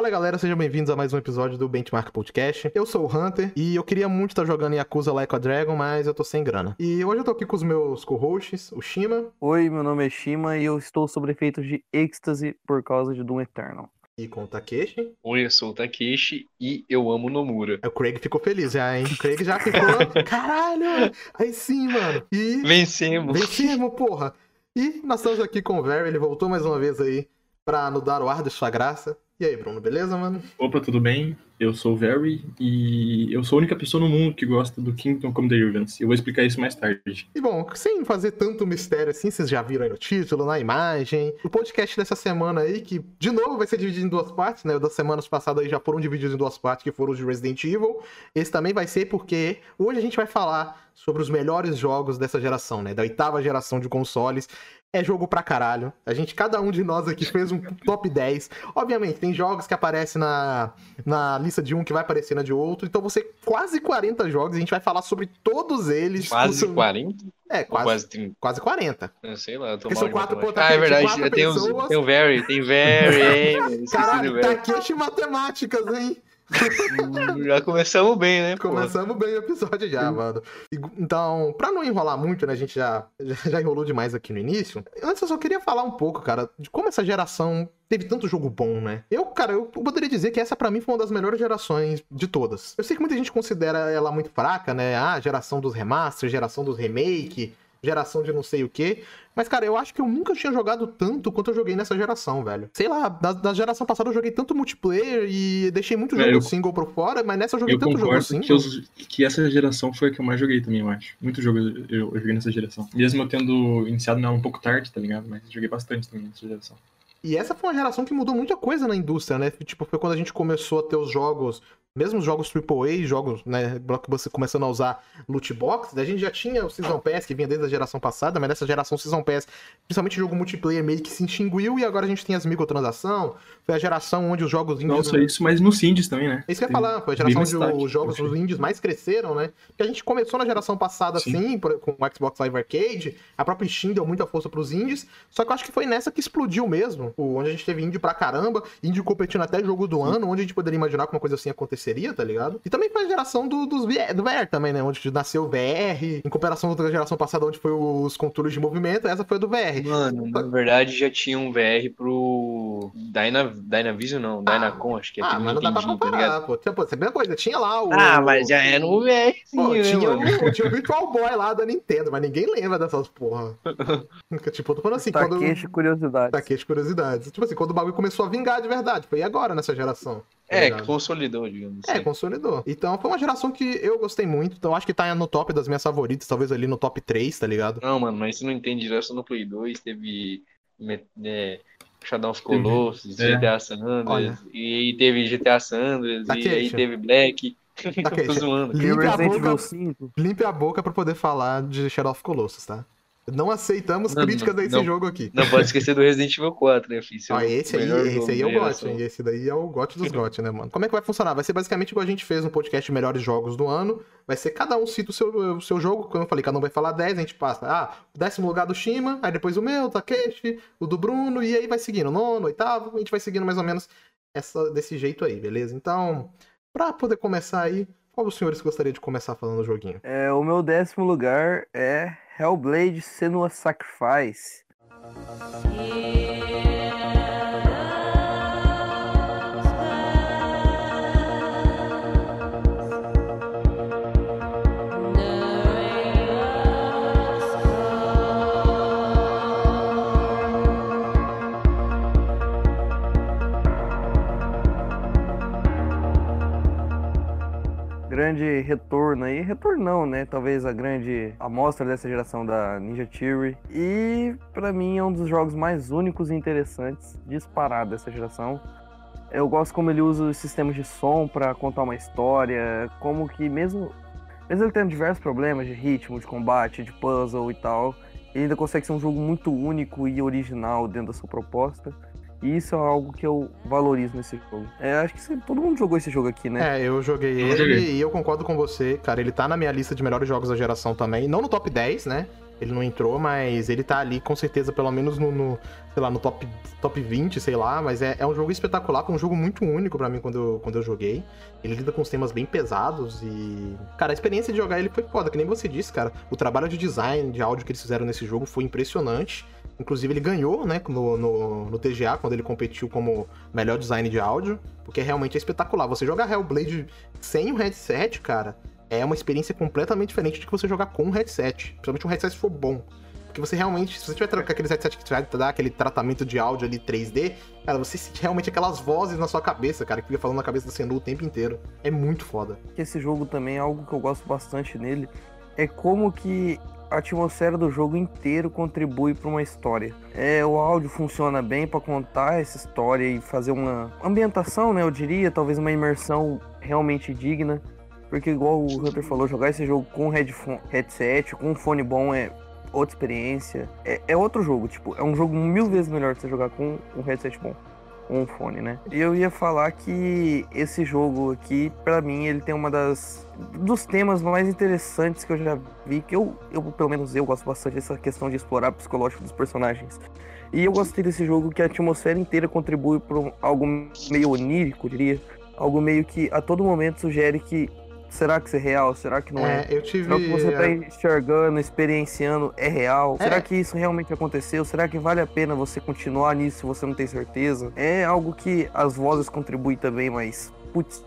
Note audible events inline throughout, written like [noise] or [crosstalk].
Fala galera, sejam bem-vindos a mais um episódio do Benchmark Podcast. Eu sou o Hunter e eu queria muito estar jogando Yakuza Like a Dragon, mas eu tô sem grana. E hoje eu tô aqui com os meus co-hosts, o Shima. Oi, meu nome é Shima e eu estou sob efeitos de êxtase por causa de Doom Eternal. E com o Takeshi. Oi, eu sou o Takeshi e eu amo Nomura. O Craig ficou feliz já, hein? O Craig já ficou. [laughs] Caralho! Aí sim, mano. E. Vencemos! Vencemos, porra! E nós estamos aqui com o Very, ele voltou mais uma vez aí pra nos dar o ar de sua graça. E aí, Bruno, beleza, mano? Opa, tudo bem? Eu sou o Very e eu sou a única pessoa no mundo que gosta do Kingdom Come Deliverance. Eu vou explicar isso mais tarde. E bom, sem fazer tanto mistério assim, vocês já viram aí no título, na imagem. O podcast dessa semana aí, que de novo vai ser dividido em duas partes, né? O das semanas passadas aí já foram divididos em duas partes, que foram os de Resident Evil. Esse também vai ser porque hoje a gente vai falar sobre os melhores jogos dessa geração, né? Da oitava geração de consoles. É jogo pra caralho. A gente, cada um de nós aqui fez um top 10. Obviamente, tem jogos que aparecem na, na lista de um que vai aparecer na de outro. Então você quase 40 jogos. A gente vai falar sobre todos eles. Quase seu... 40? É, quase, quase, 30? quase 40. Eu sei lá, eu tô Porque mal são quatro Ah, é verdade, tem, o Very, tem Very, hein? [laughs] Caralho. Takeshi Matemáticas, hein? [laughs] Já começamos bem, né? Começamos bem o episódio já, mano. Então, pra não enrolar muito, né? A gente já, já, enrolou demais aqui no início. Antes eu só queria falar um pouco, cara, de como essa geração teve tanto jogo bom, né? Eu, cara, eu poderia dizer que essa pra mim foi uma das melhores gerações de todas. Eu sei que muita gente considera ela muito fraca, né? Ah, geração dos remasters, geração dos remake, geração de não sei o quê. Mas, cara, eu acho que eu nunca tinha jogado tanto quanto eu joguei nessa geração, velho. Sei lá, da, da geração passada eu joguei tanto multiplayer e deixei muito É, jogo eu- single por fora, mas nessa eu joguei Eu tanto jogo single. que, os- que essa geração foi a que eu mais joguei também, eu acho. Muito jogo eu, eu joguei nessa geração. Mesmo eu tendo iniciado nela um pouco tarde, tá ligado? Mas joguei bastante também nessa geração. E essa foi uma geração que mudou muita coisa na indústria, né? Tipo, foi quando a gente começou a ter os jogos, mesmo os jogos AAA, jogos, né, Blockbuster começando a usar loot box, a gente já tinha o Season Pass, que vinha desde a geração passada, mas nessa geração Season Pass, principalmente jogo multiplayer meio que se extinguiu, e agora a gente tem as microtransação, foi a geração onde os jogos Não indies... só isso, mas nos indies também, né? É isso que eu ia falar, foi a geração onde os jogos dos indies mais cresceram, né? Porque a gente começou na geração passada Sim. assim, com o Xbox Live Arcade, a própria Steam deu muita força pros indies, só que eu acho que foi nessa que explodiu mesmo, onde a gente teve indie pra caramba, indie competindo até jogo do ano, onde a gente poderia imaginar que uma coisa assim aconteceria, tá ligado? E também foi a geração do, dos VR, do VR também, né? Onde nasceu o VR, em comparação com a geração passada, onde foi os controles de movimento, essa foi a do VR. Mano, na verdade já tinha um VR pro Dyna, Dynavision, não, Dynacon, acho que é Ah, mas não dá pra tá comparar, pô. Tinha, pô, sabe a coisa? Tinha lá o. Ah, mas já é no VR, sim, Pô, né, tinha, o, tinha o Virtual Boy lá da Nintendo, mas ninguém lembra dessas porra. tipo, eu tô falando assim, quando. Takeshi Curiosidades. Takeshi curiosidades. Tipo assim, quando o bagulho começou a vingar de verdade. Foi agora nessa geração. Tá É, ligado? que consolidou, digamos É, assim. consolidou. Então foi uma geração que eu gostei muito. Então acho que tá no top das minhas favoritas, talvez ali no top 3, tá ligado? Não, mano, mas você não entende direto no Play 2, teve é, Shadow of Colossus, É. GTA San. Andreas, e teve GTA San Andreas, e aí teve Black. [laughs] Takeshi. Tô zoando. E Limpe a boca, Evil 5. limpe a boca pra poder falar de Shadow of Colossus, tá? Não aceitamos Não, críticas não, desse não. jogo aqui. Não pode esquecer do Resident Evil 4, né, filho? Esse é Ah, o esse aí, esse aí é o GOT, hein? Esse daí é o GOT dos GOT, né, mano? Como é que vai funcionar? Vai ser basicamente igual a gente fez no podcast de Melhores Jogos do Ano. Vai ser cada um cita o seu, o seu jogo, como eu falei, cada um vai falar 10, a gente passa, ah, o décimo lugar do Shima, aí depois o meu, o Takeshi, o do Bruno, e aí vai seguindo, nono, oitavo, a gente vai seguindo mais ou menos essa, desse jeito aí, beleza? Então, pra poder começar aí, qual dos senhores gostaria de começar falando o joguinho? É, o meu décimo lugar é Hellblade Senua Sacrifice. Grande retorno aí, retorno não, né? Talvez a grande amostra dessa geração da Ninja Theory. E pra mim é um dos jogos mais únicos e interessantes disparado dessa geração. Eu gosto como ele usa os sistemas de som pra contar uma história, como que mesmo mesmo ele tendo diversos problemas de ritmo, de combate, de puzzle e tal, ele ainda consegue ser um jogo muito único e original dentro da sua proposta. E isso é algo que eu valorizo nesse jogo. É, acho que todo mundo jogou esse jogo aqui, né? É, eu joguei Eu ele joguei. e eu concordo com você, cara. Ele tá na minha lista de melhores jogos da geração também. Não no top 10, né? Ele não entrou, mas ele tá ali com certeza, pelo menos no, no sei lá, no top, top 20, sei lá. Mas é, é um jogo espetacular, um jogo muito único para mim quando eu, quando eu joguei. Ele lida com os temas bem pesados e. Cara, a experiência de jogar ele foi foda, que nem você disse, cara. O trabalho de design, de áudio que eles fizeram nesse jogo foi impressionante. Inclusive, ele ganhou, né, no, no, no, TGA, quando ele competiu como melhor design de áudio, porque realmente é espetacular. Você jogar Hellblade sem o headset, cara, é uma experiência completamente diferente de que você jogar com um headset. Principalmente um headset se for bom. Porque você realmente, se você tiver com aqueles headset que vai dar aquele tratamento de áudio ali 3D, cara, você sente realmente aquelas vozes na sua cabeça, cara, que fica falando na cabeça do Senu o tempo inteiro. É muito foda. Esse jogo também, é algo que eu gosto bastante nele, é como que a atmosfera do jogo inteiro contribui para uma história. É, o áudio funciona bem para contar essa história e fazer uma ambientação, né? Eu diria, talvez uma imersão realmente digna. Porque, igual o Hunter falou, jogar esse jogo com headphone, headset, com um fone bom é outra experiência. É, é outro jogo, tipo, é um jogo mil vezes melhor de você jogar com um headset bom um fone, né? E eu ia falar que esse jogo aqui, para mim, ele tem uma das dos temas mais interessantes que eu já vi, que eu, eu pelo menos eu gosto bastante dessa questão de explorar psicológico dos personagens. E eu gostei desse jogo que a atmosfera inteira contribui para algo meio onírico, diria, algo meio que a todo momento sugere que será que isso é real? Será que não é? é? Eu tive. Será que você tá enxergando, experienciando é real? É. Será que isso realmente aconteceu? Será que vale a pena você continuar nisso se você não tem certeza? É algo que as vozes contribuem também, mas putz,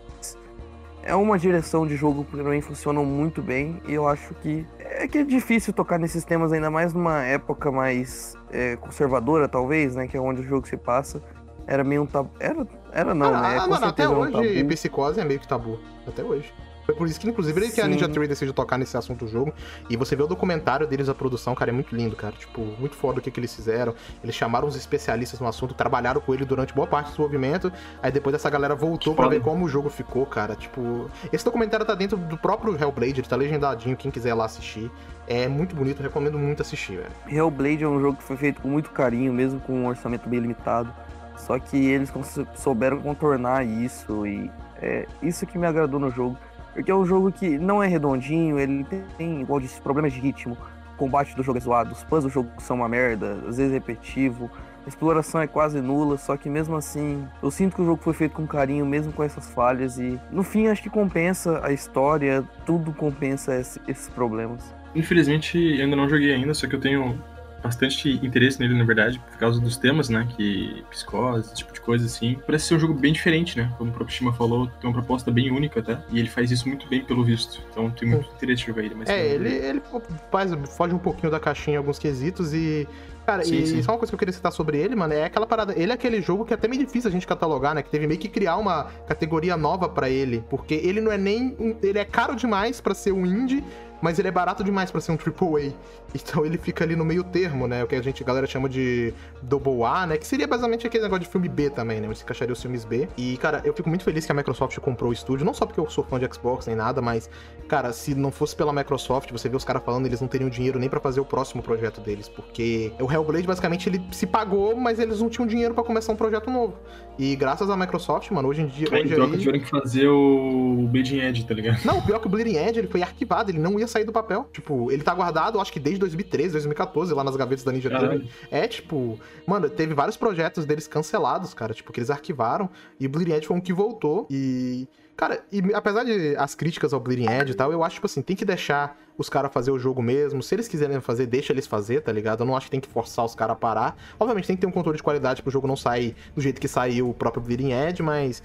é uma direção de jogo que também funcionam muito bem e eu acho que é que é difícil tocar nesses temas ainda mais numa época mais é, conservadora talvez, né, que é onde o jogo se passa. Era meio um tabu. Era, era não, ah, né? Ah, mano, até hoje um psicose é meio que tabu. Até hoje. Foi por isso que, inclusive, que a Ninja Theory decidiu tocar nesse assunto do jogo. E você vê o documentário deles, a produção, cara, é muito lindo, cara. Tipo, muito foda o que, que eles fizeram. Eles chamaram os especialistas no assunto, trabalharam com ele durante boa parte do desenvolvimento. Aí depois essa galera voltou para ver como o jogo ficou, cara. Tipo, esse documentário tá dentro do próprio Hellblade, ele tá legendadinho, quem quiser lá assistir. É muito bonito, recomendo muito assistir, velho. Hellblade é um jogo que foi feito com muito carinho, mesmo com um orçamento bem limitado. Só que eles souberam contornar isso e é isso que me agradou no jogo. Porque é um jogo que não é redondinho, ele tem, igual disse, problemas de ritmo. O combate do jogo é zoado, os puzzles do jogo são uma merda, às vezes repetitivo. A exploração é quase nula, só que mesmo assim, eu sinto que o jogo foi feito com carinho, mesmo com essas falhas. E no fim, acho que compensa a história, tudo compensa esse, esses problemas. Infelizmente, ainda não joguei ainda, só que eu tenho bastante interesse nele, na verdade, por causa dos temas, né? Que psicose, esse tipo de coisa assim. Parece ser um jogo bem diferente, né? Como o próprio Shima falou, tem uma proposta bem única até. E ele faz isso muito bem, pelo visto. Então tem muito interesse em jogar ele. Mas é, ele, ele faz, foge um pouquinho da caixinha em alguns quesitos e. Cara, sim, e sim. só uma coisa que eu queria citar sobre ele, mano, é aquela parada. Ele é aquele jogo que é até meio difícil a gente catalogar, né? Que teve meio que criar uma categoria nova para ele. Porque ele não é nem. Ele é caro demais para ser um indie, mas ele é barato demais para ser um AAA. Então ele fica ali no meio termo, né? O que a gente, a galera chama de Double A, né? Que seria basicamente aquele negócio de filme B também, né? Onde se encaixaria os filmes B. E, cara, eu fico muito feliz que a Microsoft comprou o estúdio, não só porque eu sou fã de Xbox nem nada, mas, cara, se não fosse pela Microsoft, você vê os caras falando, eles não teriam dinheiro nem para fazer o próximo projeto deles, porque o Hellblade, basicamente, ele se pagou, mas eles não tinham dinheiro para começar um projeto novo. E graças à Microsoft, mano, hoje em dia. Aí, hoje troca aí... tiveram que fazer o Bleeding Edge, tá ligado? Não, pior que o Bleeding Edge ele foi arquivado, ele não ia sair do papel. Tipo, ele tá guardado, acho que desde 2013, 2014, lá nas gavetas da Ninja Theory. É, tipo, mano, teve vários projetos deles cancelados, cara, tipo, que eles arquivaram. E o Bleeding Edge foi um que voltou. E. Cara, e apesar de as críticas ao Bleeding Edge e tal, eu acho, tipo assim, tem que deixar os caras fazer o jogo mesmo. Se eles quiserem fazer, deixa eles fazer, tá ligado? Eu não acho que tem que forçar os caras a parar. Obviamente tem que ter um controle de qualidade pro jogo não sair do jeito que saiu o próprio Bleeding Edge, mas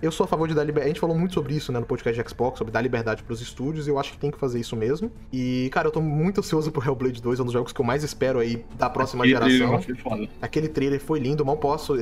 eu sou a favor de dar liberdade. A gente falou muito sobre isso, né, no podcast de Xbox, sobre dar liberdade pros estúdios, e eu acho que tem que fazer isso mesmo. E, cara, eu tô muito ansioso pro Hellblade 2, é um dos jogos que eu mais espero aí da próxima Aquele geração. Trailer Aquele trailer foi lindo, mal posso.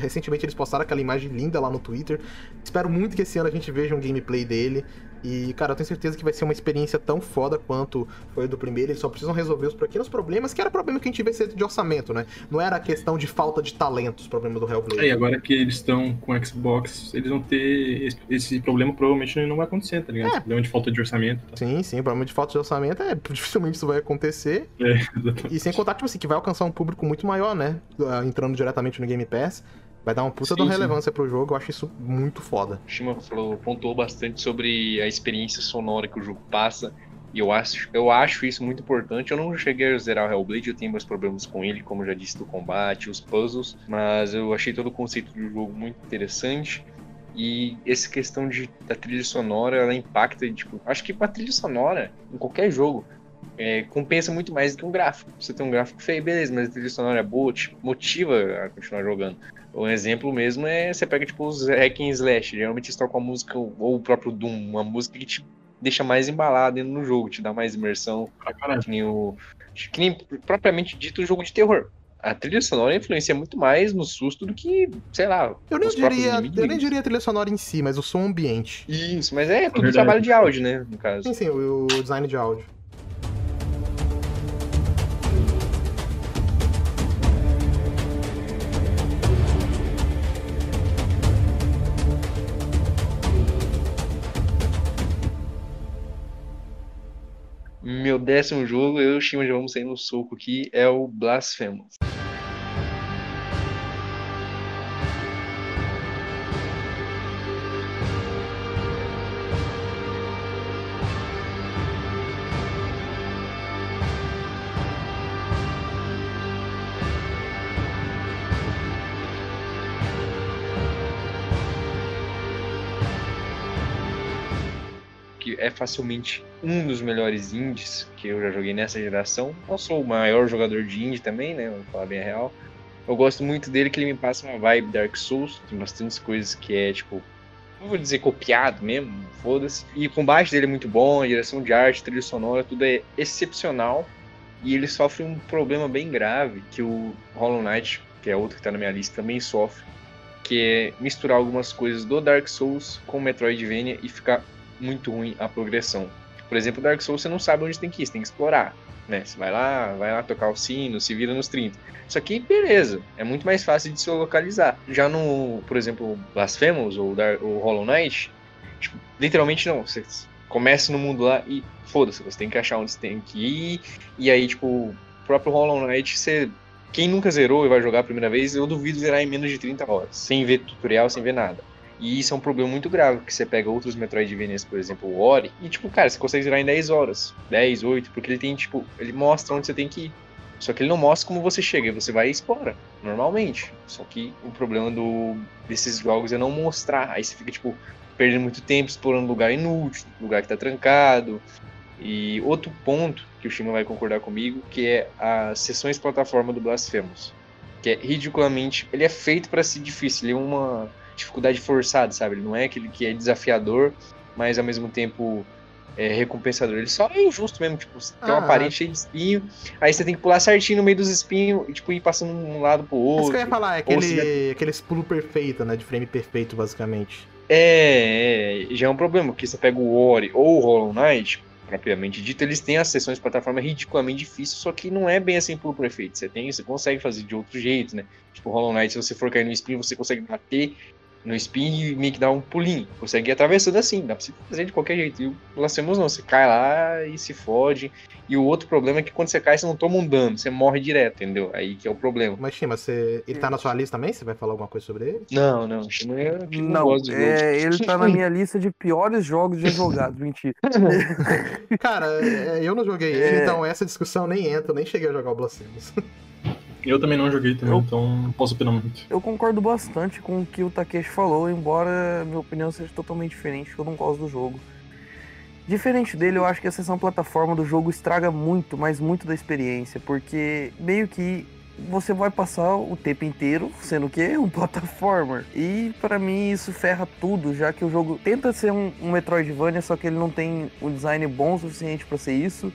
Recentemente eles postaram aquela imagem linda lá no Twitter. Espero muito que esse ano a gente veja um gameplay dele. E, cara, eu tenho certeza que vai ser uma experiência tão foda quanto foi do primeiro. Eles só precisam resolver os pequenos problemas, que era problema que a gente vê de orçamento, né? Não era questão de falta de talento, os problemas do Hellblade. É, e agora que eles estão com Xbox, eles vão ter. Esse problema provavelmente não vai acontecer, tá ligado? É. problema de falta de orçamento. Tá? Sim, sim, problema de falta de orçamento é. [laughs] Dificilmente isso vai acontecer. É, [laughs] exatamente. E sem contar, tipo assim, que vai alcançar um público muito maior, né? Ah, entrando diretamente no Game Pass. Vai dar uma puta sim, de relevância sim. pro jogo, eu acho isso muito foda. O Shima falou, pontuou bastante sobre a experiência sonora que o jogo passa. E eu acho, eu acho isso muito importante. Eu não cheguei a zerar o Hellblade, eu tenho meus problemas com ele, como já disse, do combate, os puzzles, mas eu achei todo o conceito do jogo muito interessante. E essa questão de, da trilha sonora, ela impacta, tipo, acho que a trilha sonora, em qualquer jogo, é, compensa muito mais do que um gráfico. Você tem um gráfico feio, beleza, mas a trilha sonora é boa, te motiva a continuar jogando. Um exemplo mesmo é você pega tipo os hack and slash, geralmente eles tocam a música ou o próprio Doom, uma música que te deixa mais embalado dentro no jogo, te dá mais imersão. Ah, que nem, o, que nem propriamente dito o jogo de terror. A trilha sonora influencia muito mais no susto do que, sei lá. Eu nem, diria, eu nem diria a trilha sonora em si, mas o som ambiente. Isso, mas é tudo verdade. trabalho de áudio, né? No caso. Sim, sim, o, o design de áudio. Meu décimo jogo, eu e o Shima já vamos sair no soco aqui, é o Blasphemous. É facilmente um dos melhores indies que eu já joguei nessa geração. Não sou o maior jogador de indie também, né? Vou falar bem a real. Eu gosto muito dele que ele me passa uma vibe Dark Souls, tem bastantes coisas que é tipo, não vou dizer copiado mesmo, foda-se. E o combate dele é muito bom, a direção de arte, trilha sonora, tudo é excepcional. E ele sofre um problema bem grave que o Hollow Knight, que é outro que tá na minha lista, também sofre, que é misturar algumas coisas do Dark Souls com Metroidvania e ficar muito ruim a progressão. Por exemplo, Dark Souls você não sabe onde tem que ir, você tem que explorar. Né? Você vai lá, vai lá tocar o sino, se vira nos 30. Isso aqui, beleza, é muito mais fácil de se localizar. Já no, por exemplo, Blasphemous ou o Hollow Knight, tipo, literalmente não. Você começa no mundo lá e foda-se, você tem que achar onde você tem que ir. E aí, tipo, o próprio Hollow Knight, você. Quem nunca zerou e vai jogar a primeira vez, eu duvido zerar em menos de 30 horas, sem ver tutorial, sem ver nada. E isso é um problema muito grave, porque você pega outros Metroidvanias, por exemplo, o Ori, e tipo, cara, você consegue zerar em 10 horas, 10, 8, porque ele tem, tipo, ele mostra onde você tem que ir. Só que ele não mostra como você chega, você vai e explora, normalmente. Só que o problema do, desses jogos é não mostrar. Aí você fica, tipo, perdendo muito tempo explorando lugar inútil, lugar que tá trancado. E outro ponto que o Shima vai concordar comigo, que é as sessões plataforma do Blasphemous. Que é ridiculamente. Ele é feito para ser difícil, ele é uma dificuldade forçada, sabe? Ele não é aquele que é desafiador, mas ao mesmo tempo é recompensador. Ele só é injusto mesmo, tipo, você tem uma Ah. parede cheia de espinho, aí você tem que pular certinho no meio dos espinhos e tipo, ir passando de um lado pro outro. Isso que eu ia falar, é aquele, aquele pulo perfeito, né? De frame perfeito, basicamente. É, é, já é um problema, porque você pega o Ori ou o Hollow Knight, propriamente dito, eles têm as sessões de plataforma ridiculamente difíceis, só que não é bem assim pulo perfeito. Você tem, você consegue fazer de outro jeito, né? Tipo, Hollow Knight, se você for cair no espinho, você consegue bater no e meio que dar um pulinho. Consegue ir atravessando assim, dá pra você fazer de qualquer jeito. E o Blasphemous não, você cai lá e se fode. E o outro problema é que quando você cai, você não toma um dano, você morre direto, entendeu? Aí que é o problema. Mas, Shima, você... ele tá na sua lista também? Você vai falar alguma coisa sobre ele? Não, não, Shima é- não, Não, é, ele tá na minha lista de piores jogos já jogados. [laughs] Mentira. Cara, é, eu não joguei ele, É. então essa discussão nem entra, eu nem cheguei a jogar o Blasphemous. Eu também não joguei também, Eu- então não posso opinar muito. Eu concordo bastante com o que o Takeshi falou, embora minha opinião seja totalmente diferente, eu não gosto do jogo. Diferente dele, eu acho que a sessão plataforma do jogo estraga muito, mas muito da experiência, porque meio que você vai passar o tempo inteiro sendo o quê? Um plataformer. E pra mim isso ferra tudo, já que o jogo tenta ser um, um Metroidvania, só que ele não tem um design bom o suficiente pra ser isso.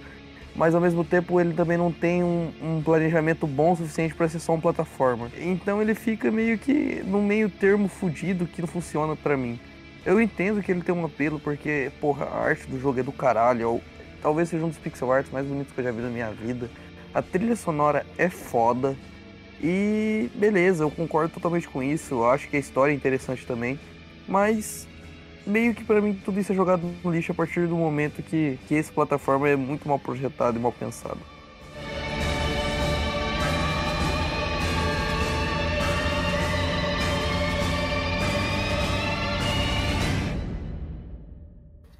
Mas ao mesmo tempo ele também não tem um, um planejamento bom o suficiente pra ser só um plataforma. Então ele fica meio que no meio termo fudido que não funciona pra mim. Eu entendo que ele tem um apelo porque, porra, a arte do jogo é do caralho. Talvez seja um dos pixel arts mais bonitos que eu já vi na minha vida. A trilha sonora é foda. E beleza, eu concordo totalmente com isso. Eu acho que a história é interessante também. Mas meio que pra mim tudo isso é jogado no lixo a partir do momento que, que esse plataforma é muito mal projetado e mal pensado.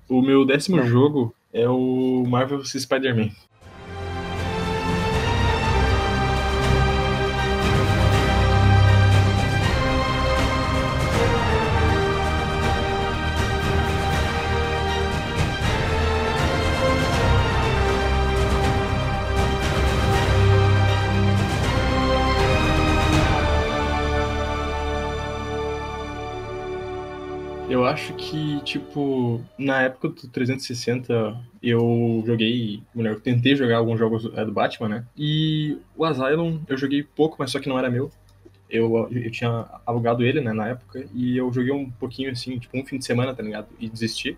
O meu décimo Não. jogo é o Marvel's Spider-Man. Acho que, tipo, na época do 360, eu joguei, melhor, eu tentei jogar alguns jogos é, do Batman, né? E o Asylum eu joguei pouco, mas só que não era meu. Eu, eu tinha alugado ele, né, na época, e eu joguei um pouquinho, assim, tipo, um fim de semana, tá ligado? E desisti.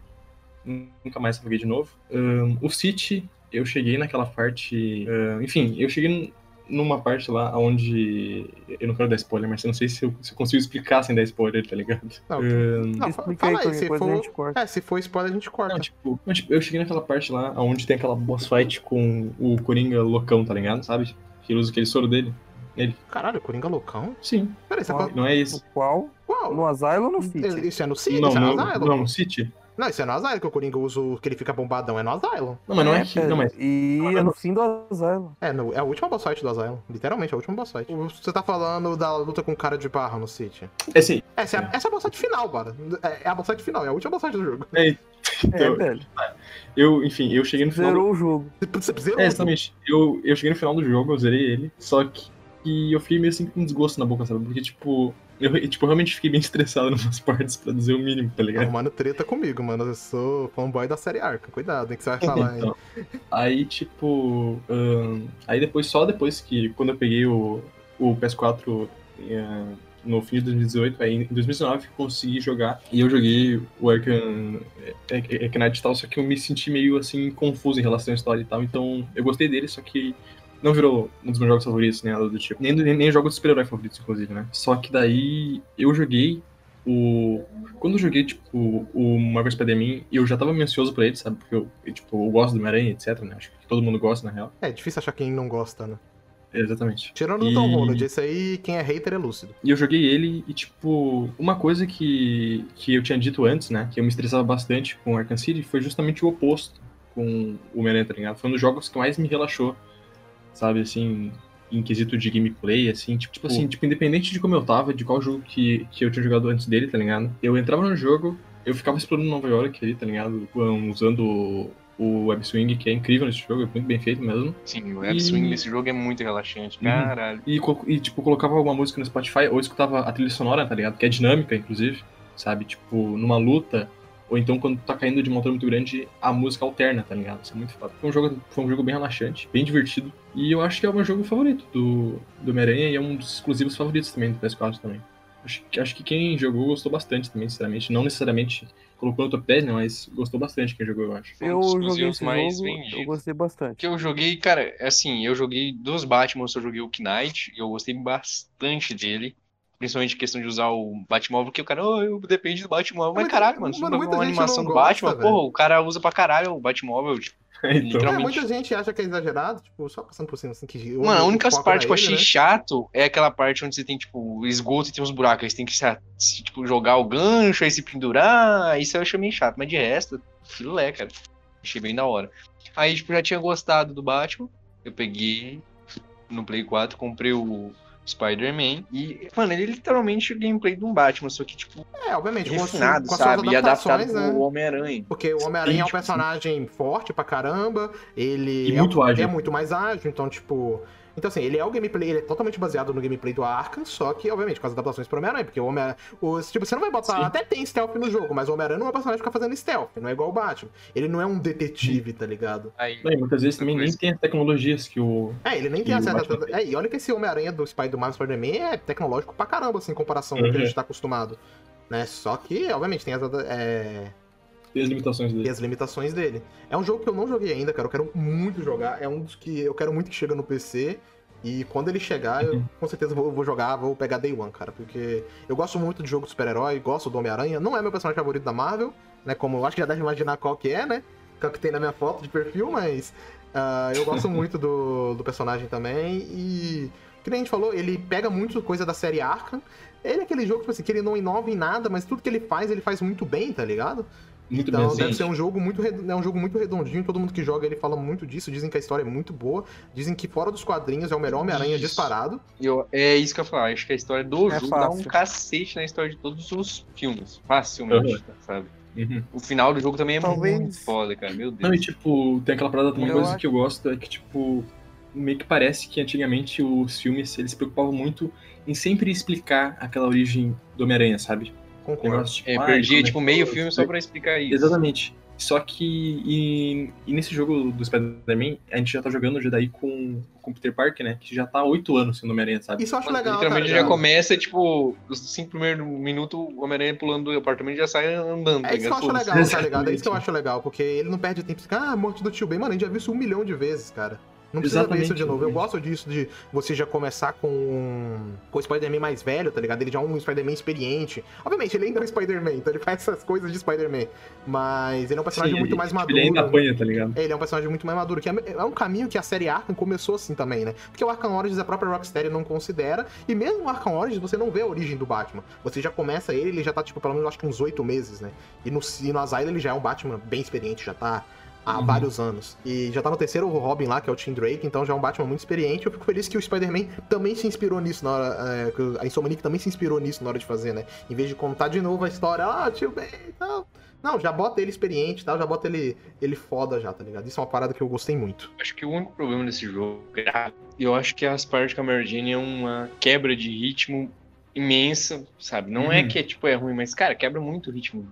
Nunca mais joguei de novo. Um, o City, eu cheguei naquela parte... Uh, enfim, eu cheguei numa parte lá onde. Eu não quero dar spoiler, mas eu não sei se eu, se eu consigo explicar sem dar spoiler, tá ligado? Não, Ahn, não, Explica fala aí, aí, se a for... gente corta. É, se for spoiler, a gente corta. Não, tipo, não, tipo, eu cheguei naquela parte lá onde tem aquela boss fight com o Coringa loucão, tá ligado? Sabe? Que ele usa aquele soro dele. Ele. Caralho, Coringa loucão? Sim. Peraí, você Qual? Não é isso. No qual? Qual? No Asylum ou no City? Isso é no City? Não, isso é no no, Asylum? não, no City. Não, isso é no Asylum que o Coringa usa, o- que ele fica bombadão. É no Asylum. Não, mas não é, É, que. Não, mas. E é no fim do Asylum. É, no, é a última boss fight do Asylum. Literalmente, é a última boss fight. Você tá falando da luta com cara de barro no City. É assim. Essa é, a- essa é a boss fight final, bora. É, é a boss fight final, é a última boss fight do jogo. É, É, então, velho. eu, enfim, eu cheguei no final. do- Zerou o jogo. Você precisa. É, exatamente. Eu, eu cheguei no final do jogo, eu zerei ele, só que eu fiquei meio assim com um desgosto na boca, sabe? Porque, tipo, eu, tipo, realmente fiquei bem [laughs] estressado em umas partes, pra dizer o mínimo, tá ligado? Arrumando treta comigo, mano. Eu sou fanboy da série Arca. Cuidado, hein, que você vai falar, hein? Então, aí, tipo. ahn, aí depois, só depois que. Quando eu peguei o, o PS4 eh, no fim de 2018, aí em 2019 consegui jogar. E eu joguei o Arkham é, é, Knight e tal, só que eu me senti meio assim confuso em relação à história e tal. Então eu gostei dele, só que. Não virou um dos meus jogos favoritos, nem nada do tipo. Nem, nem, nem jogos de super-herói favoritos, inclusive, né? Só que daí eu joguei o. Quando eu joguei, tipo, o Marvel Spider-Man, eu já tava meio ansioso pra ele, sabe? Porque eu, eu, tipo, eu gosto do Homem-Aranha, etc, né? Acho que todo mundo gosta, na real. É difícil achar quem não gosta, né? Exatamente. Tirando o E- Tom Holland, esse aí, quem é hater é lúcido. E eu joguei ele e, tipo, uma coisa que, que eu tinha dito antes, né? Que eu me estressava bastante com Arkham City foi justamente o oposto com o Homem-Aranha, tá ligado? Foi um dos jogos que mais me relaxou, sabe? Assim, em quesito de gameplay, assim. Tipo, tipo assim, tipo, independente de como eu tava, de qual jogo que, que eu tinha jogado antes dele, tá ligado? Eu entrava no jogo, eu ficava explorando Nova York ali, tá ligado? Um, Usando o, o Web Swing, que é incrível nesse jogo, é muito bem feito mesmo. Sim, o Web E- Swing nesse jogo é muito relaxante. Uhum. Caralho. E, e, tipo, colocava alguma música no Spotify, ou escutava a trilha sonora, tá ligado? Que é dinâmica, inclusive, sabe? Tipo, numa luta, ou então quando tu tá caindo de uma altura muito grande, a música alterna, tá ligado? Isso é muito foda. Foi um jogo, foi um jogo bem relaxante, bem divertido. E eu acho que é o meu jogo favorito do, do Homem-Aranha e é um dos exclusivos favoritos também do PS4 também. Acho, que- acho que quem jogou gostou bastante também, sinceramente. Não necessariamente colocou no top 10, né? Mas gostou bastante quem jogou, eu acho. Foi um Eu dos joguei esse mais jogo, vendidos. eu gostei bastante. que eu joguei, cara, assim, eu joguei dos Batman, eu joguei o Knight, e eu gostei bastante dele. Principalmente em questão de usar o Batmóvel, porque o cara, oh, eu depende do Batmóvel. Mas Muita- caralho, mano, se mano, uma animação do gosta, Batman, velho. porra, o cara usa pra caralho o Batmóvel. Tipo, [laughs] então, É, muita gente acha que é exagerado, tipo, só passando por cima, assim, que... Mano, a única parte que eu achei né? chato é aquela parte onde você tem, tipo, esgoto e tem uns buracos. Aí você tem que, se, tipo, jogar o gancho, aí se pendurar. Isso eu achei meio chato. Mas de resto, filé, cara. Achei bem da hora. Aí, tipo, já tinha gostado do Batman. Eu peguei no Play 4, comprei o Spider-Man. E, mano, ele é literalmente o gameplay de um Batman, só que, tipo, É, obviamente, refinado, com sabe? E adaptado né? pro Homem-Aranha. Porque o Homem-Aranha é um tipo, personagem forte pra caramba, ele E é, muito ágil. é muito mais ágil, então, tipo. Então, assim, ele é o gameplay, ele é totalmente baseado no gameplay do Arkham, só que, obviamente, com as adaptações pro Homem-Aranha, porque o Homem-Aranha. os- Tipo, você não vai botar. Sim. Até tem stealth no jogo, mas o Homem-Aranha não é um personagem que fica fazendo stealth, não é igual o Batman. Ele não é um detetive, tá ligado? Aí, Não, e muitas vezes também nem tem as tecnologias que o. É, ele nem tem E o acesso a. Batman É, e olha que esse Homem-Aranha do Spider do Marvel Spider-Man é tecnológico pra caramba, assim, em comparação com o que a Uhum. gente tá acostumado. Né? Só que, obviamente, tem as. É... Tem as limitações e dele. as limitações dele. É um jogo que eu não joguei ainda, cara. Eu quero muito jogar. É um dos que eu quero muito que chegue no PC. E quando ele chegar, eu com certeza vou, vou jogar, vou pegar Day One, cara. Porque eu gosto muito de jogo de super-herói, gosto do Homem-Aranha. Não é meu personagem favorito da Marvel, né? Como eu acho que já deve imaginar qual que é, né? Que é o que tem na minha foto de perfil, mas ah, eu gosto [laughs] muito do, do personagem também. E, que nem a gente falou, ele pega muito coisa da série Arkham. Ele é aquele jogo, tipo assim, que ele não inova em nada, mas tudo que ele faz, ele faz muito bem, tá ligado? Muito Então bem deve ser um jogo muito é um jogo muito redondinho, todo mundo que joga ele fala muito disso, dizem que a história é muito boa, dizem que fora dos quadrinhos é o melhor Homem-Aranha disparado. Eu, é isso que eu ia falar. Acho que a história do É jogo dá um fácil. cacete na história de todos os filmes. Facilmente, sabe? Uhum. O final do jogo também é Talvez- muito foda, cara. Meu Deus. Não, e tipo, tem aquela parada, uma Eu coisa acho- que eu gosto é que, tipo, meio que parece que antigamente os filmes, eles se preocupavam muito em sempre explicar aquela origem do Homem-Aranha, sabe? Concordo. Tipo, É, ah, perdi como tipo meio filme só pra explicar isso. Exatamente. Só que e, e nesse jogo do Spider-Man, a gente já tá jogando já daí com, com o Peter Parker, né? Que já tá há oito anos sendo Homem-Aranha, sabe? Isso eu acho Mas, legal, tá Literalmente já ligado? começa, tipo, os cinco primeiros minutos, o Homem-Aranha pulando do apartamento e já sai andando. tá É isso que eu acho legal, tá ligado? É isso que eu acho legal, porque ele não perde tempo. Ah, morte do tio Ben, mano, a gente já viu isso um milhão de vezes, cara. Não precisa ver Exatamente, isso de novo. Eu gosto disso, de você já começar com, com o Spider-Man mais velho, tá ligado? Ele já é um Spider-Man experiente. Obviamente, ele ainda é um Spider-Man, então ele faz essas coisas de Spider-man. Mas ele é um personagem Sim, muito ele- mais tipo, maduro. Ele ainda apanha, tá ligado? Ele é um personagem muito mais maduro, que é, é um caminho que a série Arkham começou assim também, né? Porque o Arkham Origins a própria Rocksteady não considera, e mesmo o Arkham Origins você não vê a origem do Batman. Você já começa ele, ele já tá, tipo, pelo menos acho que uns oito meses, né? E no, e no Asylum ele já é um Batman bem experiente, já tá há Uhum. vários anos. E já tá no terceiro Robin lá, que é o Tim Drake, então já é um Batman muito experiente. Eu fico feliz que o Spider-Man também se inspirou nisso na hora. É, que a Insomniac também se inspirou nisso na hora de fazer, né? Em vez de contar de novo a história, ah, tio Ben e tal. Não, já bota ele experiente e tal, já bota ele, ele foda já, tá ligado? Isso é uma parada que eu gostei muito. Acho que o único problema desse jogo, eu acho que as partes com a Mary Jane é uma quebra de ritmo imensa, sabe? Não é Uhum. que tipo, é ruim, mas, cara, quebra muito o ritmo.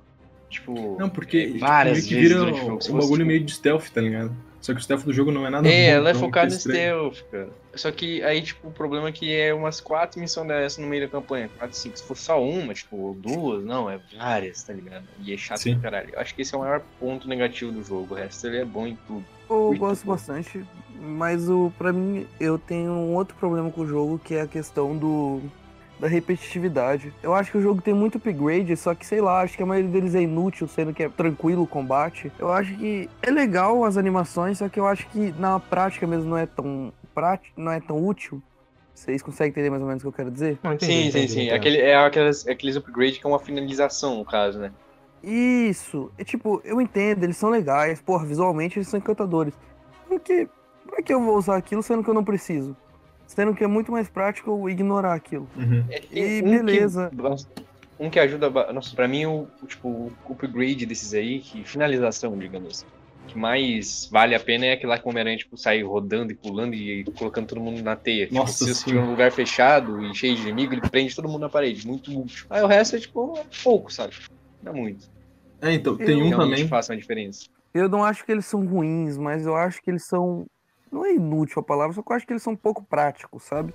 Tipo, Não, porque tipo, várias meio que vezes vira um, um bagulho tipo- meio de stealth, tá ligado? Só que o stealth do jogo não é nada É, bom, ela é então focada em stealth, cara. Só que aí, tipo, o problema é que é umas quatro missões dessas no meio da campanha. Quatro, cinco. Se for só uma, tipo, ou duas, não, é várias, tá ligado? E é chato Sim. pra caralho. Eu acho que esse é o maior ponto negativo do jogo. O resto ele é bom em tudo. Eu Muito gosto bom. bastante, mas o para mim eu tenho um outro problema com o jogo que é a questão do da repetitividade. Eu acho que o jogo tem muito upgrade, só que sei lá, acho que a maioria deles é inútil, sendo que é tranquilo o combate. Eu acho que é legal as animações, só que eu acho que na prática mesmo não é tão prático, não é tão útil. Vocês conseguem entender mais ou menos o que eu quero dizer? Não, entendi, sim, sim, entendi, sim. entendo. Aquele, é aquelas, aqueles upgrades que é uma finalização, no caso, né? Isso, é tipo, eu entendo, eles são legais, porra, visualmente eles são encantadores. Por que, pra que eu vou usar aquilo sendo que eu não preciso? Sendo que é muito mais prático eu ignorar aquilo. Uhum. É, E um beleza. Que, nossa, um que ajuda. Nossa, pra mim, o, o, tipo, o upgrade desses aí, que finalização, digamos assim. Que mais vale a pena é aquela que o Homem-Aranha, tipo, sai rodando e pulando e colocando todo mundo na teia. Tipo, Nossa, se você sim. estiver num lugar fechado e cheio de inimigo, ele prende todo mundo na parede. Muito útil. Aí o resto é, tipo, é pouco, sabe? Não é muito. É, então, tem Eu- um Realmente também. faz uma diferença. Eu não acho que eles são ruins, mas eu acho que eles são. Não é inútil a palavra, só que eu acho que eles são um pouco práticos, sabe?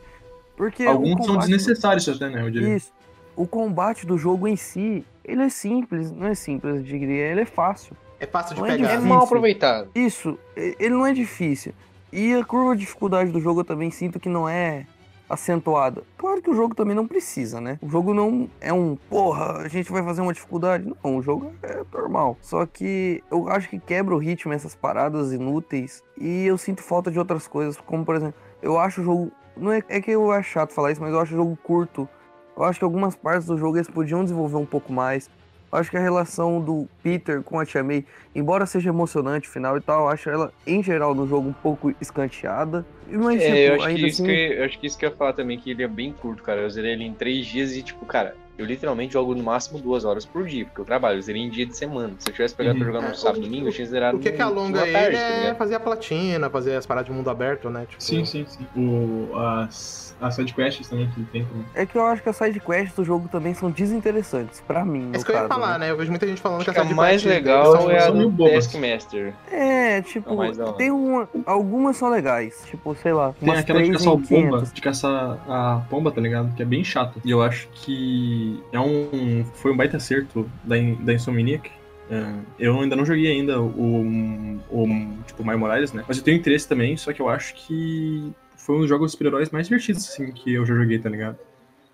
Porque Alguns são combate- desnecessários até, né? Eu diria. Isso. O combate do jogo em si, ele é simples, não é simples, eu diria, ele é fácil. É fácil de Não é É pegar. difícil. mal aproveitado. Isso, ele não é difícil. E a curva de dificuldade do jogo eu também sinto que não é acentuada. Claro que o jogo também não precisa, né? O jogo não é um, porra, a gente vai fazer uma dificuldade. Não, o jogo é normal. Só que eu acho que quebra o ritmo essas paradas inúteis e eu sinto falta de outras coisas, como por exemplo, eu acho o jogo, não é, é que eu acho chato falar isso, mas eu acho o jogo curto. Eu acho que algumas partes do jogo eles podiam desenvolver um pouco mais. Eu acho que a relação do Peter com a Tia May embora seja emocionante final e tal, eu acho ela, em geral, no jogo um pouco escanteada. Mas, É, tipo, eu acho, que assim, que, eu acho que isso que eu ia falar também, que ele é bem curto, cara. Eu zerei ele em três dias e, tipo, cara, eu literalmente jogo no máximo duas horas por dia, porque eu trabalho, eu zerei em dia de semana. Se eu tivesse pegado Uhum. pra jogar É, no sábado e domingo, eu tinha zerado O que, no- que alonga ele tarde, tá é fazer a platina, fazer as paradas de mundo aberto, né? Tipo, Sim, sim, sim. O, as, as sidequests também que tem também. é que eu acho que as sidequests do jogo também são desinteressantes, pra mim, É isso que eu ia caso, falar, né? né? Eu vejo muita gente falando que Acho que a side mais legal é a do. Taskmaster. É, tipo, É tem uma, algumas são legais, tipo, sei lá, Tem umas aquela de caçar pomba, 500. de caçar a pomba, tá ligado? Que é bem chato. E eu acho que é um, foi um baita acerto da, da Insomniac. É, eu ainda não joguei ainda o, o tipo, Mario Morales, né? Mas eu tenho interesse também, só que eu acho que foi um dos jogos de super-heróis mais divertidos, assim, que eu já joguei, tá ligado?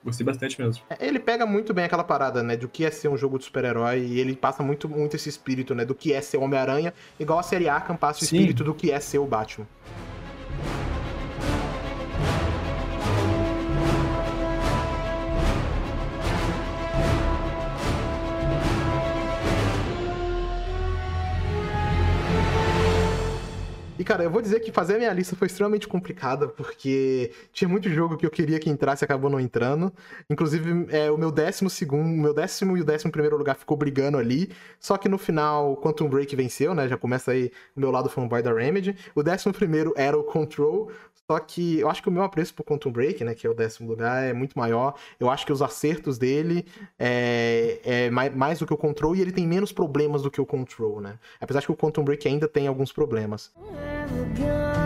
Gostei bastante mesmo. Ele pega muito bem aquela parada, né? Do que é ser um jogo de super-herói e ele passa muito, muito esse espírito, né? Do que é ser o Homem-Aranha, igual a série Arkham passa o Sim. espírito do que é ser o Batman. Cara, eu vou dizer que fazer a minha lista foi extremamente complicada, porque tinha muito jogo que eu queria que entrasse e acabou não entrando. Inclusive, é, o meu décimo segundo, meu décimo e o décimo primeiro lugar ficou brigando ali. Só que no final, Quantum Break venceu, né? Já começa aí o meu lado fanboy da Remedy. O décimo primeiro era o Control, só que eu acho que o meu apreço pro Quantum Break, né, que é o décimo lugar, é muito maior. Eu acho que os acertos dele é, é mais, mais, do que o Control e ele tem menos problemas do que o Control, né? Apesar de que o Quantum Break ainda tem alguns problemas. never gone.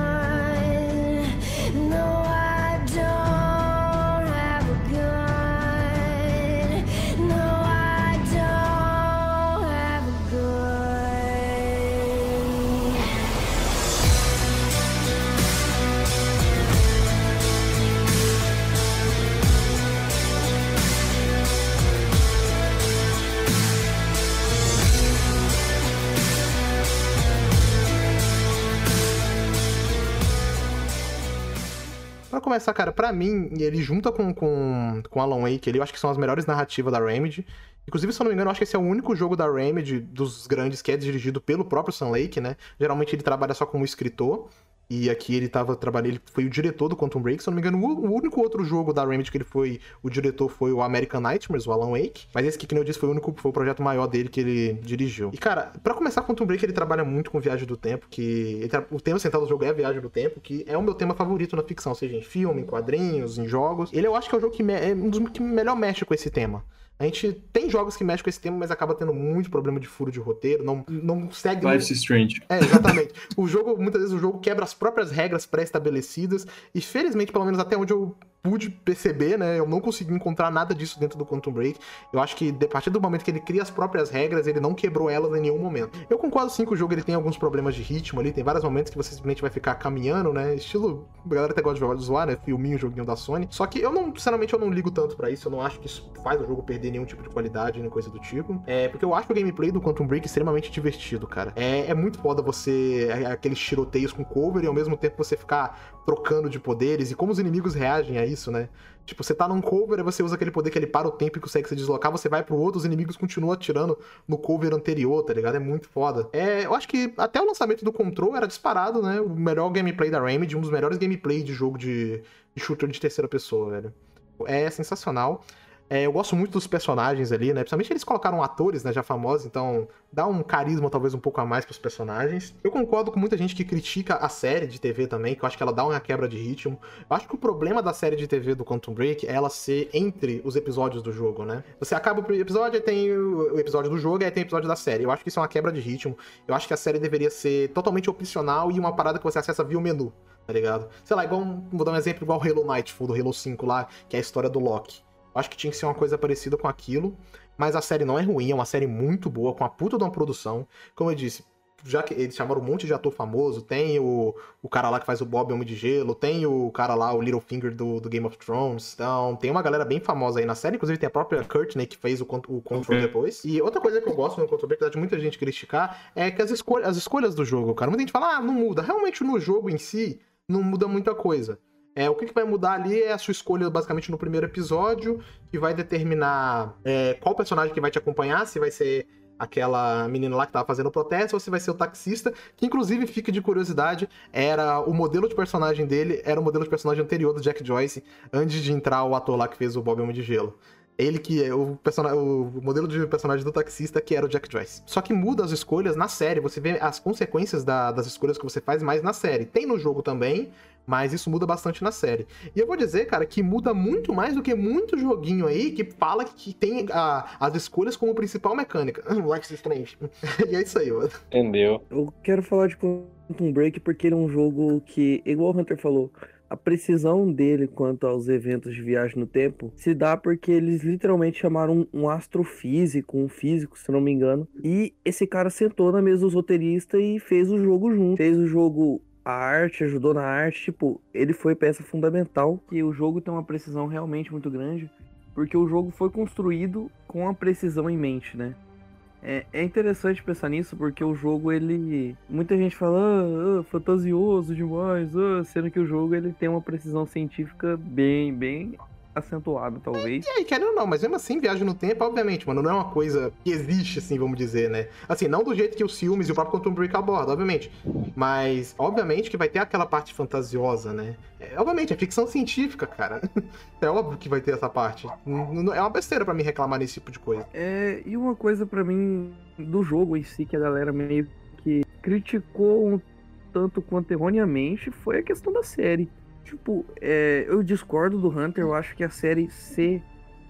Pra começar, cara, para mim, ele junta com, com, com Alan Wake, ele, eu acho que são as melhores narrativas da Remedy. Inclusive, se eu não me engano, acho que esse é o único jogo da Remedy dos grandes que é dirigido pelo próprio Sam Lake, né? Geralmente ele trabalha só como escritor. E aqui ele tava trabalhando, ele foi o diretor do Quantum Break, se eu não me engano, o único outro jogo da Remedy que ele foi o diretor foi o American Nightmares, o Alan Wake. Mas esse aqui, que eu disse, foi o único, foi o projeto maior dele que ele dirigiu. E cara, para começar, Quantum Break ele trabalha muito com viagem do tempo, que ele, o tema central do jogo é viagem do tempo, que é o meu tema favorito na ficção, seja em filme, em quadrinhos, em jogos. Ele eu acho que é o jogo que é um dos que melhor mexe com esse tema. A gente tem jogos que mexem com esse tema, mas acaba tendo muito problema de furo de roteiro, não, não segue. Life's Strange. É, exatamente. o jogo, muitas vezes, o jogo quebra as próprias regras pré-estabelecidas, e felizmente, pelo menos até onde eu pude perceber, né? Eu não consegui encontrar nada disso dentro do Quantum Break. Eu acho que a partir do momento que ele cria as próprias regras, ele não quebrou elas em nenhum momento. Eu concordo sim que o jogo ele tem alguns problemas de ritmo ali, tem vários momentos que você simplesmente vai ficar caminhando, né? Estilo, a galera até gosta de zoar, né? Filminho, joguinho da Sony. Só que eu não, sinceramente, eu não ligo tanto para isso. Eu não acho que isso faz o jogo perder nenhum tipo de qualidade, nem coisa do tipo. É, porque eu acho o gameplay do Quantum Break extremamente divertido, cara. É, é muito foda você. É, aqueles tiroteios com cover e ao mesmo tempo você ficar trocando de poderes e como os inimigos reagem a isso, né? Tipo, você tá num cover, você usa aquele poder que ele para o tempo e consegue se deslocar, você vai pro outro, os inimigos continuam atirando no cover anterior, tá ligado? É muito foda. É, eu acho que até o lançamento do Control era disparado, né? O melhor gameplay da Remedy, um dos melhores gameplays de jogo de, de shooter de terceira pessoa, velho. É sensacional. É, eu gosto muito dos personagens ali, né? Principalmente eles colocaram atores, né, já famosos, então dá um carisma talvez um pouco a mais pros personagens. Eu concordo com muita gente que critica a série de TV também, que eu acho que ela dá uma quebra de ritmo. Eu acho que o problema da série de TV do Quantum Break é ela ser entre os episódios do jogo, né? Você acaba o episódio e tem o episódio do jogo aí tem o episódio da série. Eu acho que isso é uma quebra de ritmo. Eu acho que a série deveria ser totalmente opcional e uma parada que você acessa via o menu, tá ligado? Sei lá, igual, vou dar um exemplo igual Halo Nightfall do Halo 5 lá, que é a história do Loki. Acho que tinha que ser uma coisa parecida com aquilo. Mas a série não é ruim, é uma série muito boa, com a puta de uma produção. Como eu disse, já que eles chamaram um monte de ator famoso, tem o, o cara lá que faz o Bob Homem de Gelo, tem o cara lá, o Littlefinger do, do Game of Thrones, então tem uma galera bem famosa aí na série, inclusive tem a própria Courtney que fez o, o Control okay. depois. E outra coisa que eu gosto no Control, apesar de muita gente criticar, é que as, as escolhas do jogo, cara, muita gente fala, ah, não muda. Realmente no jogo em si, não muda muita coisa. É, o que, que, vai mudar ali é a sua escolha, basicamente, no primeiro episódio, que vai determinar é, qual personagem que vai te acompanhar, se vai ser aquela menina lá que tava fazendo protesto, ou se vai ser o taxista, que inclusive fica de curiosidade, era o modelo de personagem dele, era o modelo de personagem anterior do Jack Joyce, antes de entrar o ator lá que fez o Bob Homem de Gelo. Ele que é o, personagem, o modelo de personagem do taxista que era o Jack Joyce. Só que muda as escolhas na série. Você vê as consequências da, das escolhas que você faz mais na série. Tem no jogo também, mas isso muda bastante na série. E eu vou dizer, cara, que muda muito mais do que muito joguinho aí que fala que tem a, as escolhas como principal mecânica. [laughs] Life is Strange. [laughs] e é isso aí, mano. Entendeu? Eu quero falar de Quantum Break porque ele é um jogo que, igual o Hunter falou, a precisão dele quanto aos eventos de viagem no tempo se dá porque eles literalmente chamaram um astrofísico, um físico, se não me engano, e esse cara sentou na mesa dos roteiristas e fez o jogo junto. Fez o jogo a arte, ajudou na arte, tipo, ele foi peça fundamental que o jogo tem uma precisão realmente muito grande, porque o jogo foi construído com a precisão em mente, né? É, é interessante pensar nisso porque o jogo ele muita gente fala ah, ah, fantasioso demais, ah, sendo que o jogo ele tem uma precisão científica bem bem acentuado, talvez. E aí, querendo ou não, mas mesmo assim, viagem no tempo, obviamente, mano, não é uma coisa que existe, assim, vamos dizer, né? Assim, não do jeito que os filmes e o próprio Quantum Break abordam, obviamente. Mas, obviamente, que vai ter aquela parte fantasiosa, né? É, obviamente, é ficção científica, cara. [laughs] É óbvio que vai ter essa parte. N- É uma besteira pra mim reclamar desse tipo de coisa. É, e uma coisa pra mim do jogo em si que a galera meio que criticou um tanto quanto erroneamente foi a questão da série. Tipo, é, eu discordo do Hunter, eu acho que a série se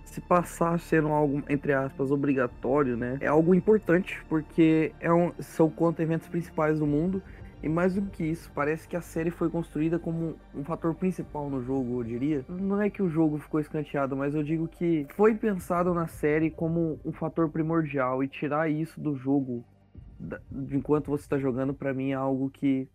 se passar sendo algo entre aspas obrigatório, né? É algo importante porque é um, são contra eventos principais do mundo e mais do que isso, parece que a série foi construída como um fator principal no jogo, eu diria. Não é que o jogo ficou escanteado, mas eu digo que foi pensado na série como um fator primordial e tirar isso do jogo enquanto você está jogando, pra mim é algo que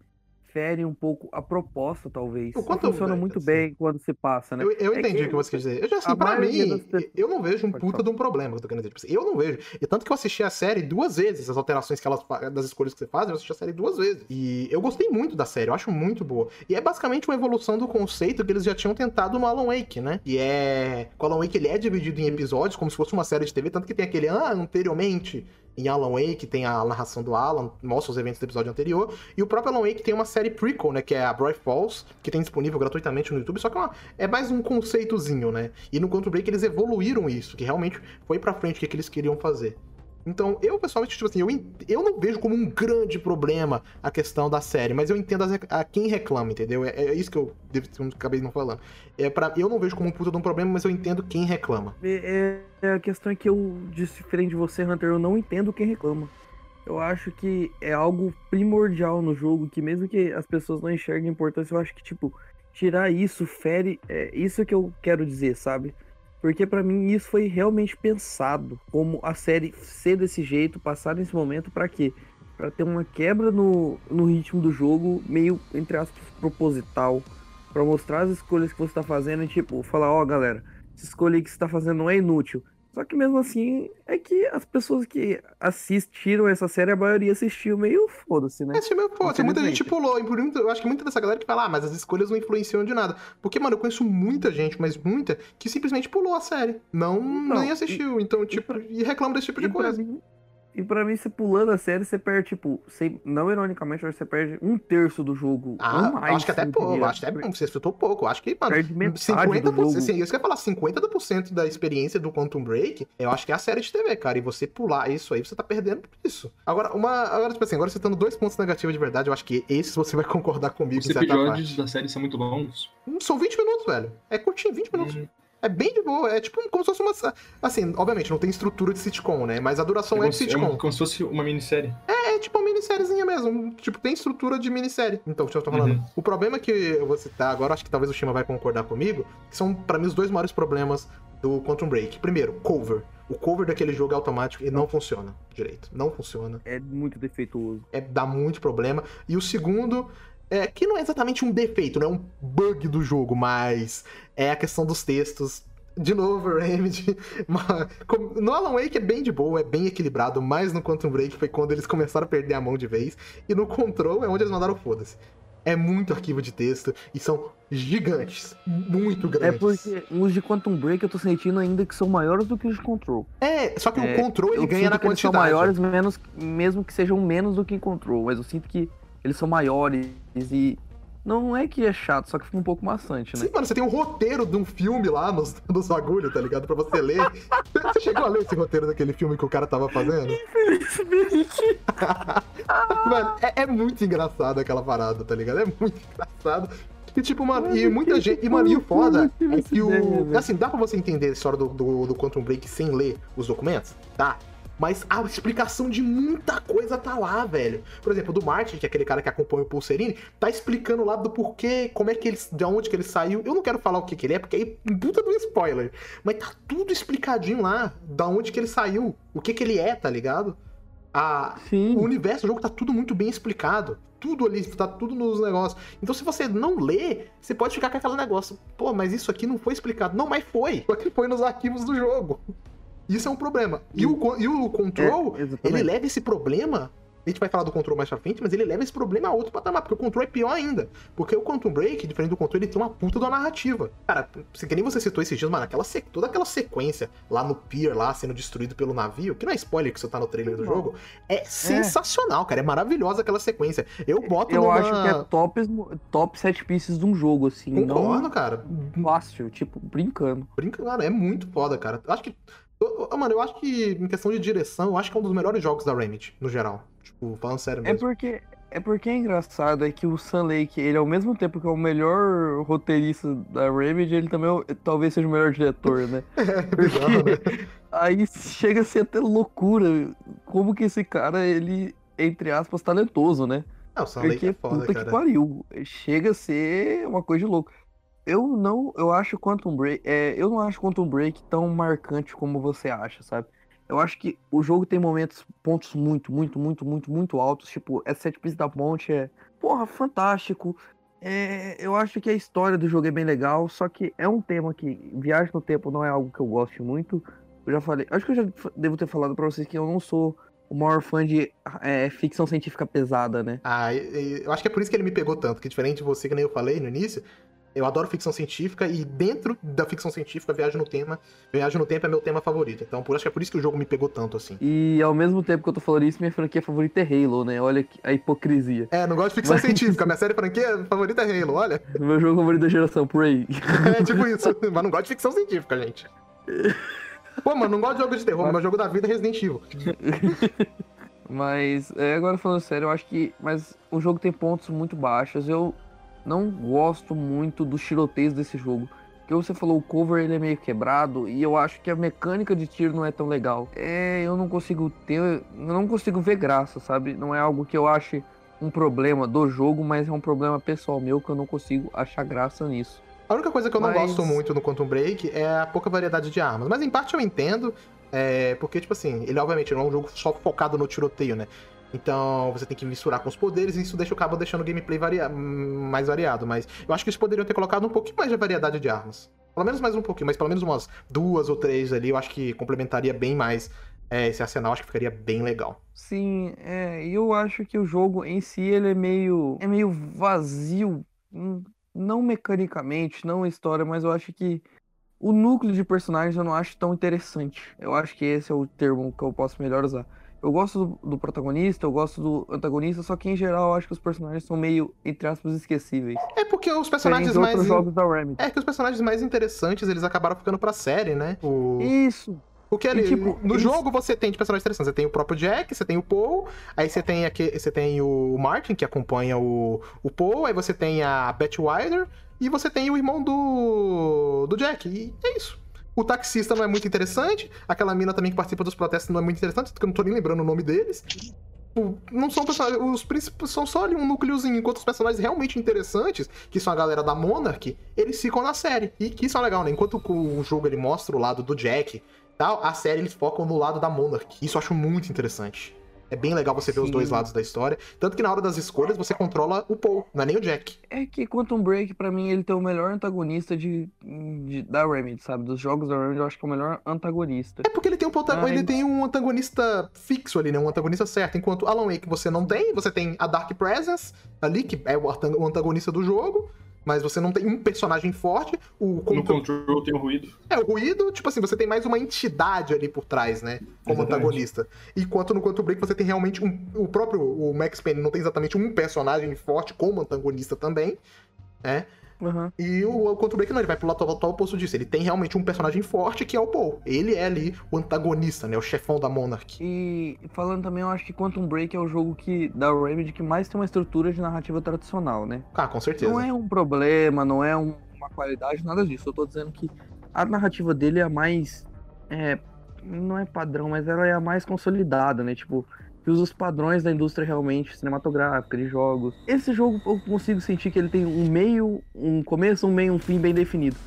fere um pouco a proposta, talvez. O Só Quantum funciona Break, muito assim. bem quando você passa, né? Eu, eu É entendi o que você quer dizer. Eu já assim, pra mim, das eu não vejo um puta falar. de um problema que eu tô querendo dizer. Eu não vejo. E tanto que eu assisti a série duas vezes, as alterações que elas das escolhas que você faz, eu assisti a série duas vezes. E eu gostei muito da série, eu acho muito boa. E é basicamente uma evolução do conceito que eles já tinham tentado no Alan Wake, né? E é. O Alan Wake ele é dividido em episódios, como se fosse uma série de TV, tanto que tem aquele ah, anteriormente. Em Alan Wake tem a narração do Alan, mostra os eventos do episódio anterior. E o próprio Alan Wake tem uma série prequel, né? Que é a Bright Falls, que tem disponível gratuitamente no YouTube. Só que é, uma- é mais um conceitozinho, né? E no Quantum Break eles evoluíram isso, que realmente foi pra frente o que, que eles queriam fazer. Então, eu pessoalmente, tipo assim, eu, eu não vejo como um grande problema a questão da série, mas eu entendo rec- a quem reclama, entendeu? É, é isso que eu devo, acabei não falando. É pra, eu não vejo como um puta de um problema, mas eu entendo quem reclama. É, é- a questão é que eu, diferente de você, Hunter, eu não entendo quem reclama. Eu acho que é algo primordial no jogo, que mesmo que as pessoas não enxerguem importância, eu acho que, tipo, tirar isso fere. É isso que eu quero dizer, sabe? Porque pra mim isso foi realmente pensado. Como a série ser desse jeito, passar nesse momento, pra quê? Pra ter uma quebra no, no ritmo do jogo, meio, entre aspas, proposital. Pra mostrar as escolhas que você tá fazendo e, tipo, falar, ó, galera, essa escolha que você tá fazendo não é inútil. Só que mesmo assim, é que as pessoas que assistiram essa série, a maioria assistiu meio foda-se, né? É, tipo, pô, assim, muita gente pulou. e Eu acho que muita dessa galera que fala, ah, mas as escolhas não influenciam de nada. Porque, mano, eu conheço muita gente, mas muita, que simplesmente pulou a série. Não, Então, nem assistiu. Então, tipo, e reclama desse tipo de E coisa. mim, e pra mim, você pulando a série, você perde, tipo, sem- não ironicamente, você perde um terço do jogo. Ah, ou mais, acho que até pouco. Acho que até você escutou pouco. Acho que, mano, Perde metade 50%. do jogo. Assim, eu ia falar, 50% da experiência do Quantum Break, eu acho que é a série de TV, cara. E você pular isso aí, você tá perdendo por isso. Agora, uma. Agora, tipo assim, agora você tá dois pontos negativos de verdade, eu acho que esses você vai concordar comigo Os episódios da série são muito longos. Hum, São 20 minutos, velho. É curtinho, 20 minutos. Hum, É bem de boa, é tipo como se fosse uma. Assim, obviamente, não tem estrutura de sitcom, né? Mas a duração é, é, de é sitcom. um- como se fosse uma minissérie. É tipo uma minissériezinha mesmo. Tipo, tem estrutura de minissérie. Então, o que eu tô falando. Uhum. O problema que eu vou citar agora, acho que talvez o Shima vai concordar comigo, que são, pra mim, os dois maiores problemas do Quantum Break. Primeiro, cover. O cover daquele jogo é automático e não funciona direito. Não funciona. É muito defeituoso. É, dá muito problema. E o segundo, é, que não é exatamente um defeito, não é um bug do jogo, mas é a questão dos textos. De novo, [laughs] Remedy. No Alan Wake é bem de boa, é bem equilibrado, mas no Quantum Break foi quando eles começaram a perder a mão de vez. E no Control é onde eles mandaram foda-se. É muito arquivo de texto e são gigantes. Muito É grandes. porque os de Quantum Break eu tô sentindo ainda que são maiores do que os de Control. É, só que É, o Control ele eu ganha na que eles são quantidade. maiores, menos, mesmo que sejam menos do que Control. Mas eu sinto que eles são maiores e. Não é que é chato, só que fica um pouco maçante, né? Sim, mano, você tem um roteiro de um filme lá nos, nos bagulho, tá ligado? Pra você ler. Você chegou a ler esse roteiro daquele filme que o cara tava fazendo? Infelizmente. [laughs] Mano, é, é muito engraçado aquela parada, tá ligado? É muito engraçado. E tipo, mano, e muita que gente. E, mano, e o foda é que o. Assim, dá pra você entender a história do, do, do Quantum Break sem ler os documentos? Dá. Mas a explicação de muita coisa tá lá, velho. Por exemplo, do Martin, que é aquele cara que acompanha o Pulserini, tá explicando lá do porquê, como é que ele. De onde que ele saiu. Eu não quero falar o que, que ele é, porque aí puta do spoiler. Mas tá tudo explicadinho lá, da onde que ele saiu, o que que ele é, tá ligado? A, Sim. o universo do jogo tá tudo muito bem explicado. Tudo ali, tá tudo nos negócios. Então, se você não lê, você pode ficar com aquele negócio. Pô, mas isso aqui não foi explicado. Não, mas foi. Só que foi nos arquivos do jogo. Isso é um problema. E o, e o Control, É, ele leva esse problema A gente vai falar do controle mais pra frente, mas ele leva esse problema a outro patamar, porque o controle é pior ainda. Porque o Quantum Break, diferente do controle, ele tem uma puta da narrativa. Cara, se que nem você citou esses dias, mano, aquela toda aquela sequência lá no pier, lá sendo destruído pelo navio, que não é spoiler que você tá no trailer do jogo, é sensacional, cara. É maravilhosa aquela sequência. Eu boto Eu numa... acho que é top, top 7 pieces de um jogo, assim. Concordo, não cara. fácil, tipo, brincando. Brinca, cara, é muito foda, cara. Acho que. Eu- eu- Mano, eu acho que, em questão de direção, eu acho que é um dos melhores jogos da Remedy, no geral. Tipo, falando sério É mesmo. porque é porque é engraçado é que o Sam Lake, ele ao mesmo tempo que é o melhor roteirista da Remedy, ele também é talvez seja o melhor diretor, né? [laughs] É bizarro, né? Aí chega a ser até loucura como que esse cara, ele, entre aspas, talentoso, né? Não, o Sam Lake Porque é foda, puta cara. que pariu. Chega a ser uma coisa de louco. Eu não, eu acho Quantum Break, é, eu não acho Quantum Break tão marcante como você acha, sabe? Eu acho que o jogo tem momentos, pontos muito, muito, muito, muito, muito altos. Tipo, essa set piece da ponte é, porra, fantástico. É, eu acho que a história do jogo é bem legal, só que é um tema que viagem no tempo não é algo que eu goste muito. Eu já falei, acho que eu já devo ter falado pra vocês que eu não sou o maior fã de é, ficção científica pesada, né? Ah, eu acho que é por isso que ele me pegou tanto, que diferente de você, que nem eu falei no início, eu adoro ficção científica e dentro da ficção científica, Viagem no Tema, Viagem no Tempo é meu tema favorito. Então, por, acho que é por isso que o jogo me pegou tanto, assim. E ao mesmo tempo que eu tô falando isso, minha franquia favorita é Halo, né? Olha a hipocrisia. É, não gosto de ficção Mas- científica, minha série franquia favorita é Halo, olha. [laughs] Meu jogo favorito da geração, Prey. É tipo isso, mas não gosto de ficção científica, gente. Pô, mano, não gosto de jogo de terror, mas meu jogo da vida é Resident Evil. [laughs] Mas, é, agora falando sério, eu acho que. Mas o jogo tem pontos muito baixos. Eu não gosto muito dos tiroteios desse jogo. Porque você falou, o cover ele é meio quebrado e eu acho que a mecânica de tiro não é tão legal. É, eu não consigo ter. Eu não consigo ver graça, sabe? Não é algo que eu ache um problema do jogo, mas é um problema pessoal meu que eu não consigo achar graça nisso. A única coisa que eu não Mas- gosto muito no Quantum Break é a pouca variedade de armas. Mas em parte eu entendo, é, porque, tipo assim, ele obviamente não é um jogo só focado no tiroteio, né? Então você tem que misturar com os poderes e isso deixa, acaba deixando o gameplay varia- hum, mais variado. Mas eu acho que eles poderiam ter colocado um pouquinho mais de variedade de armas. Pelo menos mais um pouquinho, mas pelo menos umas duas ou três ali, eu acho que complementaria bem mais é, esse arsenal, acho que ficaria bem legal. Sim, é, eu acho que o jogo em si ele é meio é meio vazio, hum, não mecanicamente, não história, mas eu acho que o núcleo de personagens eu não acho tão interessante. Eu acho que esse é o termo que eu posso melhor usar. Eu gosto do, do protagonista, eu gosto do antagonista, só que em geral eu acho que os personagens são meio, entre aspas, esquecíveis. É porque os personagens mais. outros jogos da Remedy. É que os personagens mais interessantes eles acabaram ficando pra série, né? O... Isso. Porque E, ali, tipo, no eles- jogo você tem de personagens interessantes. Você tem o próprio Jack, você tem o Paul, aí você tem aqui, você tem o Martin, que acompanha o, o Paul, aí você tem a Beth Wilder, e você tem o irmão do, do Jack. E é isso. O taxista não é muito interessante, aquela mina também que participa dos protestos não é muito interessante, porque eu não tô nem lembrando o nome deles. Tipo, Não são personagens. Os príncipes são só ali um núcleozinho, enquanto os personagens realmente interessantes, que são a galera da Monarch, eles ficam na série. E que isso é legal, né? Enquanto o jogo ele mostra o lado do Jack tal, a série eles focam no lado da Monarch. Isso eu acho muito interessante. É bem legal você ver os dois lados da história. Tanto que na hora das escolhas você controla o Paul, não é nem o Jack. É que Quantum Break, pra mim, ele tem o melhor antagonista de, de- da Remedy, sabe? Dos jogos da Remedy, eu acho que é o melhor antagonista. É porque ele tem um, Mas- ele tem um antagonista fixo ali, né? Um antagonista certo. Enquanto Alan Wake você não tem, você tem a Dark Presence ali, que é o antagonista do jogo. Mas você não tem um personagem forte. O No contra- control tem o ruído. É, o ruído, tipo assim, você tem mais uma entidade ali por trás, né? Como Exatamente. antagonista. Enquanto no Quantum Break você tem realmente um. O próprio o Max Payne não tem exatamente um personagem forte como antagonista também, né? Aham. E o, o Quantum Break não, ele vai pro lado total oposto disso. Ele tem realmente um personagem forte que é o Paul. Ele é ali o antagonista, né? O chefão da Monarch. E falando também, eu acho que Quantum Break é o jogo que da Remedy que mais tem uma estrutura de narrativa tradicional, né? Ah, com certeza. Não é um problema, não é um- uma qualidade, nada disso. Eu tô dizendo que a narrativa dele é a mais. É, não é padrão, mas ela é a mais consolidada, né? Tipo, que usa os padrões da indústria realmente cinematográfica, de jogos. Esse jogo eu consigo sentir que ele tem um meio, um começo, um meio, um fim bem definido.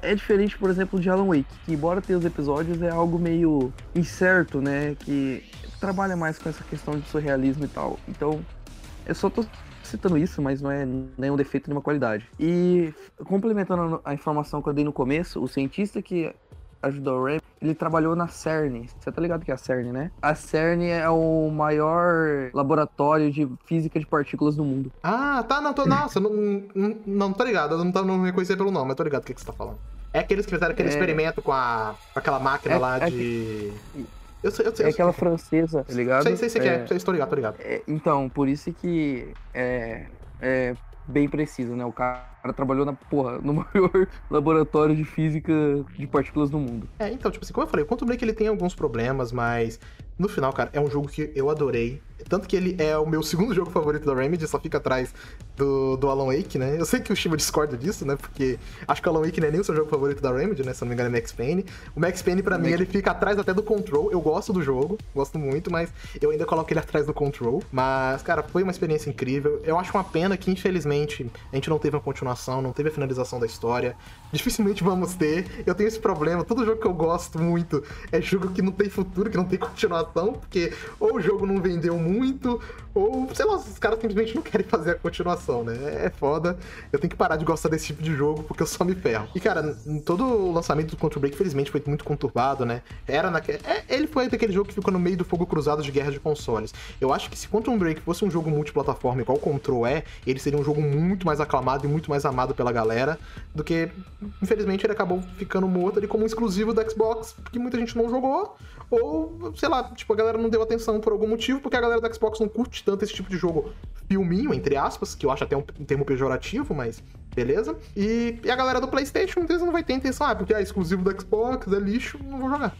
É diferente, por exemplo, de Alan Wake, que embora tenha os episódios, é algo meio incerto, né? Que trabalha mais com essa questão de surrealismo e tal. Então, eu só tô citando isso, mas não é nenhum defeito, nenhuma qualidade. E complementando a informação que eu dei no começo, o cientista que ajudou o Ram, ele trabalhou na CERN. Você tá ligado que é a CERN, né? A CERN é o maior laboratório de física de partículas do mundo. Ah, tá, não, tô. Nossa, não, não, não tô ligado. Eu não, tá, não me reconhecer pelo nome, mas tô ligado o que, que você tá falando. É aqueles que fizeram aquele É. experimento com, a, com aquela máquina É- lá é de. Eu sei, eu sei. É aquela francesa, tá ligado? Sei, sei, sei que É, é. Sei, tô ligado, tô ligado. é, então, por isso que é, é bem preciso, né? O cara trabalhou na porra, no [laughs] maior laboratório de física de partículas do mundo. É, então, tipo assim, como eu falei, o Quantum Break ele tem alguns problemas, mas no final, cara, é um jogo que eu adorei. Tanto que ele é o meu segundo jogo favorito da Remedy, só fica atrás do, do Alan Wake, né? Eu sei que o Shiva discorda disso, né? Porque acho que o Alan Wake não é nem o seu jogo favorito da Remedy, né? Se eu não me engano é Max Payne. O Max Payne, pra mim, Max- ele fica atrás até do Control. Eu gosto do jogo, gosto muito, mas eu ainda coloco ele atrás do Control. Mas, cara, foi uma experiência incrível. Eu acho uma pena que, infelizmente, a gente não teve uma continuação, não teve a finalização da história. Dificilmente vamos ter. Eu tenho esse problema. Todo jogo que eu gosto muito é jogo que não tem futuro, que não tem [laughs] continuação, porque ou o jogo não vendeu muito, ou, sei lá, os caras simplesmente não querem fazer a continuação, né? É foda. Eu tenho que parar de gostar desse tipo de jogo, porque eu só me ferro. E, cara, todo o lançamento do Control Break, felizmente, foi muito conturbado, né? Era naquele. É, ele foi daquele jogo que ficou no meio do fogo cruzado de guerra de consoles. Eu acho que se Quantum Break fosse um jogo multiplataforma igual o Control é, ele seria um jogo muito mais aclamado e muito mais amado pela galera do que, infelizmente, ele acabou ficando morto ali como exclusivo da Xbox, porque muita gente não jogou, ou, sei lá, tipo, a galera não deu atenção por algum motivo, porque a galera da Xbox não curte tanto esse tipo de jogo filminho, entre aspas, que eu acho até um, termo pejorativo, mas beleza. E, e a galera do PlayStation, às vezes, não vai ter intenção, ah, porque é exclusivo do Xbox, é lixo, não vou jogar.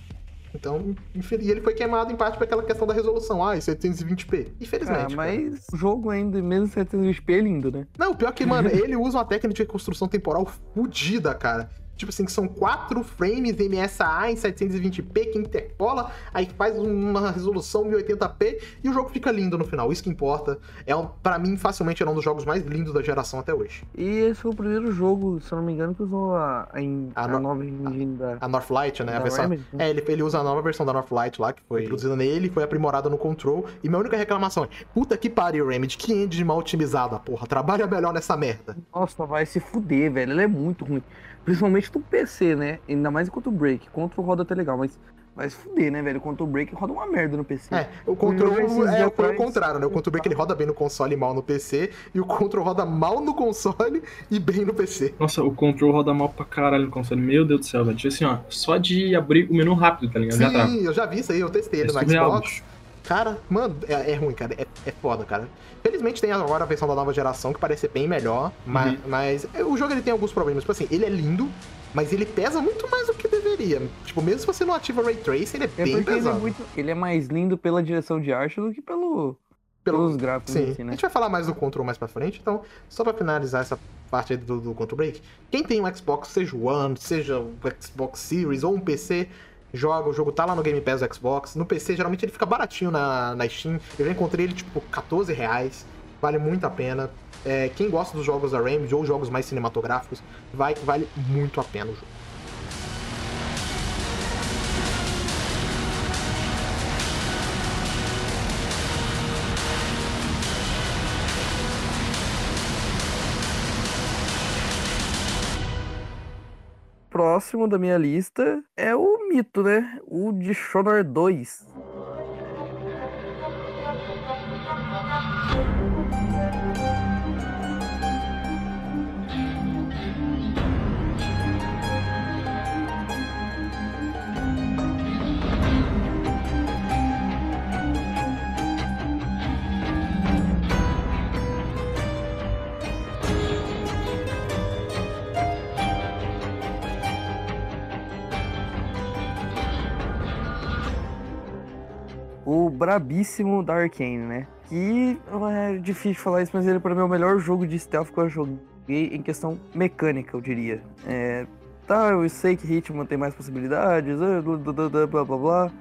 Então, e ele foi queimado em parte por aquela questão da resolução. Ah, 720p. Infelizmente. Ah, cara. mas o jogo ainda, mesmo 720p, é lindo, né? Não, o pior que, mano, [laughs] ele usa uma técnica de reconstrução temporal fodida, cara. Tipo assim, que são quatro frames MSA em 720p que interpola, aí faz uma resolução 1080p e o jogo fica lindo no final. Isso que importa. É um, para mim, facilmente era um dos jogos mais lindos da geração até hoje. E esse foi o primeiro jogo, se eu não me engano, que usou a, a, A a no- nova engine da, A Northlight, né? A versão, Remedy. né? É, ele, ele usa a nova versão da Northlight lá, que foi produzida nele, foi aprimorada no Control. E minha única reclamação é: puta que pariu, Remedy, que engine mal otimizada, porra. Trabalha melhor nessa merda. Nossa, vai se fuder, velho. Ele é muito ruim. Principalmente no PC, né? Ainda mais enquanto o Break. Contra o roda até legal, mas vai se fuder, né, velho? Contra o Break roda uma merda no PC. É, o Control é, foi o contrário, né? O Control Break ele roda bem no console e mal no PC, e o Control roda mal no console e bem no PC. Nossa, o control roda mal pra caralho no console. Meu Deus do céu, velho. Tipo assim, ó, só de abrir o menu rápido, tá ligado? Já trava. Sim, eu já vi isso aí, eu testei ele É no surreal, Xbox. bicho. Cara, mano, é, é ruim, cara. É, é foda, cara. Felizmente tem agora a versão da nova geração que parece ser bem melhor, mas, Uhum. mas o jogo ele tem alguns problemas. Tipo assim, ele é lindo, mas ele pesa muito mais do que deveria. Tipo, mesmo se você não ativa Ray Tracing, ele é, É bem porque ele é, pesado. muito, ele é mais lindo pela direção de arte do que pelo, Pelo- pelos gráficos Sim, em si, a né? gente vai falar mais do Control mais pra frente, então, só pra finalizar essa parte aí do, do Control Break, quem tem um Xbox, seja o One, seja o Xbox Series ou um PC, joga, o jogo tá lá no Game Pass do Xbox. No PC, geralmente ele fica baratinho na, na Steam. Eu já encontrei ele, tipo, 14 reais. Vale muito a pena. É, quem gosta dos jogos da Remedy ou jogos mais cinematográficos, vai vale muito a pena o jogo. Próximo da minha lista é o mito, né? O Dishonored 2. O brabíssimo da Arkane, né? Que é difícil falar isso, mas ele pra mim é o melhor jogo de stealth que eu joguei em questão mecânica, eu diria. É, tá, eu sei que Hitman tem mais possibilidades, ah, blá blá blá blá blá.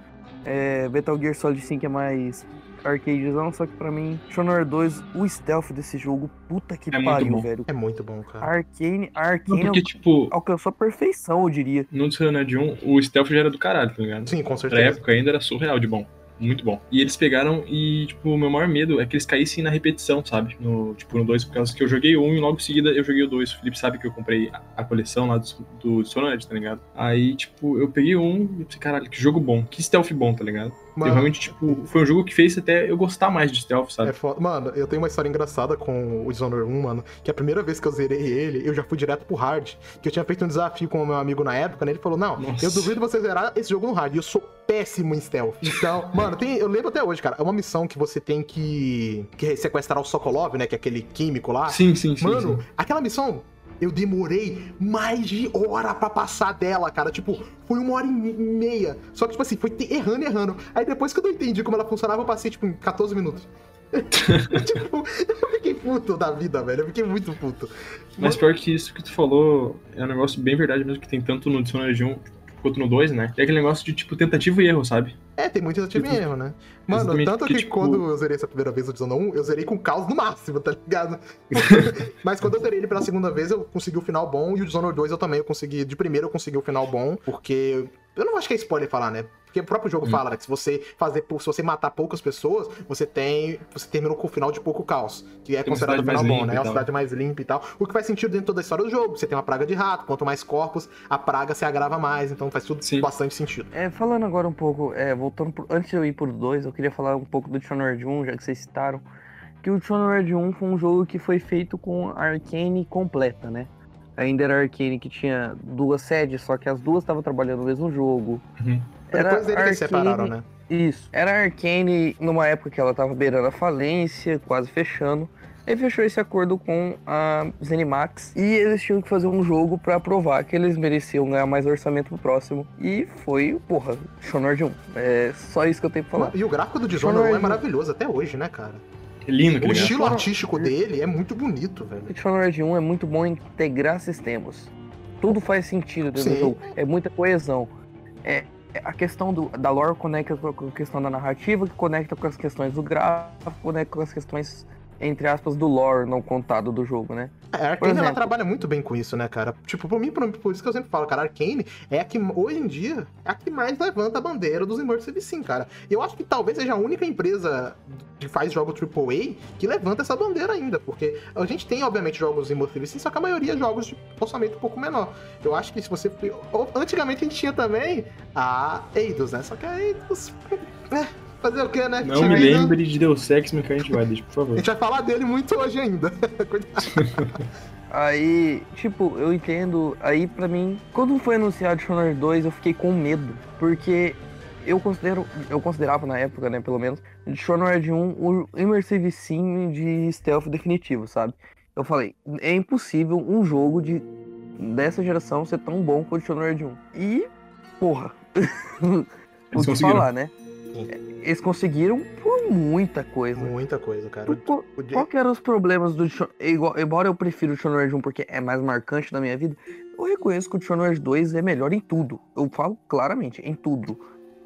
É, Metal Gear Solid 5 é mais arcadezão, só que pra mim, Dishonored 2, o stealth desse jogo, puta que É muito pariu, bom. velho. É muito bom, cara. Arkane, Não, Arkane porque, tipo, alcançou a perfeição, eu diria. no Dishonored 1, o stealth já era do caralho, tá ligado? Sim, com certeza. época ainda era surreal de bom. Muito bom. E eles pegaram e, tipo, o meu maior medo é que eles caíssem na repetição, sabe? No, tipo, no 2, por causa que eu joguei um e logo em seguida eu joguei o 2. O Felipe sabe que eu comprei a, coleção lá do, do Dishonored, tá ligado? Aí, tipo, eu peguei um e pensei, caralho, que jogo bom, que stealth bom, tá ligado? Mano, Eu realmente, tipo, foi um jogo que fez até eu gostar mais de stealth, sabe? É foda. Mano, eu tenho uma história engraçada com o Dishonored 1, mano. Que a primeira vez que eu zerei ele, eu já fui direto pro hard. Que eu tinha feito um desafio com o meu amigo na época, né? Ele falou: Não, Nossa. eu duvido você zerar esse jogo no hard. E eu sou péssimo em stealth. Então, [laughs] mano, tem, eu lembro até hoje, cara. É uma missão que você tem que, que sequestrar o Sokolov, né? Que é aquele químico lá. Sim, sim, sim. Mano, sim. aquela missão. Eu demorei mais de hora pra passar dela, cara. Tipo, foi uma hora e meia. Só que, tipo assim, foi errando, errando. Aí depois que eu não entendi como ela funcionava, eu passei, tipo, em 14 minutos. [laughs] tipo, eu fiquei puto da vida, velho. Eu fiquei muito puto. Mas pior que isso que tu falou é um negócio bem verdade mesmo, que tem tanto no Dishonored 1 quanto no 2, né? É aquele negócio de, tipo, tentativa e erro, sabe? É, tem muito e erro, né? Mano, Exatamente, tanto porque, que tipo- quando eu zerei essa primeira vez o Dishonored 1, eu zerei com caos no máximo, tá ligado? [laughs] Mas quando eu zerei ele pela segunda vez, eu consegui o final bom, e o Dishonored 2 eu também eu consegui, de primeiro eu consegui o final bom, porque... Eu não acho que é spoiler falar, né? Porque o próprio jogo Hum. fala, né? Que se você fazer, se você matar poucas pessoas, você tem. Você terminou com o final de pouco caos. Que é Tem considerado o cidade final bom, né? É uma cidade mais limpa e tal. O que faz sentido dentro da história do jogo. Você tem uma praga de rato, quanto mais corpos, a praga se agrava mais. Então faz tudo Sim. bastante sentido. É, falando agora um pouco, é, voltando pro- antes de eu ir pro 2, eu queria falar um pouco do Dishonored 1, já que vocês citaram. Que o Dishonored 1 foi um jogo que foi feito com a Arcane completa, né? Ainda era a Arcane que tinha duas sedes, só que as duas estavam trabalhando no mesmo jogo. Uhum. Era Depois eles Arcane- separaram, né? Isso. Era a Arcane numa época que ela tava beirando a falência, quase fechando. Aí fechou esse acordo com a Zenimax e eles tinham que fazer um jogo pra provar que eles mereciam ganhar mais orçamento pro próximo. E foi, porra, Dishonored 1. É só isso que eu tenho pra falar. E o gráfico do Dishonored 1 é maravilhoso até hoje, né, cara? É lindo O aquele negócio. estilo artístico dele é muito bonito, velho. O Dishonored 1 é muito bom em integrar sistemas. Tudo faz sentido dentro Sim. do jogo. É muita coesão. É, é a questão do, da lore conecta com a com a questão da narrativa, que conecta com as questões do gráfico, conecta com as questões, entre aspas, do lore não contado do jogo, né? A Arkane, ela trabalha muito bem com isso, né, cara? Tipo, por mim, por, por isso que eu sempre falo, cara, a Arkane é a que, hoje em dia, é a que mais levanta a bandeira dos Immersive Sim, cara. E eu acho que talvez seja a única empresa que faz jogo AAA que levanta essa bandeira ainda, porque a gente tem, obviamente, jogos Immersive Sim, só que a maioria é jogos de orçamento um pouco menor. Eu acho que se você... Antigamente a gente tinha também a Eidos, né? Só que a Eidos... [laughs] É, fazer o quê, né? Não me ainda- lembre de Deus Ex Mechanic Riders, por A favor. gente vai falar dele muito hoje ainda. [laughs] [laughs] Aí, tipo, eu entendo. Aí, pra mim, quando foi anunciado Dishonored 2, eu fiquei com medo. Porque eu considero. Eu considerava na época, né, pelo menos, Dishonored 1 o Immersive Sim de stealth definitivo, sabe? Eu falei, é impossível um jogo de dessa geração ser tão bom quanto Dishonored 1. E, porra. [laughs] o que falar, né? Eles conseguiram por muita coisa. Muita coisa, cara. Por- por- Jay- qual que eram os problemas do? Igual- Embora eu prefira o Dishonored 1 porque é mais marcante na minha vida, eu reconheço que o Dishonored 2 é melhor em tudo. Eu falo claramente, em tudo.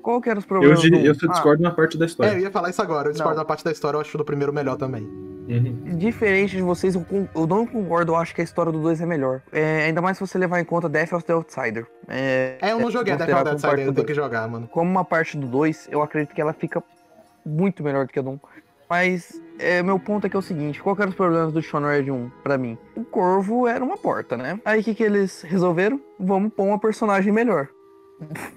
Qual que eram os Eu, problemas do... eu só Ah, discordo na parte da É, eu história. ia falar isso agora. Eu discordo Não. da parte da história, eu acho do primeiro melhor também. Uhum. diferente de vocês, eu, eu não concordo, eu acho que a história do 2 é melhor. É, ainda mais se você levar em conta Death of the Outsider. É, É, eu não joguei a Death of the Outsider, do tenho que jogar, mano. como uma parte do 2, eu acredito que ela fica muito melhor do que a do 1. Mas é, meu ponto é que é o seguinte, qual que eram os problemas do Dishonored 1 pra mim? O Corvo era uma porta, né? Aí o que, que eles resolveram? Vamos pôr uma personagem melhor.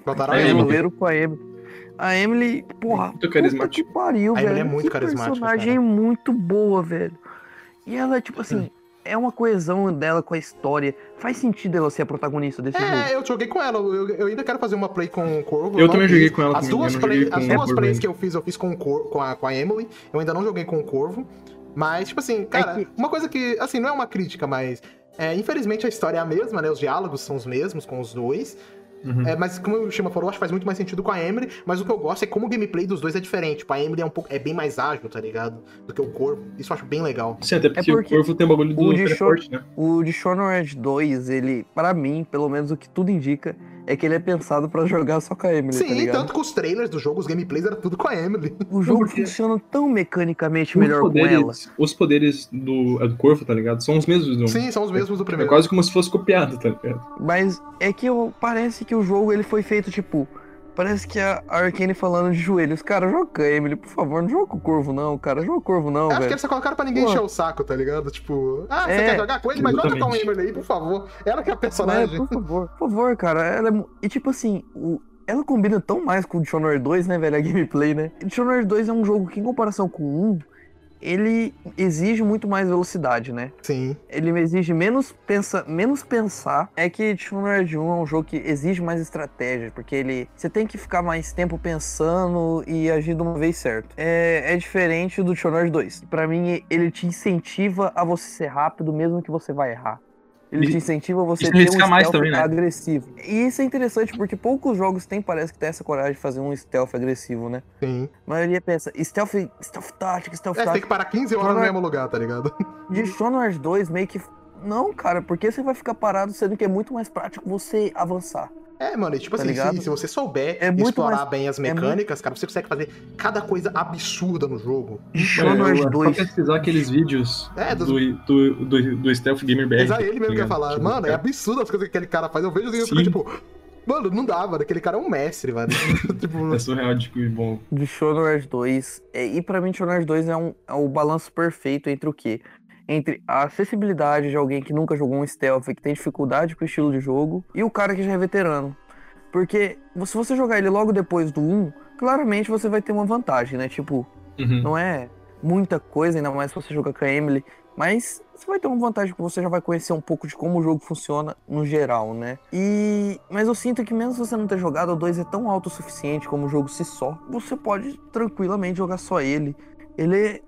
Botaram a É, Emily. com a Emily. A Emily, porra, Muito carismática. que pariu, A velho. Emily é muito que carismática, personagem cara. muito boa, velho. E ela, tipo assim, é uma coesão dela com a história. Faz sentido ela ser a protagonista desse jogo. É, eu joguei com ela. Eu, eu ainda quero fazer uma play com o Corvo. Eu não também fiz. joguei com ela As duas, play- as duas plays que eu fiz, eu fiz com, o Cor- com, a, com a Emily. Eu ainda não joguei com o Corvo. Mas, tipo assim, cara, que- uma coisa que, assim, não é uma crítica, mas. é, infelizmente a história é a mesma, né? Os diálogos são os mesmos com os dois. Uhum. É, mas como o Shima falou, acho que faz muito mais sentido com a Emily. Mas o que eu gosto é como o gameplay dos dois é diferente. Tipo, a Emily é um pouco é bem mais ágil, tá ligado? Do que o Corvo. Isso eu acho bem legal. Sim, até porque, porque o Corvo tem o bagulho do o de né? O Dishonored 2, ele, pra mim, pelo menos o que tudo indica, é que ele é pensado pra jogar só com a Emily, tá Sim, ligado? tanto que os trailers do jogo, os gameplays, era tudo com a Emily. O jogo porque- funciona tão mecanicamente Os melhor com ela. poderes, os poderes do, é do Corvo, tá ligado? São os mesmos do Sim, são os mesmos do É primeiro. quase como se fosse copiado, tá ligado? Mas é que eu- parece que o jogo ele foi feito, tipo, Parece que a Arkane falando de joelhos. Cara, joga Emily, por favor, não joga o Corvo, não, cara. Joga o Corvo, não, Eu acho que velho. eles só colocaram pra ninguém Pô. encher o saco, tá ligado? Tipo, ah, você É, quer jogar com ele, mas joga com a. Emily aí, por favor. Ela que é a É, personagem. por favor, por favor, cara. Ela é... E tipo assim, o... ela combina tão mais com o Dishonored 2, né, velho? A gameplay, né? Dishonored 2 é um jogo que, em comparação com o 1, ele exige muito mais velocidade, né? Sim. Ele exige menos, pensa... menos pensar. É que Dishonored 1 é um jogo que exige mais estratégia, porque ele. Você tem que ficar mais tempo pensando e agir de uma vez certo. É, é diferente do Dishonored 2. Pra mim, ele te incentiva a você ser rápido, mesmo que você vai errar. Ele E- te incentiva a você isso ter um stealth também, né? agressivo. E isso é interessante porque poucos jogos têm, parece que tem essa coragem de fazer um stealth agressivo, né? Sim. A maioria pensa, stealth, stealth tática, stealth É, você tem que parar 15 horas no mesmo lugar, tá ligado? [laughs] Dishonored 2 meio que. Não, cara, porque você vai ficar parado sendo que é muito mais prático você avançar. É, mano, e tipo Tá assim, se, se você souber É muito explorar mais- bem as mecânicas, cara, você consegue fazer cada coisa absurda no jogo. Dishonored É, só 2. pesquisar aqueles vídeos É, dos- do, do, do, do Stealth Gamer BR. Mas aí ele mesmo tá quer ligado? falar, Tipo, mano, é cara, absurdo as coisas que aquele cara faz. Eu vejo e eu fico tipo, mano, não dá, mano. Aquele cara é um mestre, mano. [laughs] tipo, É surreal de que bom. Dishonored 2. é- E pra mim, Dishonored 2 é, um, é o balanço perfeito entre o quê? Entre a acessibilidade de alguém que nunca jogou um stealth e que tem dificuldade com o estilo de jogo, e o cara que já é veterano. Porque se você jogar ele logo depois do 1, claramente você vai ter uma vantagem, né? Tipo, Uhum. não é muita coisa, ainda mais se você jogar com a Emily, mas você vai ter uma vantagem que você já vai conhecer um pouco de como o jogo funciona no geral, né? E mas eu sinto que mesmo se você não ter jogado, o 2 é tão autossuficiente como o jogo si só, você pode tranquilamente jogar só ele. Ele é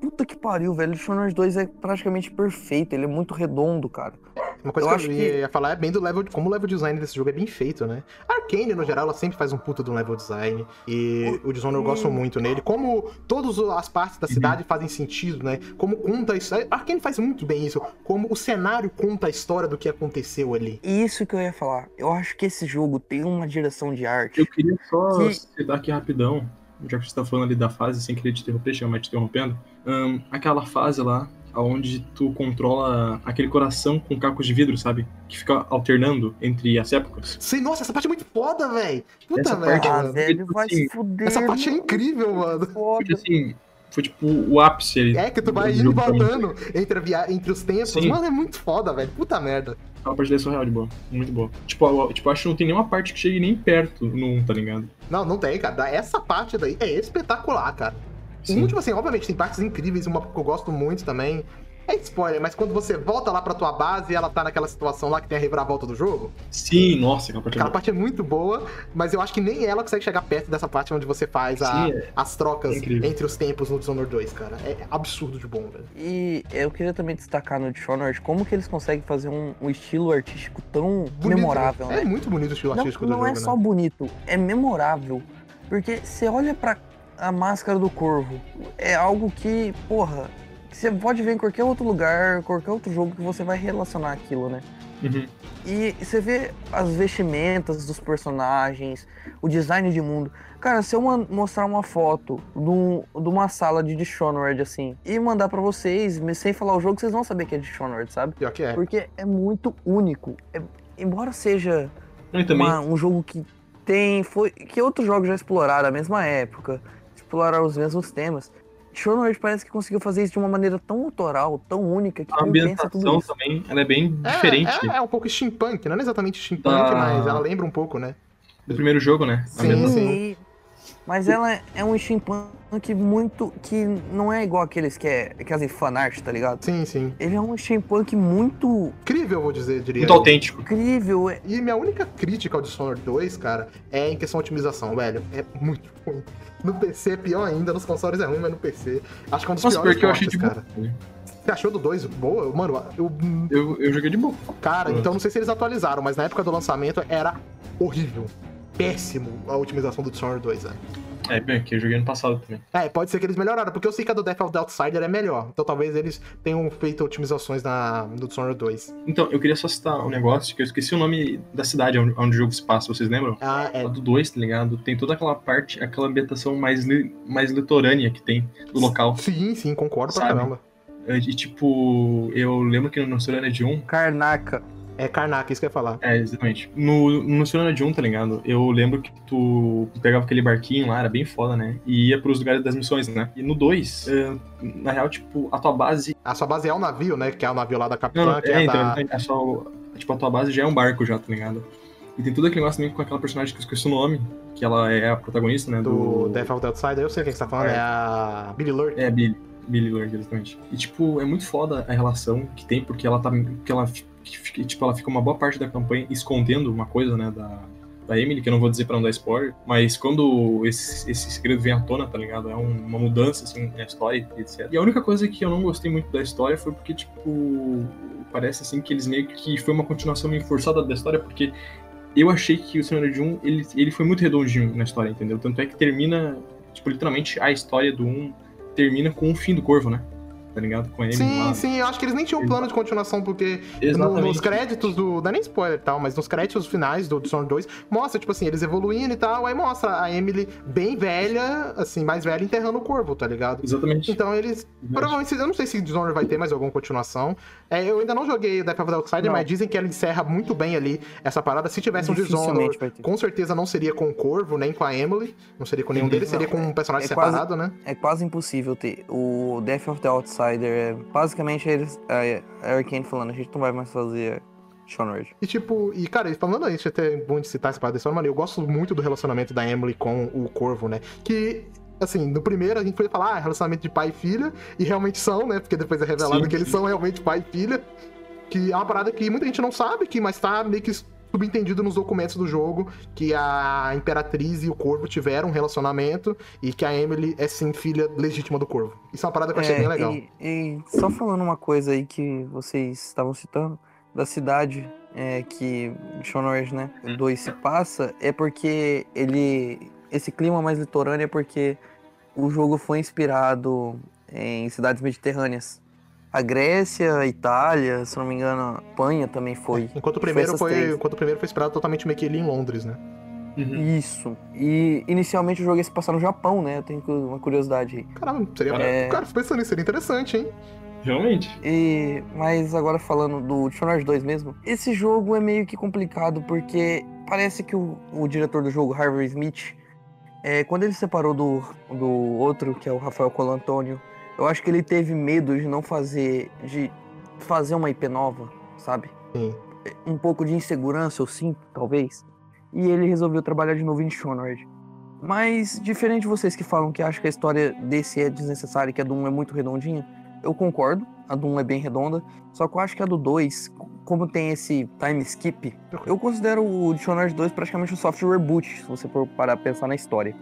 Puta que pariu, velho. O Dishonored 2 é praticamente perfeito, ele é muito redondo, cara. Uma coisa Eu que acho eu que- ia falar é bem do level, como o level design desse jogo é bem feito, né? A Arcane, no geral, ela sempre faz um puta de um level design. E o Dishonored eu gosto muito nele. Como todas as partes da cidade fazem sentido, né? Como conta isso. A Arcane faz muito bem isso. Como o cenário conta a história do que aconteceu ali. E isso que eu ia falar. Eu acho que esse jogo tem uma direção de arte. Eu queria só Que- citar aqui rapidão, já que você tá falando ali da fase, sem querer te interromper, chama te interrompendo. aquela fase lá, onde tu controla aquele coração com cacos de vidro, sabe? Que fica alternando entre as épocas. Sim, nossa, essa parte é muito foda, velho. Puta Essa merda, parte- Ah, mano. velho, vai Assim, se fuder. Essa parte é incrível, mano. Foda. Porque assim, foi tipo o ápice ali. É que tu vai do indo e voltando entre, via... entre os tempos. Sim. Mano, é muito foda, velho. Puta merda. Aquela parte dele é surreal de boa. Muito boa. Tipo, eu- tipo, acho que não tem nenhuma parte que chegue nem perto no 1, tá ligado? Não, não tem, cara. Essa parte daí é espetacular, cara. Sim. Um, tipo assim, obviamente tem partes incríveis, uma que eu gosto muito também. É spoiler, mas quando você volta lá pra tua base e ela tá naquela situação lá que tem a reviravolta do jogo, Sim, nossa, aquela parte é aquela boa. parte é muito boa, mas eu acho que nem ela consegue chegar perto dessa parte onde você faz a- Sim, é. as trocas incrível. entre os tempos no Dishonored 2, cara. É absurdo de bom, velho. E eu queria também destacar no Dishonored como que eles conseguem fazer um, um estilo artístico tão Bonito, memorável, É né? muito bonito o estilo Não, artístico do não jogo, é né? só bonito, é memorável. Porque você olha pra a máscara do corvo, é algo que, porra, você pode ver em qualquer outro lugar, qualquer outro jogo que você vai relacionar aquilo, né? Uhum. E você vê as vestimentas dos personagens, o design de mundo. Cara, se eu mostrar uma foto de, um- de uma sala de Dishonored, assim, e mandar pra vocês, sem falar o jogo, vocês vão saber que é Dishonored, sabe? Pior que é. Porque é muito único. É- embora seja uma- um jogo que tem. Foi, que outros jogos já exploraram a mesma época, exploraram os mesmos temas. Dishonored parece que conseguiu fazer isso de uma maneira tão autoral, tão única, que a ambientação isso. também, ela é bem É, diferente É, é um pouco steampunk, não é exatamente steampunk, Da- mas ela lembra um pouco, né? do primeiro jogo, né? A Sim, Mas ela é um steampunk muito. que não é igual aqueles que, é, que fazem fanart, tá ligado? Sim, sim. Ele é um steampunk muito Incrível, vou dizer, diria. Muito autêntico. incrível. é- E minha única crítica ao Dishonored 2, cara, é em questão de otimização, velho. É muito ruim. No PC é pior ainda, nos consoles é ruim, mas no PC. Acho que é um dos Nossa, piores porque eu achei portes, de boa. cara. Você achou do 2 boa? Mano, eu. Eu, eu joguei de boa. Cara, então não sei se eles atualizaram, mas na época do lançamento era horrível. Péssimo a otimização do Dishonored 2, velho. É, bem, que eu joguei no passado também. É, pode ser que eles melhoraram, porque eu sei que a do Death of the Outsider é melhor. Então talvez eles tenham feito otimizações na, no Dishonored 2. Então, eu queria só citar um negócio, que eu esqueci o nome da cidade onde, onde o jogo se passa, vocês lembram? Ah, é. A do 2, tá ligado? Tem toda aquela parte, aquela ambientação mais, li- mais litorânea que tem do local. Sim, sim, concordo pra Sabe? caramba. E tipo, eu lembro que no Serenity 1, Karnaka. É Karnak, isso que eu ia falar. É, exatamente. No, no Sonora de 1, tá ligado? Eu lembro que tu pegava aquele barquinho lá, era bem foda, né? E ia pros lugares das missões, né? E no 2, eh, na real, tipo, a tua base. A sua base é o navio, né? Que é o navio lá da Capitã, Não, é, é, então, da... é só. Tipo, a tua base já é um barco já, tá ligado? E tem todo aquele negócio também com aquela personagem que eu esqueci o nome, que ela é a protagonista, né? do Do. Death of the Outsider. Eu sei quem que você tá falando, É. é a Billy Lurk. É, Billy. Billy Lurk, exatamente. E, tipo, é muito foda a relação que tem, porque ela tá. Que ela, que tipo, ela fica uma boa parte da campanha escondendo uma coisa, né, da, da Emily, que eu não vou dizer pra não dar spoiler, mas quando esse, esse segredo vem à tona, tá ligado? É um- uma mudança, assim, na história e etc. E a única coisa que eu não gostei muito da história foi porque, tipo, parece, assim, que eles meio que foi uma continuação meio forçada da história, porque eu achei que o Senhor de 1, ele, ele foi muito redondinho na história, entendeu? Tanto é que termina, tipo, literalmente a história do 1 termina com o fim do Corvo, né? Tá ligado? Com Emily Sim, lá. sim, eu acho que eles nem tinham plano de continuação, porque no- Exatamente. nos créditos do. Não é nem spoiler e tal, mas nos créditos finais do Dishonored 2, mostra, tipo assim, eles evoluindo e tal, aí mostra a Emily bem velha, assim, mais velha, enterrando o corvo, tá ligado? Exatamente. Então eles. Provavelmente, eu não sei se Dishonored vai ter mais alguma continuação. É, eu ainda não joguei Death of the Outsider, Não. mas dizem que ela encerra muito bem ali essa parada. Se tivesse um Dishonored, com certeza não seria com o Corvo, nem com a Emily. Não seria com nenhum deles, seria com um personagem é quase- separado, né? É quase impossível ter. O Death of the Outsider é basicamente eles, a a Arkane falando, a gente não vai mais fazer Dishonored. E tipo, e cara, falando aí, deixa eu até bom de citar essa parada desse mano, eu gosto muito do relacionamento da Emily com o Corvo, né? Que. Assim, no primeiro a gente foi falar, ah, relacionamento de pai e filha, e realmente são, né? Porque depois é revelado Sim, que eles sim. são realmente pai e filha. Que é uma parada que muita gente não sabe, que, mas tá meio que subentendido nos documentos do jogo, que a Imperatriz e o Corvo tiveram um relacionamento, e que a Emily é sim filha legítima do Corvo. Isso é uma parada que eu achei É, bem legal. E, e só falando uma coisa aí que vocês estavam citando, da cidade é, que Dishonored, né, Hum. 2 se passa, é porque ele... Esse clima mais litorâneo é porque o jogo foi inspirado em cidades mediterrâneas. A Grécia, a Itália, se não me engano, a Espanha também foi. Enquanto o Foi primeiro foi, três. enquanto o primeiro foi inspirado totalmente meio que ali em Londres, né? Uhum. Isso. E inicialmente o jogo ia se passar no Japão, né? Eu tenho uma curiosidade aí. Caramba, seria. É. Cara, pensando nisso, seria interessante, hein? Realmente. E, mas agora falando do Dishonored 2 mesmo, esse jogo é meio que complicado porque parece que o, o diretor do jogo, Harvey Smith, é, quando ele separou do, do outro, que é o Rafael Colantônio, eu acho que ele teve medo de não fazer, de fazer uma IP nova, sabe? Sim. Um pouco de insegurança, eu sinto, talvez. E ele resolveu trabalhar de novo em Dishonored. Mas, diferente de vocês que falam que acham que a história desse é desnecessária e que a Doom é muito redondinha, eu concordo, a Doom é bem redonda, só que eu acho que a do 2, como tem esse time skip, eu considero o Dishonored 2 praticamente um soft reboot, se você for parar pensar na história.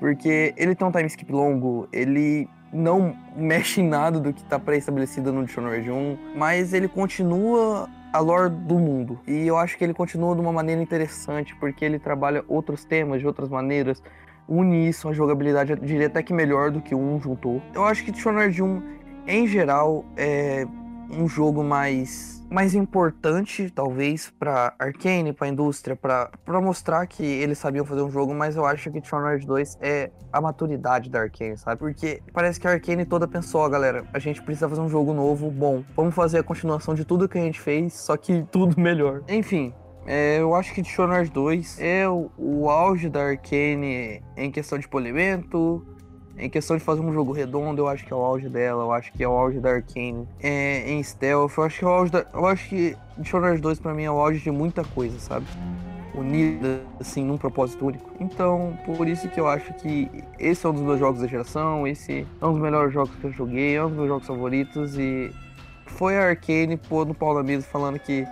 Porque ele tem um time skip longo, ele não mexe em nada do que tá pré-estabelecido no Dishonored 1, mas ele continua a lore do mundo. E eu acho que ele continua de uma maneira interessante, porque ele trabalha outros temas de outras maneiras, une isso a jogabilidade, diria até que melhor do que 1 juntou. Eu acho que Dishonored 1, em geral, é um jogo mais mais importante, talvez, pra Arkane, pra indústria, pra pra mostrar que eles sabiam fazer um jogo, mas eu acho que Dishonored 2 é a maturidade da Arkane, sabe? Porque parece que a Arkane toda pensou, ó, galera, a gente precisa fazer um jogo novo, bom, vamos fazer a continuação de tudo que a gente fez, só que [laughs] tudo melhor. Enfim, é, eu acho que Dishonored 2 é o, o auge da Arkane em questão de polimento, em questão de fazer um jogo redondo, eu acho que é o auge dela, eu acho que é o auge da Arkane. É, em stealth, eu acho que é o auge da, eu acho que Dishonored 2 pra mim é o auge de muita coisa, sabe? Unida, assim, num propósito único. Então, por isso que eu acho que esse é um dos meus jogos da geração, esse é um dos melhores jogos que eu joguei, é um dos meus jogos favoritos e foi a Arkane pôr no pau da mesa falando que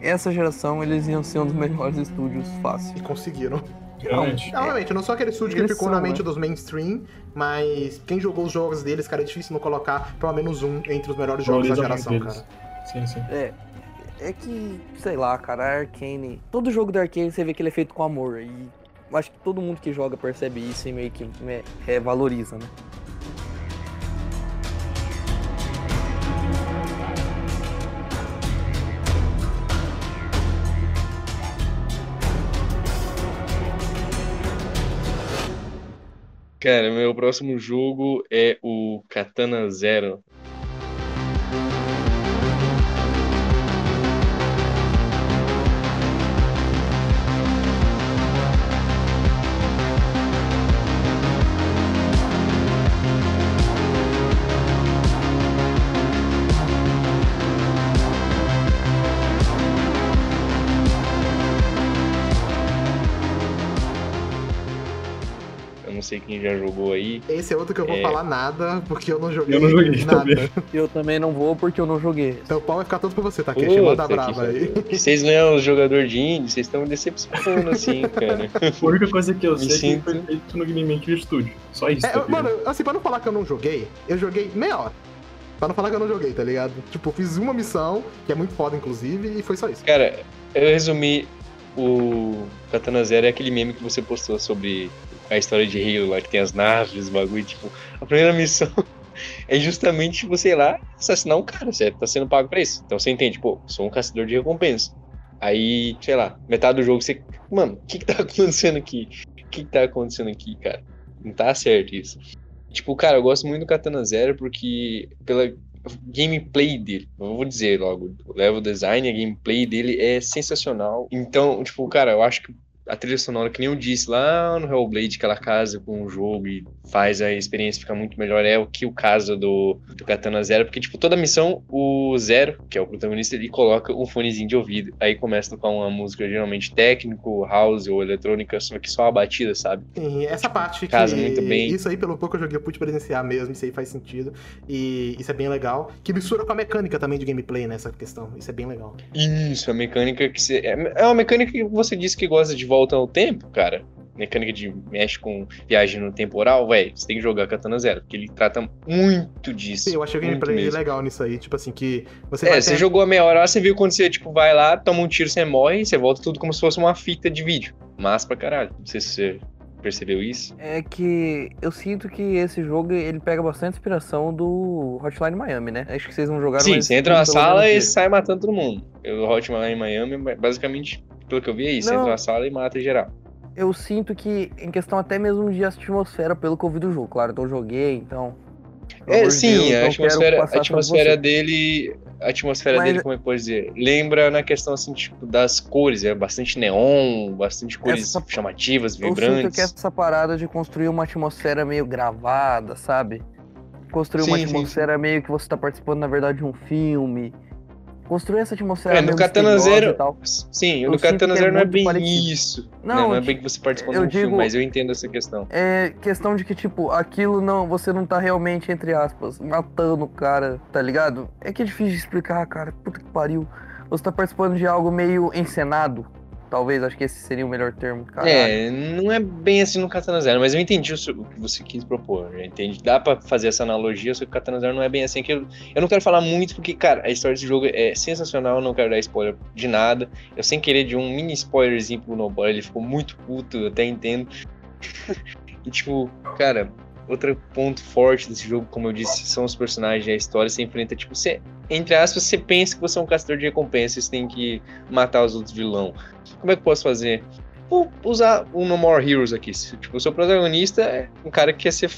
essa geração eles iam ser um dos melhores estúdios fácil. E conseguiram. Realmente. Obviamente, não sou aquele estúdio que ficou são, na mente né? dos mainstream, mas quem jogou os jogos deles, cara, é difícil não colocar pelo menos um entre os melhores jogos da geração, cara. Sim, sim. É. É que, sei lá, cara, a Arkane. Todo jogo da Arkane você vê que ele é feito com amor. E acho que todo mundo que joga percebe isso e meio que né, é, valoriza, né? Cara, meu próximo jogo é o Katana Zero. Sei quem já jogou aí. Esse é outro que eu vou É. falar nada, porque eu não joguei, Eu não joguei nada. também. Eu também não vou porque eu não joguei. Então o pau vai ficar todo pra você. Manda Puta brava que aí. Vocês não é um jogador de indie, vocês estão me decepcionando assim, [laughs] cara. A única coisa que eu Me sei é que sinto- foi feito no Game Maker Studio. Só isso. É, tá mano, assim, pra não falar que eu não joguei, eu joguei meia hora. Pra não falar que eu não joguei, tá ligado? Tipo, fiz uma missão, que é muito foda, inclusive, e foi só isso. Cara, eu resumi o Katana Zero é aquele meme que você postou sobre a história de Halo lá, que tem as naves, bagulho, tipo, a primeira missão [laughs] é justamente, tipo, sei lá, assassinar um cara, certo? Tá sendo pago pra isso. Então você entende, pô, sou um caçador de recompensa. Aí, sei lá, metade do jogo você. Mano, o que que tá [laughs] acontecendo aqui? O que que tá acontecendo aqui, cara? Não tá certo isso. Tipo, cara, eu gosto muito do Katana Zero porque pela gameplay dele, eu vou dizer logo, o level design, a gameplay dele é sensacional. Então, tipo, cara, eu acho que a trilha sonora, que nem eu disse lá no Hellblade, que ela casa com o jogo e faz a experiência ficar muito melhor, é o que o caso do, do Katana Zero, porque, tipo, toda missão, o Zero, que é o protagonista, ele coloca um fonezinho de ouvido, aí começa a tocar uma música geralmente técnico, house ou eletrônica, só que só a batida, sabe? Sim, essa parte que. casa muito bem. Isso aí, pelo pouco eu joguei, eu pude presenciar mesmo, isso aí faz sentido. E isso é bem legal. Que mistura com a mecânica também de gameplay nessa questão. Isso é bem legal. Isso, a mecânica que você. É é uma mecânica que você disse que gosta de volta ao tempo, cara. Mecânica de mexe com viagem no temporal, velho. Você tem que jogar Katana Zero, porque ele trata muito disso. Sim, eu achei o gameplay mesmo. legal nisso aí. Tipo assim, que você É, você ter- jogou a meia hora, você viu quando você, tipo, vai lá, toma um tiro, você morre, você volta tudo como se fosse uma fita de vídeo. Massa pra caralho. Não sei se você percebeu isso. É que eu sinto que esse jogo ele pega bastante inspiração do Hotline Miami, né? Acho que vocês não jogaram Sim, você entra na sala e sai matando todo mundo. O Hotman em Miami, basicamente, pelo que eu vi, é isso. Você Não. entra na sala e mata geral. Eu sinto que, em questão até mesmo de atmosfera, pelo que eu vi do jogo, claro, eu joguei, então. É, sim, Deus, a então quero atmosfera, a atmosfera dele. A atmosfera Mas- dele, como é que pode dizer? Lembra na questão assim, tipo, das cores, é bastante neon, bastante cores Essa- chamativas, Eu sinto vibrantes. que essa parada de construir uma atmosfera meio gravada, sabe? Construir uma Sim, sim, atmosfera meio que você tá participando, na verdade, de um filme. Construir essa atmosfera É, no Katana Zero. Sim, Eu no Katana é Zero não é bem parecido. isso. Não, Não, não é bem que você participou de eu um filme, digo- mas eu entendo essa questão. É questão de que, tipo, aquilo não. Você não tá realmente, entre aspas, matando o cara, tá ligado? É que é difícil de explicar, cara. Puta que pariu. Você tá participando de algo meio encenado. Talvez, acho que esse seria o melhor termo, cara. É, não é bem assim no Katana Zero, mas eu entendi o, seu- o que você quis propor. Eu entendi. Dá pra fazer essa analogia, só que o Katana Zero não é bem assim. Que eu, eu não quero falar muito, porque, cara, a história desse jogo é sensacional, não quero dar spoiler de nada. Eu sem querer de um mini spoilerzinho pro Nobody, ele ficou muito puto, eu até entendo. [laughs] e tipo, cara, outro ponto forte desse jogo, como eu disse, são os personagens e a história. Você enfrenta, tipo, você, entre aspas, você pensa que você é um caçador de recompensa, você tem que matar os outros vilão. Como é que eu posso fazer? Vou usar o No More Heroes aqui. Tipo, o seu protagonista é um cara que quer ser,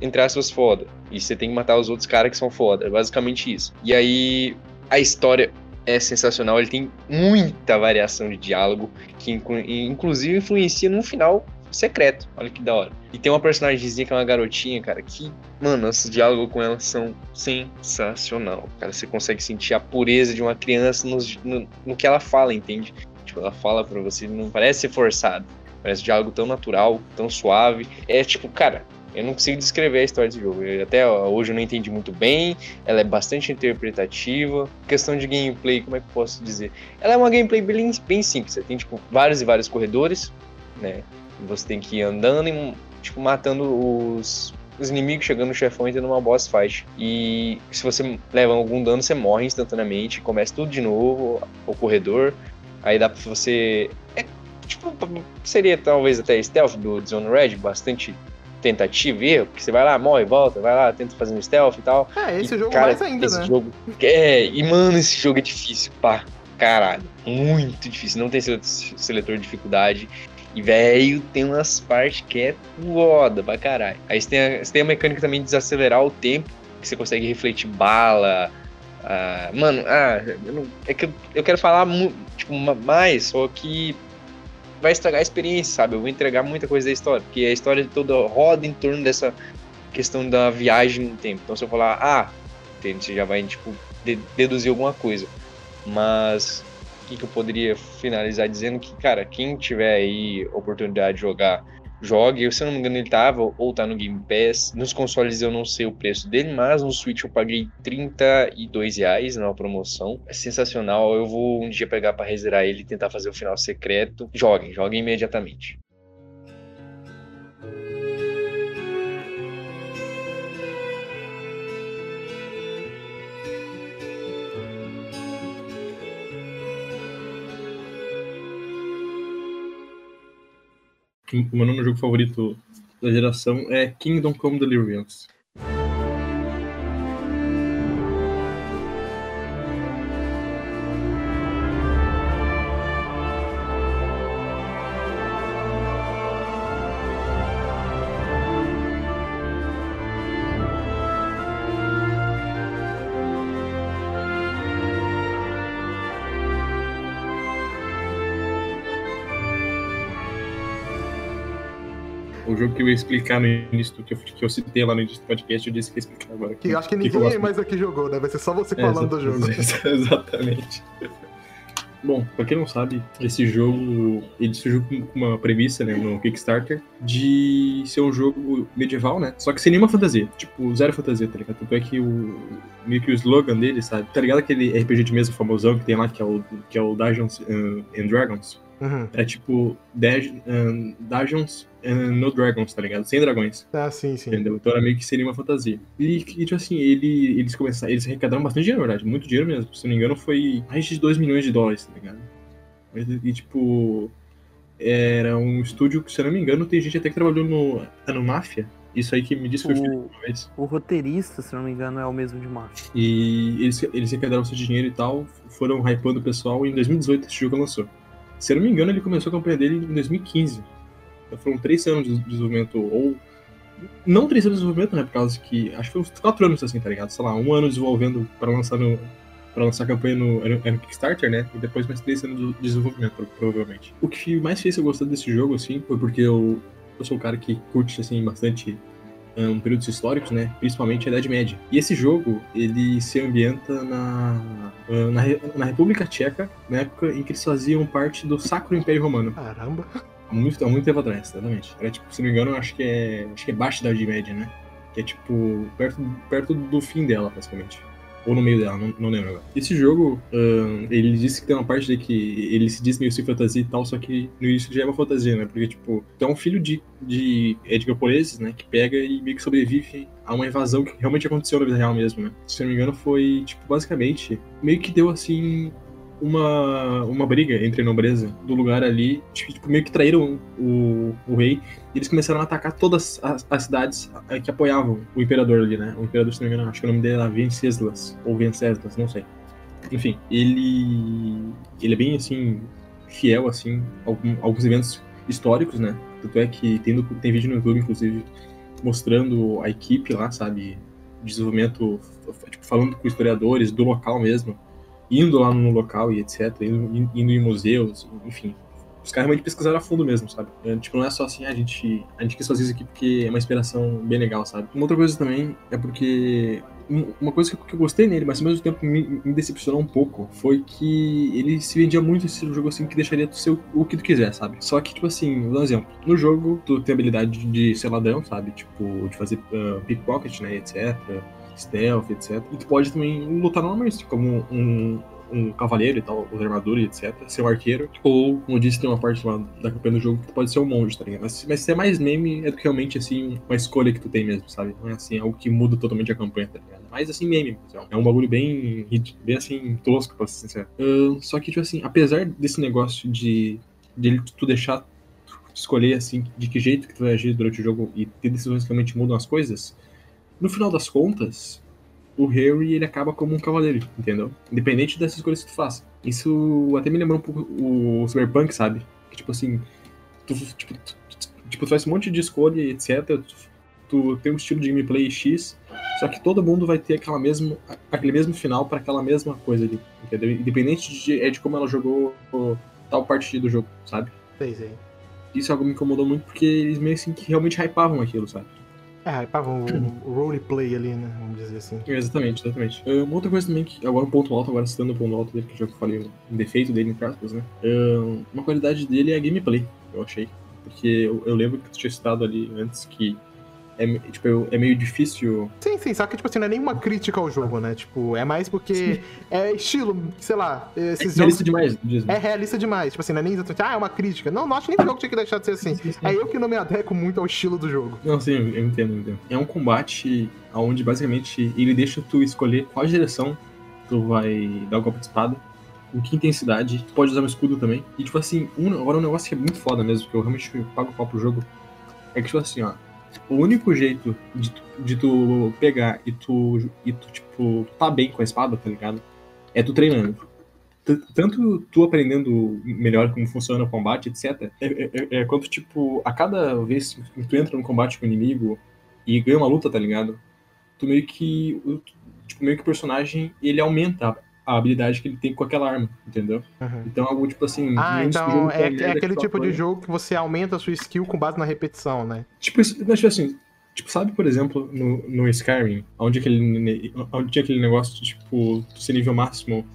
entre aspas, foda. E você tem que matar os outros caras que são foda. É basicamente isso. E aí, a história é sensacional. Ele tem muita variação de diálogo, que inclu- inclusive influencia num final secreto. Olha que da hora. E tem uma personagemzinha que é uma garotinha, cara, que, mano, os diálogos com ela são sensacional. Cara, você consegue sentir a pureza de uma criança nos- no, no que ela fala, entende? Tipo, ela fala pra você, não parece forçado. Parece um diálogo tão natural, tão suave. É tipo, cara, eu não consigo descrever a história desse jogo. Eu- até hoje eu não entendi muito bem. Ela é bastante interpretativa. Questão de gameplay, como é que eu posso dizer? Ela é uma gameplay bem, bem simples. Você tem, tipo, vários e vários corredores, né? Você tem que ir andando e, tipo, matando os, os inimigos, chegando no chefão e tendo uma boss fight. E se você leva algum dano, você morre instantaneamente. Começa tudo de novo, o corredor. Aí dá pra você. É, tipo, seria talvez até stealth do Dishonored, bastante tentativa e erro, porque você vai lá, morre, volta, vai lá, tenta fazer um stealth e tal. É, esse E, jogo cara, mais ainda, esse né? Jogo, é, e mano, esse jogo é difícil, pá, caralho, muito difícil, não tem sele- seletor de dificuldade. E, velho, tem umas partes que é foda pra caralho. Aí você tem, a, você tem a mecânica também de desacelerar o tempo, que você consegue refletir bala. Ah, mano, ah, não- é que eu, eu quero falar tipo, ma- mais, só que vai estragar a experiência, sabe? Eu vou entregar muita coisa da história, porque a história toda roda em torno dessa questão da viagem no tempo. Então se eu falar, ah? Você já vai, tipo, de- deduzir alguma coisa. Mas o que, que eu poderia finalizar dizendo que, cara, quem tiver aí oportunidade de jogar jogue. Se eu não me engano, ele tava ou tá no Game Pass. Nos consoles eu não sei o preço dele, mas no Switch eu paguei 32 reais na promoção. É sensacional. Eu vou um dia pegar para rezerar ele e tentar fazer o final secreto. Joguem, joguem imediatamente. O meu nono jogo favorito da geração é Kingdom Come Deliverance. Jogo que eu ia explicar no início do que eu, que eu citei lá no início do podcast, eu disse que ia explicar agora. Que, acho que, que ninguém que mais aqui jogou, né? Vai ser só você falando é, do jogo. [laughs] Exatamente. Bom, pra quem não sabe, esse jogo ele surgiu com uma premissa, né, no Kickstarter, de ser um jogo medieval, né? Só que sem nenhuma fantasia. Tipo, zero fantasia, tá ligado? Tanto é que o. meio que o slogan dele, sabe? Tá ligado aquele RPG de mesa famosão que tem lá, que é o, que é o Dungeons uh, and Dragons? Uhum. É tipo um, Dungeons and No Dragons, tá ligado? Sem dragões. Ah, sim, sim. Entendeu? Então era meio que seria uma fantasia. E, e tipo assim, ele, eles começaram. Eles arrecadaram bastante dinheiro, na verdade. Muito dinheiro mesmo. Se não me engano, foi mais de 2 milhões de dólares, tá ligado? E tipo. Era um estúdio que, se eu não me engano, tem gente até que trabalhou no, no Máfia. Isso aí que me disse que foi uma vez. O roteirista, se não me engano, é o mesmo de Máfia. E eles, eles arrecadaram seu dinheiro e tal, foram hypando o pessoal e em 2018 esse jogo lançou. Se eu não me engano, ele começou a campanha dele em 2015. Então foram três anos de desenvolvimento, ou. Não três anos de desenvolvimento, né? Por causa que. Acho que foi uns quatro anos assim, tá ligado? Sei lá, um ano desenvolvendo para lançar no. Pra lançar a campanha no, no Kickstarter, né? E depois mais três anos de desenvolvimento, provavelmente. O que mais fez eu gostar desse jogo, assim, foi porque eu, eu sou um cara que curte, assim, bastante um, períodos históricos, né? Principalmente a Idade Média. E esse jogo, ele se ambienta na, na, na República Tcheca, na época em que eles faziam parte do Sacro Império Romano. Caramba! Há muito, há muito tempo atrás, exatamente. Era tipo, se não me engano, acho que é. Acho que é baixo da Idade Média, né? Que é tipo, perto, perto do fim dela, basicamente. Ou no meio dela, não, não lembro agora. Esse jogo, uh, ele disse que tem uma parte de que ele se diz meio sem fantasia e tal, só que no início já é uma fantasia, né? Porque, tipo, tu é um filho de, de etnopoleses, né? Que pega e meio que sobrevive a uma invasão que realmente aconteceu na vida real mesmo, né? Se não me engano, foi, tipo, basicamente, meio que deu, assim, uma, uma briga entre a nobreza do lugar ali, tipo, meio que traíram o, o rei, e eles começaram a atacar todas as, as cidades eh, que apoiavam o imperador ali, né? O imperador, se não me engano, acho que o nome dele era Venceslas, ou Venceslas, não sei. Enfim, ele, ele é bem, assim, fiel, assim, a alguns eventos históricos, né? Tanto é que tem, tem vídeo no YouTube, inclusive, mostrando a equipe lá, sabe? Desenvolvimento, tipo, falando com historiadores do local mesmo, indo lá no local e etc, indo, indo em museus, enfim. Os caras realmente pesquisaram a fundo mesmo, sabe? É, tipo, não é só assim, ah, a gente, a gente quis fazer isso aqui porque é uma inspiração bem legal, sabe? Uma outra coisa também é porque uma coisa que eu gostei nele, mas ao mesmo tempo me, decepcionou um pouco, foi que ele se vendia muito esse jogo assim que deixaria tu ser o, que tu quiser, sabe? Só que, tipo assim, vou dar um exemplo. No jogo, tu tem a habilidade de ser ladrão, sabe? Tipo, de fazer uh, pickpocket, né, etc stealth, etc. E tu pode também lutar normalmente, como um, um cavaleiro e tal, usar armadura e etc. Ser um arqueiro. Ou, como eu disse, tem uma parte lá da campanha do jogo que pode ser um monge, tá ligado? Mas, mas se é mais meme, é do que realmente, assim, uma escolha que tu tem mesmo, sabe? Não é assim, algo que muda totalmente a campanha, tá ligado? Mas assim, meme. É um bagulho bem, bem assim, tosco, pra ser sincero. Uh, só que, tipo assim, apesar desse negócio de, de tu deixar escolher assim de que jeito que tu vai agir durante o jogo e ter decisões que realmente mudam as coisas, no final das contas, o Harry ele acaba como um cavaleiro, entendeu? Independente dessas escolhas que tu faça. Isso até me lembrou um pouco o Cyberpunk, sabe? Que tipo assim, tu, tipo, tu, tipo, tu faz um monte de escolha e etc. Tu, tu, tem um estilo de gameplay X, só que todo mundo vai ter aquela mesmo, aquele mesmo final para aquela mesma coisa ali, entendeu? Independente de, é de como ela jogou tal parte do jogo, sabe? Sei, sei. Isso é algo me incomodou muito porque eles meio assim que realmente hypavam aquilo, sabe? É, pá, o, o roleplay ali, né? Vamos dizer assim. Exatamente, exatamente. Uh, uma outra coisa também que, agora um ponto alto, agora citando o ponto alto dele, que eu já falei um defeito dele, em aspas, né? Uh, uma qualidade dele é a gameplay, eu achei. Porque eu, eu lembro que tu tinha citado ali antes que é, tipo, é meio difícil. Sim, sim, só que, tipo assim, não é nenhuma crítica ao jogo, né? Tipo, é mais porque é estilo, sei lá, esses é realista demais, diz, É realista demais. Tipo assim, não é nem exatamente, ah, é uma crítica. Não, não acho nem que o jogo tinha que deixar de ser assim. Sim, sim, sim. É eu que não me adequo muito ao estilo do jogo. Não, sim, eu entendo, eu entendo. É um combate onde basicamente ele deixa tu escolher qual direção tu vai dar o golpe de espada com que intensidade, tu pode usar um escudo também. E, tipo assim, um, agora um negócio que é muito foda mesmo, que eu realmente pago o pau pro jogo, é que, tipo assim, ó, o único jeito de tu, de tu pegar e tu, e tu, tipo, tá bem com a espada, tá ligado? É tu treinando. Tanto tu aprendendo melhor como funciona o combate, etc. É, é, é, é quanto, tipo, a cada vez que tu entra no combate com o inimigo e ganha uma luta, tá ligado? Tu meio que. Tipo, meio que o personagem ele aumenta a habilidade que ele tem com aquela arma, entendeu? Uhum. Então algo tipo assim. Ah, então é, é aquele tipo de jogo que você aumenta a sua skill com base na repetição, né? Tipo, tipo assim. Tipo, sabe, por exemplo, no, no Skyrim, onde, aquele, onde tinha aquele negócio de, tipo, ser nível máximo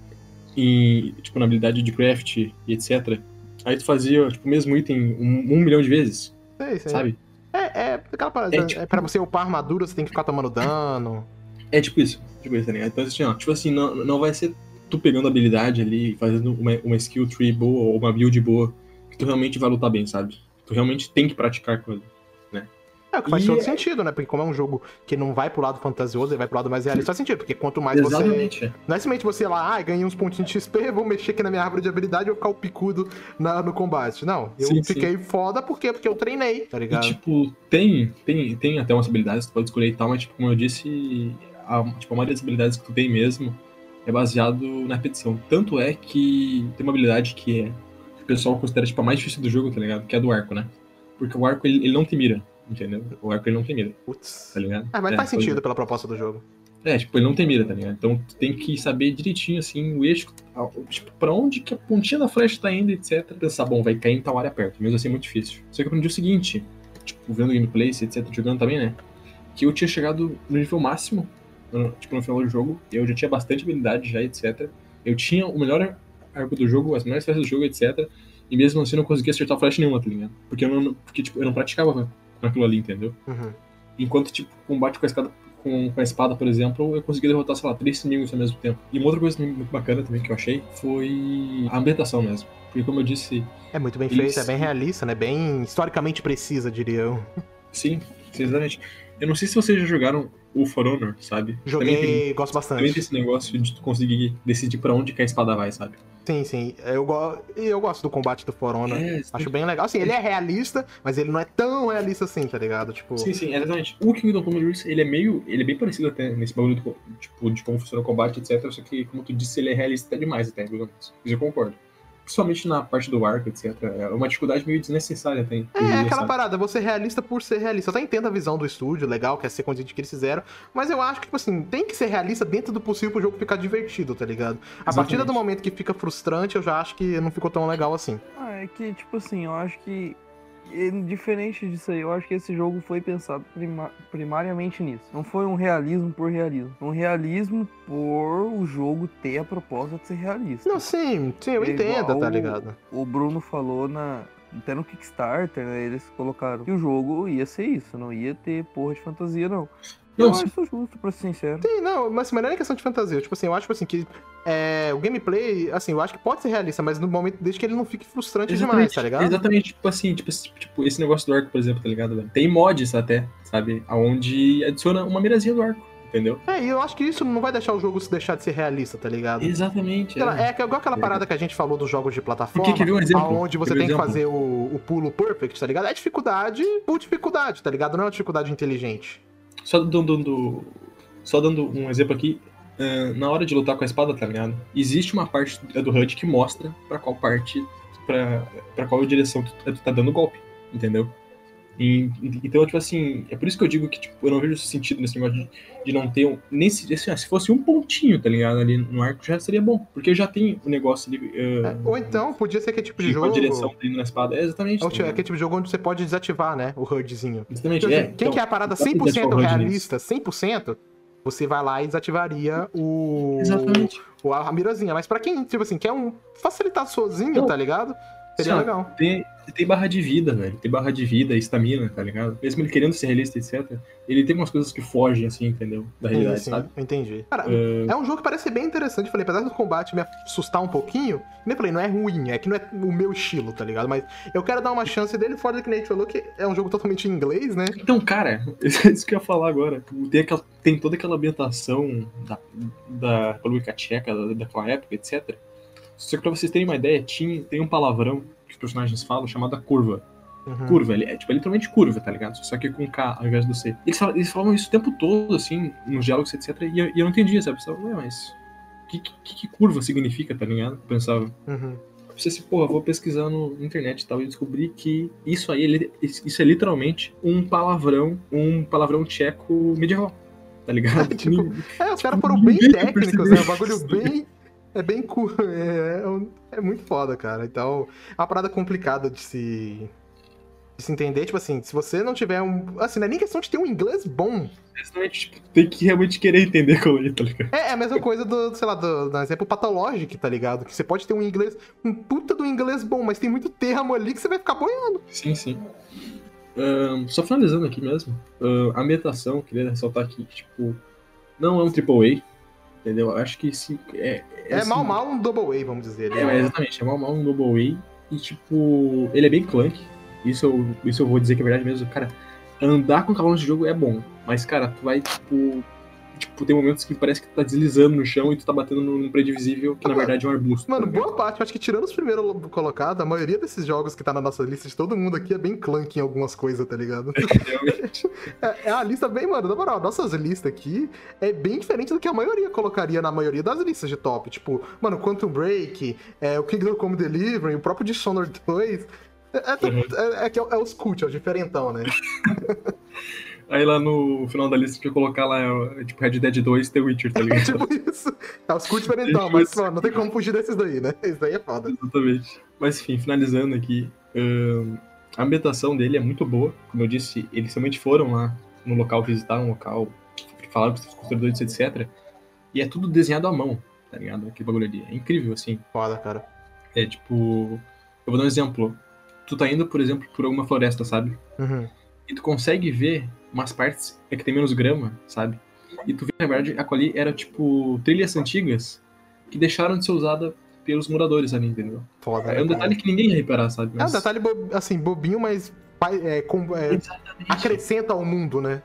e, tipo, na habilidade de craft e etc. Aí tu fazia, tipo, o mesmo item um, um milhão de vezes. Sei, sei. Sabe? É, é aquela parada. É, tipo... é pra você upar armadura, você tem que ficar tomando dano. É tipo isso. Tipo isso, tá ligado? Então, assim, ó, tipo assim, não, não vai ser tu pegando habilidade ali, fazendo uma, uma skill tree boa ou uma build boa, que tu realmente vai lutar bem, sabe? Tu realmente tem que praticar ele, né? É, o que faz e todo é... sentido, né? Porque como é um jogo que não vai pro lado fantasioso, ele vai pro lado mais realista, faz sentido. Porque quanto mais Exatamente. você... Não é simplesmente você lá, ah, ganhei uns pontinhos de XP, vou mexer aqui na minha árvore de habilidade e vou ficar o picudo na, no combate. Não, eu sim, fiquei sim. foda porque, porque eu treinei, tá ligado? E, tipo, tem, tem, tem até umas habilidades que tu pode escolher e tal, mas, tipo, como eu disse, a, tipo, a maioria das habilidades que tu tem mesmo é baseado na repetição. Tanto é que tem uma habilidade que, é, que o pessoal considera tipo, a mais difícil do jogo, tá ligado? Que é a do arco, né? Porque o arco ele, ele não te mira, entendeu? O arco ele não tem mira. Putz. Tá ligado? Ah, mas é, faz sentido pela proposta do jogo. É, tipo, ele não tem mira, tá ligado? Então tu tem que saber direitinho, assim, o eixo, tipo, pra onde que a pontinha da flecha tá indo, etc. Pensar, bom, vai cair em tal área perto. Mesmo assim é muito difícil. Só que eu aprendi o seguinte, tipo, vendo gameplay, etc, jogando também, né? Que eu tinha chegado no nível máximo tipo, no final do jogo, eu já tinha bastante habilidade já, etc. Eu tinha o melhor arco do jogo, as melhores peças do jogo, etc. E mesmo assim eu não conseguia acertar flash nenhuma, tá ligado? Porque eu não, porque, tipo, eu não praticava com aquilo ali, entendeu? Uhum. Enquanto, tipo, combate com a espada, com, com a espada, por exemplo, eu consegui derrotar, sei lá, três inimigos ao mesmo tempo. E uma outra coisa muito bacana também que eu achei foi a ambientação mesmo. Porque, como eu disse. É muito bem feita, é bem realista, né? Bem historicamente precisa, diria eu. Sim, exatamente. Eu não sei se vocês já jogaram o For Honor, sabe? Joguei, tem, gosto bastante. Também tem esse negócio de tu conseguir decidir pra onde que a espada vai, sabe? Sim, sim. Eu, go... eu gosto do combate do For Honor. É, Acho bem legal. Assim, ele é realista, mas ele não é tão realista assim, tá ligado? Tipo... Sim, sim, exatamente. O Kingdom Come Deliverance, ele é meio... Ele é bem parecido até nesse bagulho do, tipo, de como funciona o combate, etc. Só que, como tu disse, ele é realista até demais até, Mas eu concordo principalmente na parte do arco, etc. É uma dificuldade meio desnecessária, tem. É, é aquela sabe? parada, você é realista por ser realista. Eu até entendo a visão do estúdio, legal, quer ser condizente que eles fizeram, mas eu acho que, tipo assim, tem que ser realista dentro do possível pro jogo ficar divertido, tá ligado? A partir do momento que fica frustrante, eu já acho que não ficou tão legal assim. Ah, é que, tipo assim, eu acho que diferente disso aí, eu acho que esse jogo foi pensado prima primariamente nisso. Não foi um realismo por realismo. Um realismo por o jogo ter a proposta de ser realista. Não, sim, sim, eu é entendo, tá ligado? O, o Bruno falou na. Até no Kickstarter, né? Eles colocaram que o jogo ia ser isso, não ia ter porra de fantasia, não. Eu acho justo, pra ser sincero. Sim, não, mas, mas não é questão de fantasia. Tipo assim, eu acho tipo assim, que é, o gameplay, assim, eu acho que pode ser realista, mas no momento desde que ele não fique frustrante exatamente, demais, tá ligado? Exatamente, tipo assim, tipo, tipo, esse negócio do arco, por exemplo, tá ligado? Tem mods até, sabe? Onde adiciona uma mirazinha do arco. Entendeu? É, e eu acho que isso não vai deixar o jogo se deixar de ser realista, tá ligado? Exatamente. É, é igual aquela é. parada que a gente falou dos jogos de plataforma, que, que um exemplo? onde você tem um que fazer o, o pulo perfect, tá ligado? É dificuldade por dificuldade, tá ligado? Não é uma dificuldade inteligente. Só dando, só dando um exemplo aqui, uh, na hora de lutar com a espada, tá ligado? Existe uma parte do HUD que mostra para qual parte, para qual direção tu, tu tá dando golpe, entendeu? E, então, tipo assim, é por isso que eu digo que tipo, eu não vejo sentido nesse negócio de, de não ter um. Nesse, assim, se fosse um pontinho, tá ligado? Ali no arco já seria bom. Porque já tem o um negócio ali. Uh, é, ou então, podia ser aquele tipo de, de jogo. A direção indo na espada. É, exatamente. Ou, tá aquele tipo de jogo onde você pode desativar, né? O HUDzinho. Exatamente. Então, é, quem então, quer a parada 100% realista, 100%, você vai lá e desativaria o. Exatamente. O, a mirazinha. Mas pra quem, tipo assim, quer um facilitar sozinho, tá ligado? Seria ó, legal. Tem, tem barra de vida, velho. Tem barra de vida, estamina, tá ligado? Mesmo ele querendo ser realista, etc., ele tem umas coisas que fogem, assim, entendeu? Da realidade, Sim, sim, sabe? eu entendi. Cara, É, é um jogo que parece ser bem interessante. Falei, apesar do combate me assustar um pouquinho, nem falei, não é ruim, é que não é o meu estilo, tá ligado? Mas eu quero dar uma chance dele, fora do que a gente falou, que é um jogo totalmente em inglês, né? Então, cara, [laughs] isso que eu ia falar agora. Tem, aquela- tem toda aquela ambientação da, da República Tcheca, da, daquela época, etc. Só que pra vocês terem uma ideia, tinha, tem um palavrão que os personagens falam chamada curva. Uhum. Curva, ele é, tipo, é literalmente curva, tá ligado? Só que com K ao invés do C. Eles falam, eles falavam isso o tempo todo, assim, nos diálogos, etc. E eu, e eu não entendia, sabe? Eu pensava, ué, mas. O que, que, que curva significa, tá ligado? Eu pensava. Uhum. Eu pensei assim, porra, vou pesquisar no na internet e tal, e descobri que isso aí, ele- isso é literalmente um palavrão, um palavrão tcheco medieval, tá ligado? [laughs] Tipo, É, os caras foram Ninguém bem vai técnicos, né? O isso. bagulho bem. É bem cool. [laughs] É, é um- é muito foda, cara. Então, é uma parada complicada de se. de se entender. Tipo assim, se você não tiver um. Assim, não é nem questão de ter um inglês bom. Exatamente, tipo, tem que realmente querer entender aquilo ali, tá ligado? É, é a mesma coisa do, sei lá, do, do exemplo Pathologic, tá ligado? Que você pode ter um inglês, um puta do inglês bom, mas tem muito termo ali que você vai ficar boiando. Sim, sim. Ahn, só finalizando aqui mesmo, a ambientação, queria ressaltar aqui, que, tipo, não é um AAA, entendeu? Acho que sim, é... É, assim, mal mal um double A, vamos dizer. É, mas exatamente, é mal mal um Double A, e, tipo, ele é bem clunk, isso eu, isso eu vou dizer que é verdade mesmo, cara, andar com cavalos de jogo é bom, mas, cara, tu vai, tipo... Tipo, tem momentos que parece que tu tá deslizando no chão e tu tá batendo num prédio invisível, que na verdade é um arbusto. Mano, tá boa parte, eu acho que tirando os primeiros colocados, a maioria desses jogos que tá na nossa lista de todo mundo aqui é bem clunk em algumas coisas, tá ligado? Realmente. [laughs] É, é uma lista bem, mano, na moral, nossas listas aqui é bem diferente do que a maioria colocaria na maioria das listas de top. Tipo, mano, Quantum Break, é, o Kingdom Come Delivery, o próprio Dishonored 2. É, é, Uhum. é, é é, é os cult, é o diferentão, né? [laughs] Aí lá no final da lista que eu colocar lá, é, tipo, Red Dead 2 The Witcher, tá É ligado? tipo isso. É os cult [laughs] diferentão, mas mano, não tem como fugir desses daí, né? Isso daí é foda. Exatamente. Mas enfim, finalizando aqui, a ambientação dele é muito boa. Como eu disse, eles realmente foram lá no local, visitaram o local, falaram com os construtores, etc. E é tudo desenhado à mão, tá ligado? Aquele bagulho ali. É incrível, assim. Foda, cara. É tipo. Eu vou dar um exemplo. Tu tá indo, por exemplo, por alguma floresta, sabe? Uhum. E tu consegue ver umas partes é que tem menos grama, sabe? E tu vê, na verdade, aquilo ali era tipo trilhas antigas que deixaram de ser usada pelos moradores ali, entendeu? Foda, É um detalhe que ninguém ia reparar, sabe? É um detalhe, bo- assim, bobinho, mas é, com- é, acrescenta ao mundo, né?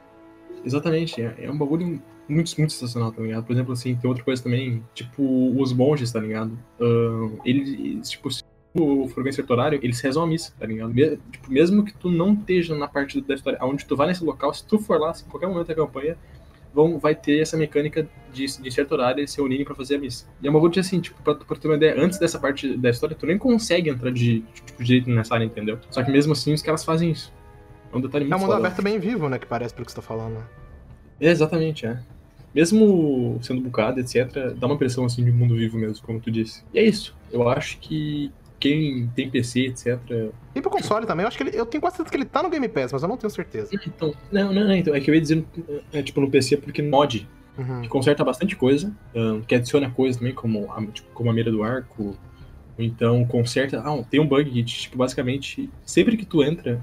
Exatamente. É, é um bagulho muito, muito sensacional, tá ligado? Por exemplo, assim, tem outra coisa também, tipo, os monges, tá ligado? Ahn, eles, tipo, se for vencer horário, eles rezam a missa, tá ligado? Me- tipo, mesmo que tu não esteja na parte da história onde tu vai nesse local, se tu for lá, assim, em qualquer momento da campanha, vão, vai ter essa mecânica de, de certo horário eles se unirem pra fazer a missa. E é um bagulho de, assim, tipo, pra, pra ter uma ideia, antes dessa parte da história, tu nem consegue entrar de, tipo, direito nessa área, entendeu? Só que mesmo assim, os caras fazem isso. É um detalhe É muito um mundo foda. aberto bem vivo, né? Que parece pelo que você tá falando. É, exatamente, é. Mesmo sendo bucado, etc., dá uma impressão assim de mundo vivo mesmo, como tu disse. E é isso. Eu acho que quem tem PC, etc. E pro console também, eu acho que ele. Eu tenho quase certeza que ele tá no Game Pass, mas eu não tenho certeza. Então, não, não, não, então, é que eu ia dizer, é, tipo, no PC, porque mod, Uhum. que conserta bastante coisa, ahn, que adiciona coisas também, como a, tipo, como a mira do arco, ou então conserta. Ah, tem um bug que, tipo, basicamente, sempre que tu entra,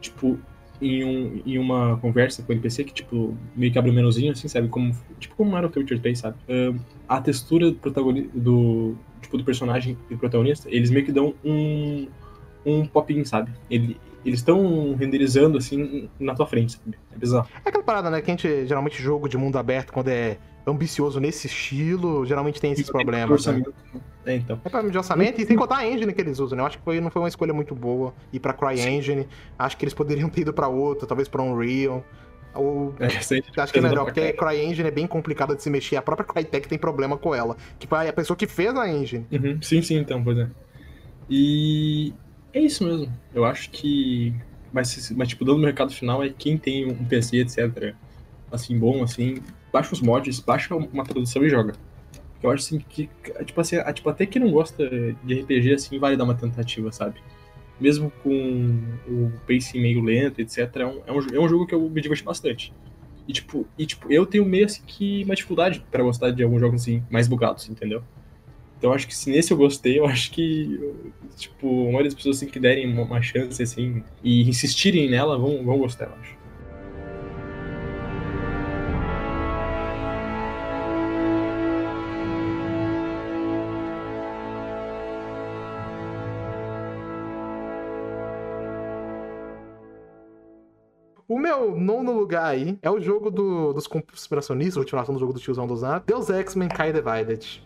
tipo, em, um, em uma conversa com o NPC, que, tipo, meio que abre um menuzinho, assim, sabe? Como, tipo, como era o The Witcher 3, sabe? A textura do, protagoni- do, tipo, do personagem e do protagonista, eles meio que dão um, um pop-in, sabe? Ele, eles estão renderizando, assim, na tua frente, sabe? É bizarro. É aquela parada, né? Que a gente, geralmente, jogo de mundo aberto, quando é ambicioso nesse estilo, geralmente tem esses problemas. Né? Orçamento. É, então. É problema de orçamento e sem contar a engine que eles usam, né? Eu acho que foi, não foi uma escolha muito boa ir pra CryEngine. Acho que eles poderiam ter ido pra outra, talvez pra Unreal. Ou É, aí acho que é melhor, porque a. CryEngine é bem complicada de se mexer. A própria Crytek tem problema com ela. Que foi a pessoa que fez a engine. Uhum, Sim, sim, então, pois é. E é isso mesmo. Eu acho que. Mas, mas tipo, dando no mercado final é quem tem um PC, etc. Assim, bom, assim, baixa os mods, baixa uma tradução e joga. Eu acho assim que, tipo assim, tipo, até quem não gosta de RPG, assim, vale dar uma tentativa, sabe? Mesmo com o pacing meio lento, etc. É um, é um, é um jogo que eu me diverti bastante. E tipo, e, tipo eu tenho meio assim que uma dificuldade pra gostar de alguns jogos assim, mais bugados, entendeu? Então acho que se nesse eu gostei, eu acho que, tipo, a maioria das pessoas assim, que derem uma, uma chance, assim, e insistirem nela, vão, vão gostar, eu acho. Meu nono lugar aí é o jogo do, dos conspiracionistas, a continuação do jogo do tiozão do Zap, Deus Ex Mankind Divided.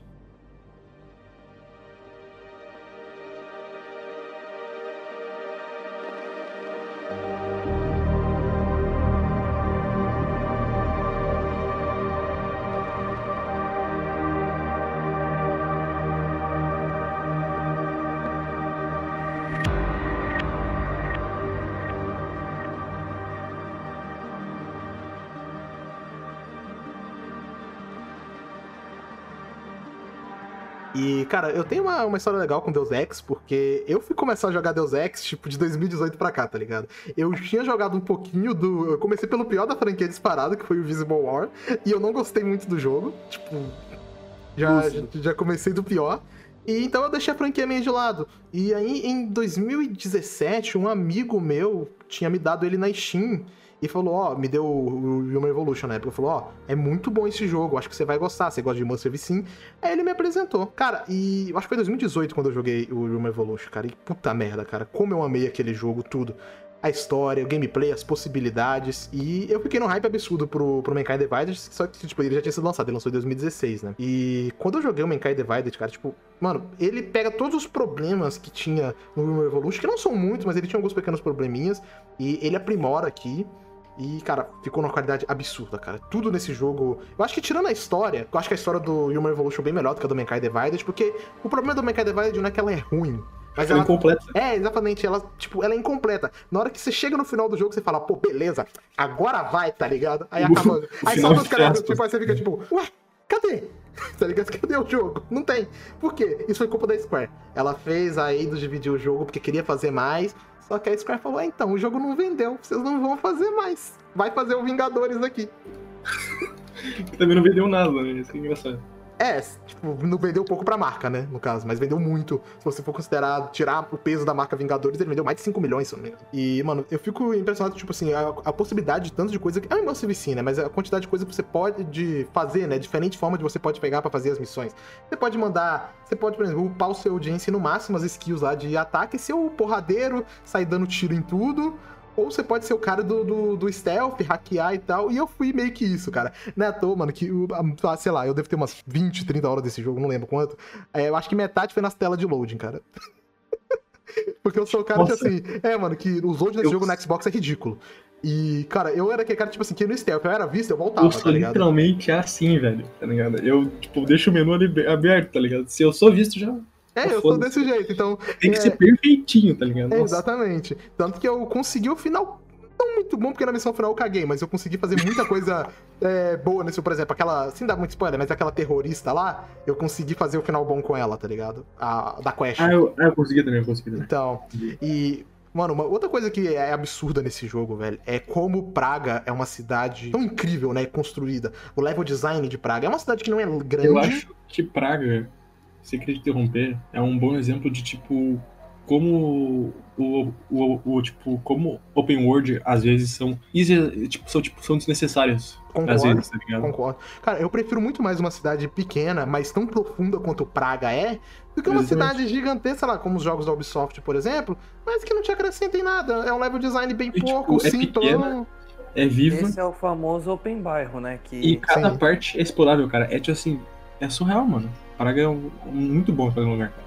Cara, eu tenho uma, uma história legal com Deus Ex, porque eu fui começar a jogar Deus Ex, tipo, de 2018 pra cá, tá ligado? Eu tinha jogado um pouquinho do. Eu comecei pelo pior da franquia disparado, que foi o Visible War, e eu não gostei muito do jogo. Tipo, já, já, já comecei do pior. E então eu deixei a franquia meio de lado. E aí, em 2017, um amigo meu tinha me dado ele na Steam e falou, ó, me deu o Human Evolution na época, falou, ó, é muito bom esse jogo, acho que você vai gostar, você gosta de Monster Sim. Aí ele me apresentou. Cara, e eu acho que foi 2018 quando eu joguei o Human Evolution, cara, e puta merda, cara, como eu amei aquele jogo, tudo. A história, o gameplay, as possibilidades. E eu fiquei num hype absurdo pro, pro Mankind Divided, só que, tipo, ele já tinha sido lançado, ele lançou em 2016, né? E quando eu joguei o Mankind Divided, cara, tipo, mano, ele pega todos os problemas que tinha no Human Evolution, que não são muitos, mas ele tinha alguns pequenos probleminhas, e ele aprimora aqui. E, cara, ficou numa qualidade absurda, cara. Tudo nesse jogo. Eu acho que tirando a história, eu acho que a história do Human Evolution é bem melhor do que a do Mankind Divided, porque o problema do Mankind Divided não é que ela é ruim. Mas Ela ela, é incompleta. é, exatamente. Ela, tipo, ela é incompleta. Na hora que você chega no final do jogo, você fala, pô, beleza, agora vai, tá ligado? Aí [laughs] acaba. Aí só os de caras, tipo, aí você fica tipo, ué, cadê? [laughs] Tá ligado? Cadê o jogo? Não tem. Por quê? Isso foi culpa da Square. Ela fez a Eidos dividir o jogo porque queria fazer mais. Só que a Square falou: ah, então, o jogo não vendeu, vocês não vão fazer mais. Vai fazer o Vingadores aqui. Também não vendeu nada, né? Isso é engraçado. É, tipo, não vendeu pouco pra marca, né? No caso, mas vendeu muito. Se você for considerar, tirar o peso da marca Vingadores, ele vendeu mais de 5 milhões, se não me engano. E, mano, eu fico impressionado, tipo assim, a, a possibilidade de tanto de coisa que. É um Sim, né? Mas a quantidade de coisa que você pode fazer, né? Diferente forma de você pode pegar pra fazer as missões. Você pode mandar. Você pode, por exemplo, upar o seu audiência no máximo as skills lá de ataque, ser o porradeiro, sair dando tiro em tudo. Ou você pode ser o cara do, do, do stealth, hackear e tal. E eu fui meio que isso, cara. Não é à toa, mano, que, o- a- sei lá, eu devo ter umas 20, 30 horas desse jogo, não lembro quanto. É, eu acho que metade foi nas telas de loading, cara. [laughs] Porque eu sou o cara que, Nossa. assim... É, mano, que os loading desse Eu- jogo no Xbox é ridículo. E, cara, eu era aquele cara, tipo assim, que no stealth eu era visto, eu voltava, Eu sou tá literalmente assim, velho, tá ligado? Eu, tipo, deixo o menu ali aberto, tá ligado? Se eu sou visto, já É, eu sou desse jeito, então... tem que É. ser perfeitinho, tá ligado? É, exatamente. Tanto que eu consegui o final não muito bom, porque na missão final eu caguei, mas eu consegui fazer muita coisa [laughs] é, boa nesse, por exemplo, aquela. Sem dar muito spoiler, mas aquela terrorista lá, eu consegui fazer o final bom com ela, tá ligado? A, da Quest. Ah, eu, ah, eu consegui também, eu consegui também. Então, e. Mano, uma outra coisa que é absurda nesse jogo, velho, é como Praga é uma cidade tão incrível, né? Construída. O level design de Praga é uma cidade que não é grande. Eu acho que Praga, sem querer te interromper, é um bom exemplo de, tipo, como o, o, o, tipo, como open world às vezes são easy, tipo, são, tipo, são desnecessários às Concordo. vezes, tá ligado? Concordo. Cara, eu prefiro muito mais uma cidade pequena, mas tão profunda quanto Praga é, do que uma Exatamente. cidade gigantesca, sei lá, como os jogos da Ubisoft, por exemplo, mas que não te acrescenta em nada. É um level design bem E, tipo, pouco, é simplão. É viva Esse é o famoso open bairro, né? Que e cada sim. parte é explorável, cara. É tipo assim, é surreal, mano. Praga é um, um- muito bom fazer um lugar, cara.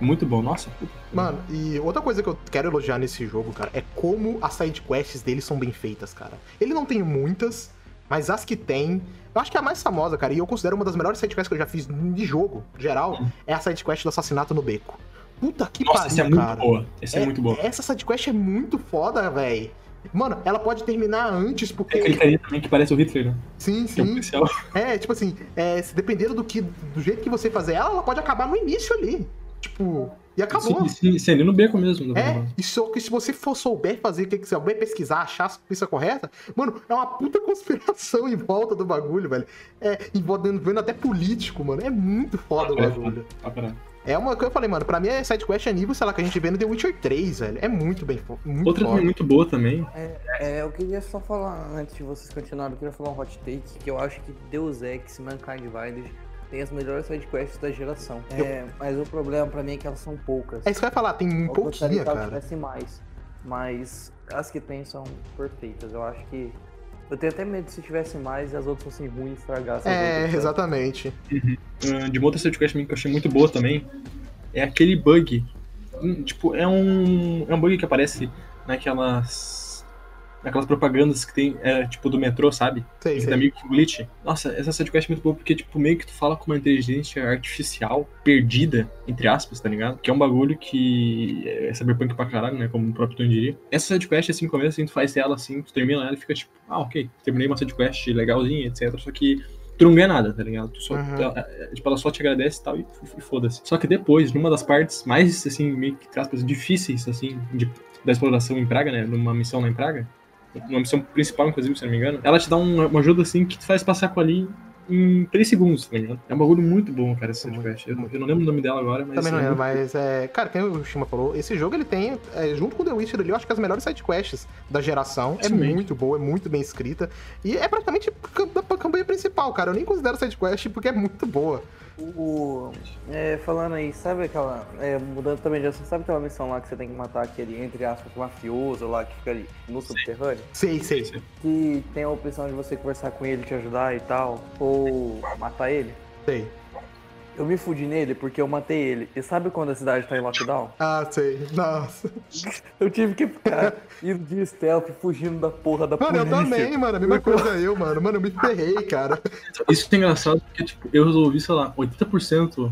Muito bom, nossa. puta. Mano, e outra coisa que eu quero elogiar nesse jogo, cara, é como as sidequests dele são bem feitas, cara. Ele não tem muitas, mas as que tem. Eu acho que a mais famosa, cara, e eu considero uma das melhores sidequests que eu já fiz de jogo, geral, é a sidequest do assassinato no beco. Puta que Nossa, pariu, essa é muito cara. boa. Essa é, muito boa. Essa sidequest é muito foda, velho. Mano, ela pode terminar antes, porque. aquele carinha também que parece o Hitler, né? Sim, é sim. policial. É, tipo assim, é, se dependendo do que. Do jeito que você fazer ela, ela pode acabar no início ali. Tipo. E acabou. Sim, sim, ali no beco mesmo. É, e só que se você for souber fazer o que você souber pesquisar, achar a pista correta, mano, é uma puta [laughs] conspiração em volta do bagulho, velho. É, envolvendo até político, mano. É muito foda o É, bagulho. caralho. É uma coisa que eu falei, mano, pra mim é sidequest é nível, sei lá, que a gente vê no The Witcher 3, velho. É muito bem muito Outra foda. também muito boa também. É, eu queria só falar, antes de vocês continuarem, eu queria falar um hot take, que eu acho que Deus Ex Mankind Divided tem as melhores sidequests da geração. É, mas o problema pra mim é que elas são poucas. É isso que eu ia falar, tem um Eu elas cara. tivessem mais, mas as que tem são perfeitas. Eu acho que... Eu tenho até medo se tivesse mais e as outras fossem ruins, estragassem as É, outras. exatamente. Ah, de uma outra também que eu achei muito boa também, é aquele bug. Hum, Tipo, é um, é um bug que aparece naquelas. Naquelas propagandas que tem, é, tipo, do metrô, sabe? Sei, dá meio que glitch. Nossa, essa sidequest é muito boa porque, tipo, meio que tu fala com uma inteligência artificial perdida, entre aspas, tá ligado? Que é um bagulho que é cyberpunk pra caralho, né? Como o próprio Tom diria. Essa sidequest, assim, no começo, assim, tu faz ela, assim, tu termina ela e fica tipo, ah, ok, terminei uma sidequest legalzinha, etc. Só que tu não ganha nada, tá ligado? Tu só, Uhum. ela, é, tipo, ela só te agradece e tal, e, e foda-se. Só que depois, numa das partes mais, assim, meio que, aspas, difíceis, assim, de- da exploração em Praga, né? Numa missão lá em Praga, uma missão principal, inclusive, se não me engano, ela te dá um- uma ajuda, assim, que te faz passar com ali em 3 segundos, tá ligado? É um bagulho muito bom, cara, essa Muito, sidequest. Eu, eu não lembro o nome dela agora, mas... Também não é é, muito- mas é. Cara, quem o Shima falou, esse jogo ele tem, é, junto com o The Witcher ali, eu acho que as melhores sidequests da geração. É Facilmente. muito boa, é muito bem escrita. E é praticamente cam- da campanha principal, cara. Eu nem considero sidequest porque é muito boa. O, é, falando aí, sabe aquela. é, mudando também de assunto, sabe aquela missão lá que você tem que matar aquele, entre aspas, mafioso lá que fica ali no subterrâneo? Sei, sei. Que tem a opção de você conversar com ele, te ajudar e tal, ou matar ele? Sei. Eu me fudi nele porque eu matei ele. E sabe quando a cidade tá em lockdown? Ah, sei. Nossa. [laughs] Eu tive que ficar indo de stealth, fugindo da porra da Mano, eu polícia. também, mano. A mesma coisa eu, mano. Mano, eu me ferrei, cara. Isso é engraçado porque, tipo, eu resolvi, sei lá, 80%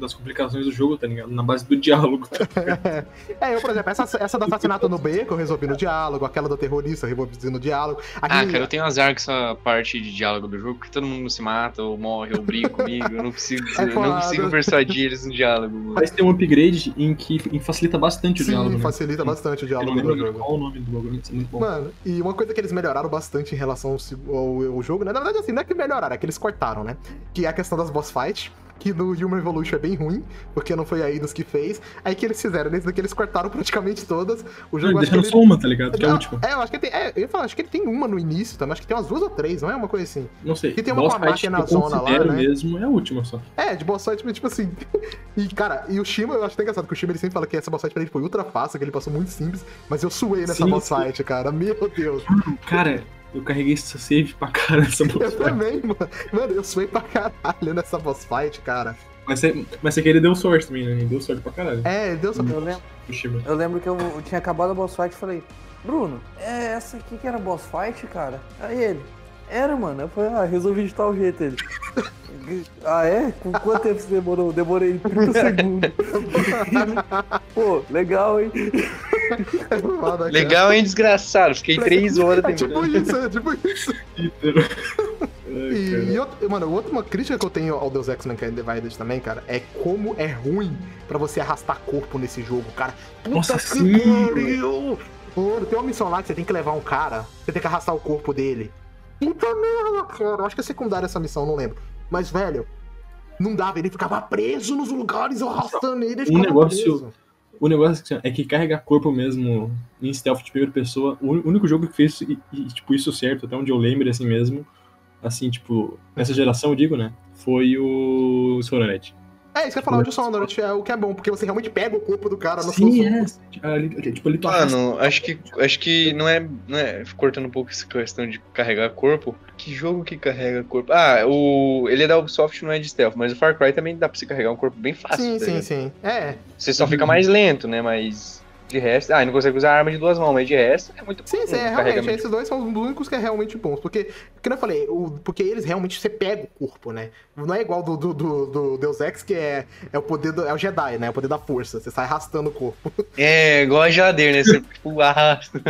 das complicações do jogo, tá ligado? Na base do diálogo. tá? [laughs] É, eu, por exemplo, essa, essa do assassinato no beco eu resolvi no diálogo, aquela do terrorista eu resolvi no diálogo. Ah, Aquele- cara, eu tenho azar com essa parte de diálogo do jogo, porque todo mundo se mata, ou morre, ou briga comigo. Eu não consigo, [laughs] É eu não consigo persuadir eles no diálogo. mano. Mas tem um upgrade em que em- facilita bastante o Sim, diálogo. né? facilita bastante o diálogo do jogo. qual o nome do bagulho, isso é muito bom. Mano, e uma coisa que eles melhoraram bastante em relação ao, ao- ao jogo, né? Na verdade, assim, não é que melhoraram, é que eles cortaram, né? Que é a questão das boss fights, que no Human Revolution é bem ruim, porque não foi a Eidos que fez. Aí que eles fizeram, nesse daqui eles cortaram praticamente todas. O jogo Não, deixaram ele... só uma, tá ligado? Que é a última. É, eu acho que ele tem. É, eu ia falar, acho que ele tem uma no início também. Acho que tem umas duas ou três, não é uma coisa assim. Não sei. que tem uma Boss com a máquina eu zona lá, né? mesmo é a última só. É, de boss fight, tipo assim. [laughs] E, cara, e o Shima, eu acho até engraçado, que o Shima ele sempre fala que essa boss fight pra ele foi ultra fácil, que ele passou muito simples, mas eu suei nessa Sim, boss fight, cara. Meu Deus. Cara, eu carreguei esse save pra caralho nessa [laughs] boss Eu fight. também, mano. Mano, eu suei pra caralho nessa boss fight, cara. Mas você, mas você queria deu sorte também, né? Ele Deu sorte pra caralho. É, Deus só. Eu lembro, eu lembro que eu, eu tinha acabado a boss fight e falei, Bruno, é essa aqui que era boss fight, cara? Aí ele, era, mano. Eu falei, ah, resolvi de tal jeito ele. ah, é? Com quanto tempo você demorou? Demorei 30 [laughs] segundos. Pô, legal, hein? É foda. Legal, hein, desgraçado? Fiquei três horas É tipo tentando. isso, é tipo isso. E, e mano, outra crítica que eu tenho ao Deus Ex Mankind Divided também, cara, é como é ruim pra você arrastar corpo nesse jogo, cara. Puta Nossa, que sim, pariu! Mano, tem uma missão lá que você tem que levar um cara, você tem que arrastar o corpo dele. Puta merda, cara. Eu acho que é secundária essa missão, não lembro. Mas, velho, não dava, ele ficava preso nos lugares, eu arrastando ele, ele Um negócio- preso. O negócio é que carregar corpo mesmo em stealth de primeira pessoa, o único jogo que fez e, e, tipo, isso certo, até onde eu lembro assim mesmo, assim, tipo, nessa geração, eu digo, né? Foi o Soronet. É, isso que eu ia falar, o Dishonored é o que é bom, porque você realmente pega o corpo do cara na Sim, sua é. Ali, tipo, tu arrasta. Mano, acho que, acho que não é, não é. Cortando um pouco essa questão de carregar corpo. Que jogo que carrega corpo? Ah, o. Ele é da Ubisoft, não é de stealth, mas o Far Cry também dá pra você carregar um corpo bem fácil. Sim, tá sim, sim. É, Você só fica mais lento, né? Mas. De resto. Ah, não consegue usar arma de duas mãos, mas de resto é muito Sim, bom sim, é, realmente, esses dois são os únicos que é realmente bons. Porque, como eu falei, o, porque eles realmente você pega o corpo, né? Não é igual do, do, do, do Deus Ex, que é, é o poder do. É o Jedi, né? É o poder da força. Você sai arrastando o corpo. É, igual a Jader, né? Você [laughs] tipo, arrasta.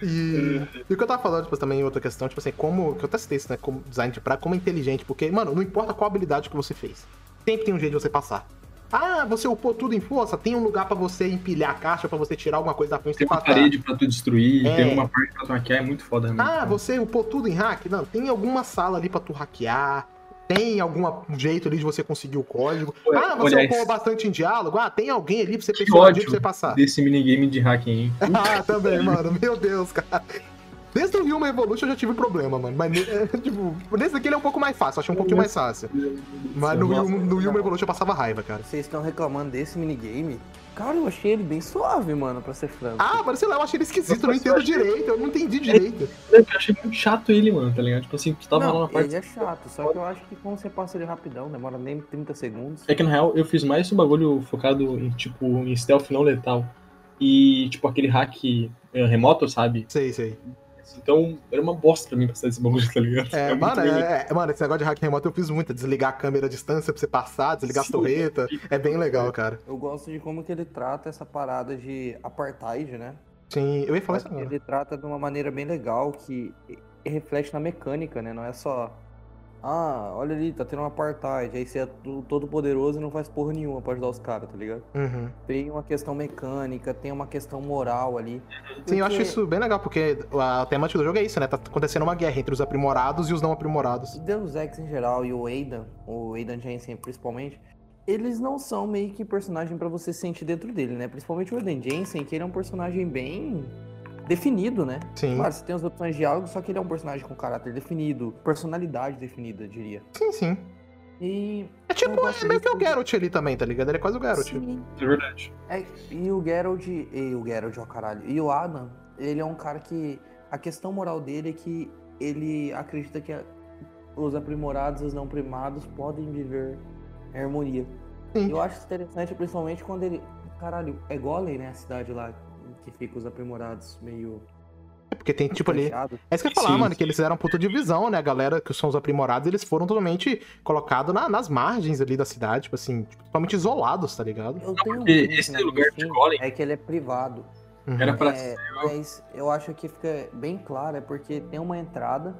E, e o que eu tava falando, tipo, também outra questão, tipo assim, como. Que eu até citei isso, né? Como design de praga, como é inteligente. Porque, mano, não importa qual habilidade que você fez. Sempre tem um jeito de você passar. Ah, você upou tudo em força? Tem um lugar pra você empilhar a caixa, pra você tirar alguma coisa da frente Tem uma passar. parede pra tu destruir, É. tem uma parte pra tu hackear, é muito foda realmente. Ah, você upou tudo em hack? Não, tem alguma sala ali pra tu hackear. Tem algum jeito ali de você conseguir o código. Ué, Ah, você olha upou bastante em diálogo. Ah, tem alguém ali pra você persuadir pra você passar. Desse minigame de hacking, hein? [laughs] Ah, também, mano. Meu Deus, cara. Desde o Human Evolution eu já tive problema, mano. Mas, [laughs] é, tipo, nesse daqui ele é um pouco mais fácil. eu Achei um pouquinho mais fácil. Mas no, Nossa, Human- no Human Evolution eu passava raiva, cara. Vocês estão reclamando desse minigame? Cara, eu achei ele bem suave, mano, pra ser franco. Ah, mas sei lá, eu achei ele esquisito. Eu não entendo direito. Eu não entendi direito. Eu achei muito chato ele, mano, tá ligado? Tipo assim, tu tava lá não, na parte. ele é chato, só que eu acho que quando você passa ele rapidão, demora nem 30 segundos. É que na real eu fiz mais um bagulho focado em, tipo, em stealth não letal. E, tipo, aquele hack eh, remoto, sabe? Sei, sei. Então, era uma bosta pra mim passar esse bagulho, tá ligado? É, muito mano, é, é- mano, esse negócio de hack remoto eu fiz muito. Desligar a câmera à distância pra você passar, desligar Sim. torretas. É bem legal, cara. Eu gosto de como que ele trata essa parada de apartheid, né? Sim, eu ia falar isso agora. ele trata de uma maneira bem legal que reflete na mecânica, né? Não é só. Ah, olha ali, tá tendo um apartheid. Aí você é todo poderoso e não faz porra nenhuma pra ajudar os caras, tá ligado? Uhum. Tem uma questão mecânica, tem uma questão moral ali. Sim, eu acho isso bem legal, porque a temática do jogo é isso, né? Tá acontecendo uma guerra entre os aprimorados e os não aprimorados. O Deus Ex em geral e o Aidan, o Aidan Jensen principalmente, eles não são meio que personagem pra você sentir dentro dele, né? Principalmente o Aidan Jensen, que ele é um personagem bem definido, né? Sim. Claro, você tem as opções de diálogo, só que ele é um personagem com caráter definido, personalidade definida, eu diria. Sim, sim. E. É tipo, é meio que o. Geralt ali também, tá ligado? Ele é quase o Geralt. Sim. É verdade. É, e o Geralt. E o Geralt, ó caralho. E o Adam, ele é um cara que. A questão moral dele é que ele acredita que a- os aprimorados e os não primados podem viver em harmonia. Sim. Eu acho interessante, principalmente quando ele. Caralho, é Golem, né? A cidade lá que fica os aprimorados meio. É porque tem, tipo, ali. É isso que eu ia falar, Sim, mano, sim. que eles fizeram puta divisão, né? A galera que são os aprimorados, eles foram totalmente colocados na- nas margens ali da cidade, tipo assim, tipo, totalmente isolados, tá ligado? Eu tenho um esse na lugar de Golem- É que ele é privado. Uhum. Era pra É, mas eu acho que fica bem claro, é porque tem uma entrada,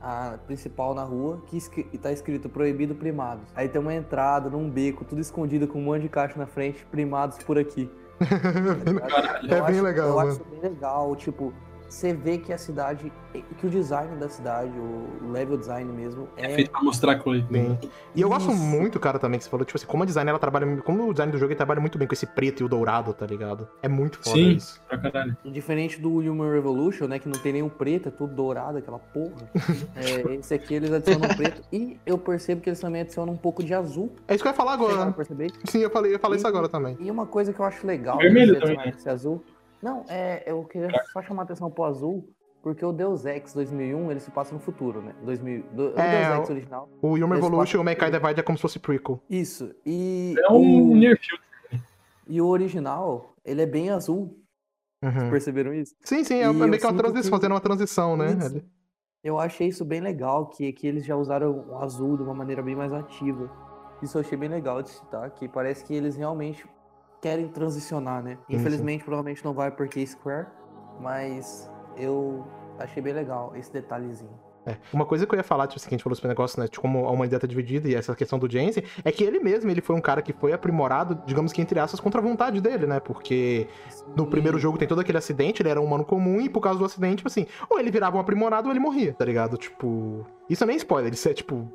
a principal na rua, que escri- tá escrito proibido primados. Aí tem uma entrada num beco, tudo escondido com um monte de caixa na frente, primados por aqui. [laughs] Caralho. É bem acho- legal, Eu mano. acho bem legal, tipo, você vê que a cidade, que o design da cidade, o level design mesmo, É é, feito pra mostrar aquilo aí. Sim. E eu gosto Isso. muito, cara, também, que você falou, tipo assim, como a design ela trabalha. Como o design do jogo ele trabalha muito bem com esse preto e o dourado, tá ligado? É muito foda Sim. isso. Pra caralho. Diferente do Human Revolution, né? Que não tem nenhum preto, é tudo dourado, aquela porra. [laughs] É, esse aqui eles adicionam preto. E eu percebo que eles também adicionam um pouco de azul. É isso que eu ia falar agora. perceber? Sim, eu falei, eu falei isso E- agora também. E uma coisa que eu acho legal Vermelho também, adicionarem né? esse azul. Não, é, eu queria só chamar a atenção pro azul, porque o Deus Ex 2001 ele se passa no futuro, né? 2000, do, o É, Deus Ex original. O Human Evolution e o Mankind Divide é como se fosse prequel. Isso. E, É um o, near field. e o original, ele é bem azul. Uhum. Perceberam isso? Sim, sim, é, E é meio eu que uma transição, que- fazendo uma transição, né? Isso. Eu achei isso bem legal, que, que eles já usaram o azul de uma maneira bem mais ativa. Isso eu achei bem legal de citar, que parece que eles realmente querem transicionar, né? Sim, Infelizmente, provavelmente não vai porque Square, mas eu achei bem legal esse detalhezinho. É. Uma coisa que eu ia falar, tipo assim, que a gente falou sobre negócio, né? De como a humanidade tá dividida e essa questão do Jensen, é que ele mesmo, ele foi um cara que foi aprimorado, digamos que entre aspas, contra a vontade dele, né? Porque no primeiro jogo tem todo aquele acidente, ele era um humano comum, e por causa do acidente, tipo assim, ou ele virava um aprimorado ou ele morria, tá ligado? Tipo. Isso nem é spoiler, isso é tipo.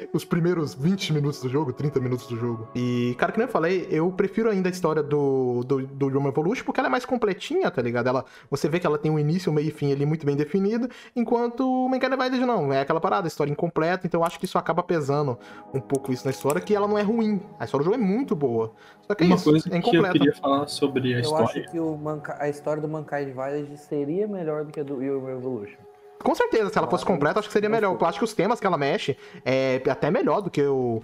[laughs] Os primeiros 20 minutos do jogo, 30 minutos do jogo. E, cara, que nem eu falei, eu prefiro ainda a história do, do, do Human Evolution porque ela é mais completinha, tá ligado? Ela, você vê que ela tem um início, um meio e fim ali muito bem definido, enquanto o Mankind Divided não, é aquela parada, história incompleta, então eu acho que isso acaba pesando um pouco isso na história, que ela não é ruim. A história do jogo é muito boa. Só que é Uma isso, coisa é que eu incompleta. queria falar sobre a Eu história. acho que o Manca- a história do Mankind Divided seria melhor do que a do Human Revolution. Com certeza, se ela fosse completa, acho que seria melhor. Eu acho que os temas que ela mexe é até melhor do que o,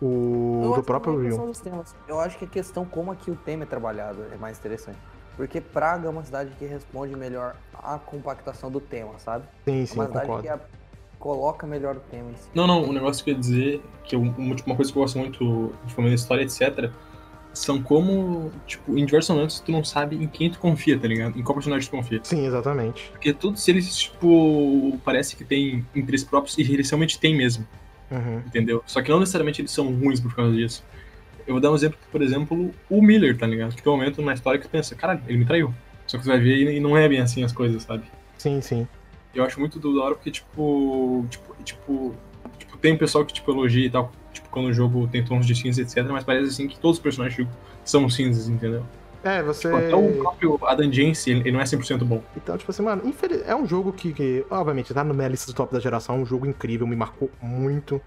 o Eu do acho próprio que não é Real. questão dos temas. Eu acho que a questão como aqui o tema é trabalhado é mais interessante. Porque Praga é uma cidade que responde melhor à compactação do tema, sabe? Sim, É sim, uma eu cidade concordo. que a- coloca melhor o tema em si. Não, não, o negócio que eu ia dizer, que eu, uma uma coisa que eu gosto muito de família história, etc., são como, tipo, em diversos momentos tu não sabe em quem tu confia, tá ligado? Em qual personagem tu confia. Sim, exatamente. Porque todos eles, tipo, parece que têm interesses próprios e eles realmente têm mesmo, Uhum. entendeu? Só que não necessariamente eles são ruins por causa disso. Eu vou dar um exemplo, por exemplo, o Miller, tá ligado? Que tem um momento na história que tu pensa, caralho, ele me traiu. Só que você vai ver e não é bem assim as coisas, sabe? Sim, sim. Eu acho muito da hora porque, tipo, tipo, tipo, tipo, tem pessoal que, tipo, elogia e tal, tipo, quando o jogo tem tons de cinza, etc, mas parece, assim, que todos os personagens são cinzas, entendeu? É, você. Tipo, até o próprio Adam Jensen, ele não é 100% bom. Então, tipo assim, mano, infeliz... é um jogo que, que, obviamente, tá na minha lista do top da geração, é um jogo incrível, me marcou muito.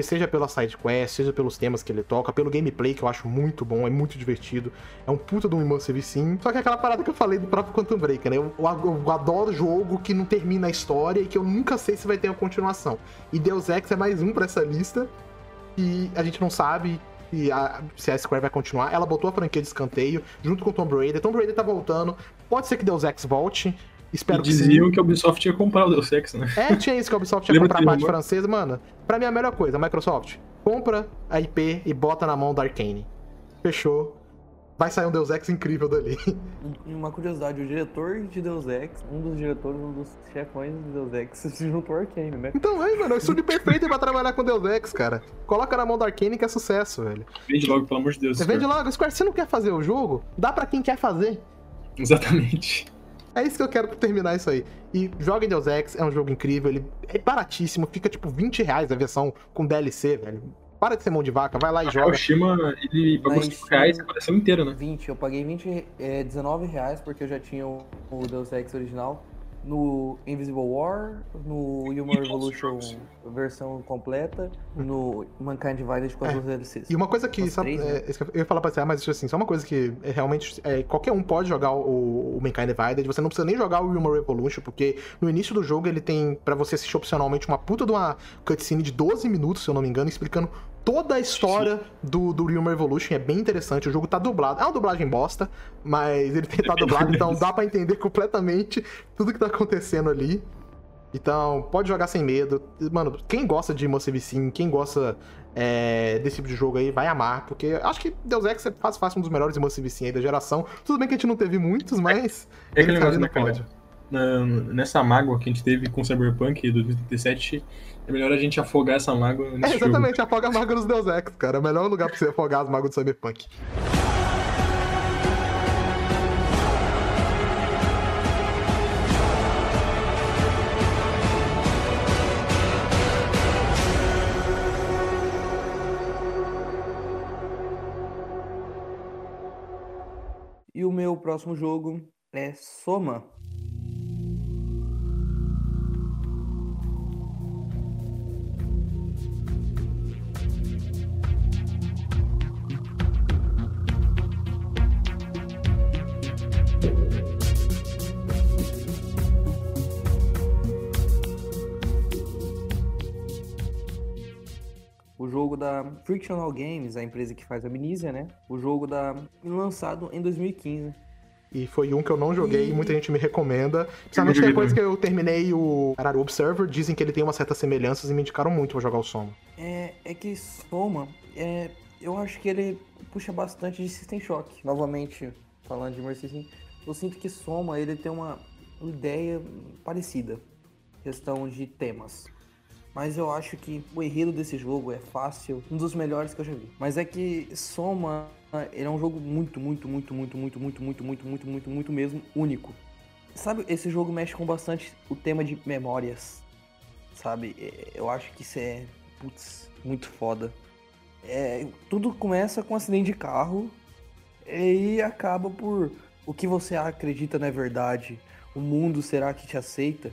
Seja pela side quest, seja pelos temas que ele toca, pelo gameplay que eu acho muito bom, é muito divertido. É um puta de um immersive sim. Só que é aquela parada que eu falei do próprio Quantum Break, né? Eu, eu, eu adoro jogo que não termina a história e que eu nunca sei se vai ter uma continuação. E Deus Ex é mais um pra essa lista. E a gente não sabe e a, se a Square vai continuar. Ela botou a franquia de escanteio junto com o Tomb Raider. Tomb Raider tá voltando. Pode ser que Deus Ex volte. Espero e diziam que, que a Ubisoft ia comprar o Deus Ex, né? É, tinha isso que a Ubisoft ia comprar a parte francesa. Mano, pra mim é a melhor coisa, a Microsoft, compra a IP e bota na mão da Arkane. Fechou. Vai sair um Deus Ex incrível dali. Uma curiosidade, o diretor de Deus Ex, um dos diretores, um dos chefões de Deus Ex, [laughs] se juntou a Arkane, né? Então, aí, mano, é o estúdio perfeito pra trabalhar com Deus Ex, cara. Coloca na mão da Arkane que é sucesso, velho. Vende logo, pelo amor de Deus. Você vende logo. Square, você não quer fazer o jogo? Dá pra quem quer fazer. Exatamente. É isso que eu quero pra terminar isso aí. E joga em Deus Ex, é um jogo incrível, ele é baratíssimo, fica tipo 20 reais a versão com DLC, velho. Para de ser mão de vaca, vai lá e joga. O Shima, ele pagou 5 reais a coleção inteira, né? 20, eu paguei 20, é, 19 reais porque eu já tinha o, o Deus Ex original no Invisible War, no Human Revolution versão completa, no Mankind Divided com as É. duas DLCs. E uma coisa que, Os sabe, três, né? é, que eu ia falar pra você, ah, mas assim, só uma coisa que é, realmente é, qualquer um pode jogar o, o Mankind Divided, você não precisa nem jogar o Human Revolution, porque no início do jogo ele tem pra você assistir opcionalmente uma puta de uma cutscene de 12 minutos, se eu não me engano, explicando toda a história do, do Human Revolution, é bem interessante, o jogo tá dublado, é uma dublagem bosta, mas ele tá dublado, então dá pra entender completamente tudo que tá acontecendo ali. Então, pode jogar sem medo. Mano, quem gosta de Immersive Sim, quem gosta é, desse tipo de jogo aí, vai amar. Porque acho que Deus Ex é fácil, fácil um dos melhores Immersive Sim aí da geração. Tudo bem que a gente não teve muitos, mas... É aquele ele tá negócio, né, cara? nessa mágoa que a gente teve com Cyberpunk 2037, é melhor a gente afogar essa mágoa É, nesse jogo. exatamente, afoga a mágoa dos Deus Ex, cara. É o melhor lugar pra você afogar as mágoas do Cyberpunk. E o meu próximo jogo é Soma. Jogo da Frictional Games, a empresa que faz a Amnesia, né? O jogo da lançado em 2015. E foi um que eu não joguei e muita gente me recomenda. Principalmente depois que eu terminei o Araru Observer, dizem que ele tem umas certas semelhanças e me indicaram muito pra jogar o som. É, é que Soma, é, eu acho que ele puxa bastante de System Shock. Novamente, falando de Mercy Sim, eu sinto que Soma, ele tem uma ideia parecida. Questão de temas. Mas eu acho que o enredo desse jogo é fácil, um dos melhores que eu já vi. Mas é que Soma, ele é um jogo muito, muito, muito, muito, muito, muito, muito, muito, muito, muito, muito mesmo único. Sabe, esse jogo mexe com bastante o tema de memórias. Sabe, É, eu acho que isso é, putz, muito foda. É, tudo começa com um acidente de carro e acaba por o que você acredita não é verdade. O mundo será que te aceita?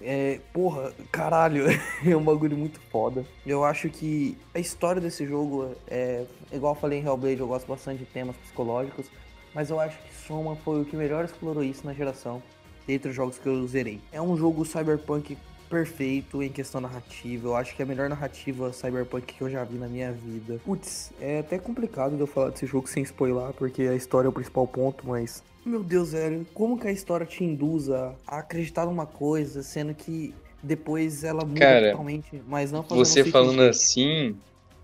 É, porra, caralho, [laughs] é um bagulho muito foda. Eu acho que a história desse jogo é, igual eu falei em Hellblade, eu gosto bastante de temas psicológicos, mas eu acho que Soma foi o que melhor explorou isso na geração, dentre os jogos que eu zerei. É um jogo cyberpunk perfeito em questão narrativa, eu acho que é a melhor narrativa cyberpunk que eu já vi na minha vida. Putz, é até complicado de eu falar desse jogo sem spoiler, porque a história é o principal ponto, mas meu Deus, velho, como que a história te induz a acreditar numa coisa, sendo que depois ela muda Cara, totalmente, mas não fazendo Você falando assim,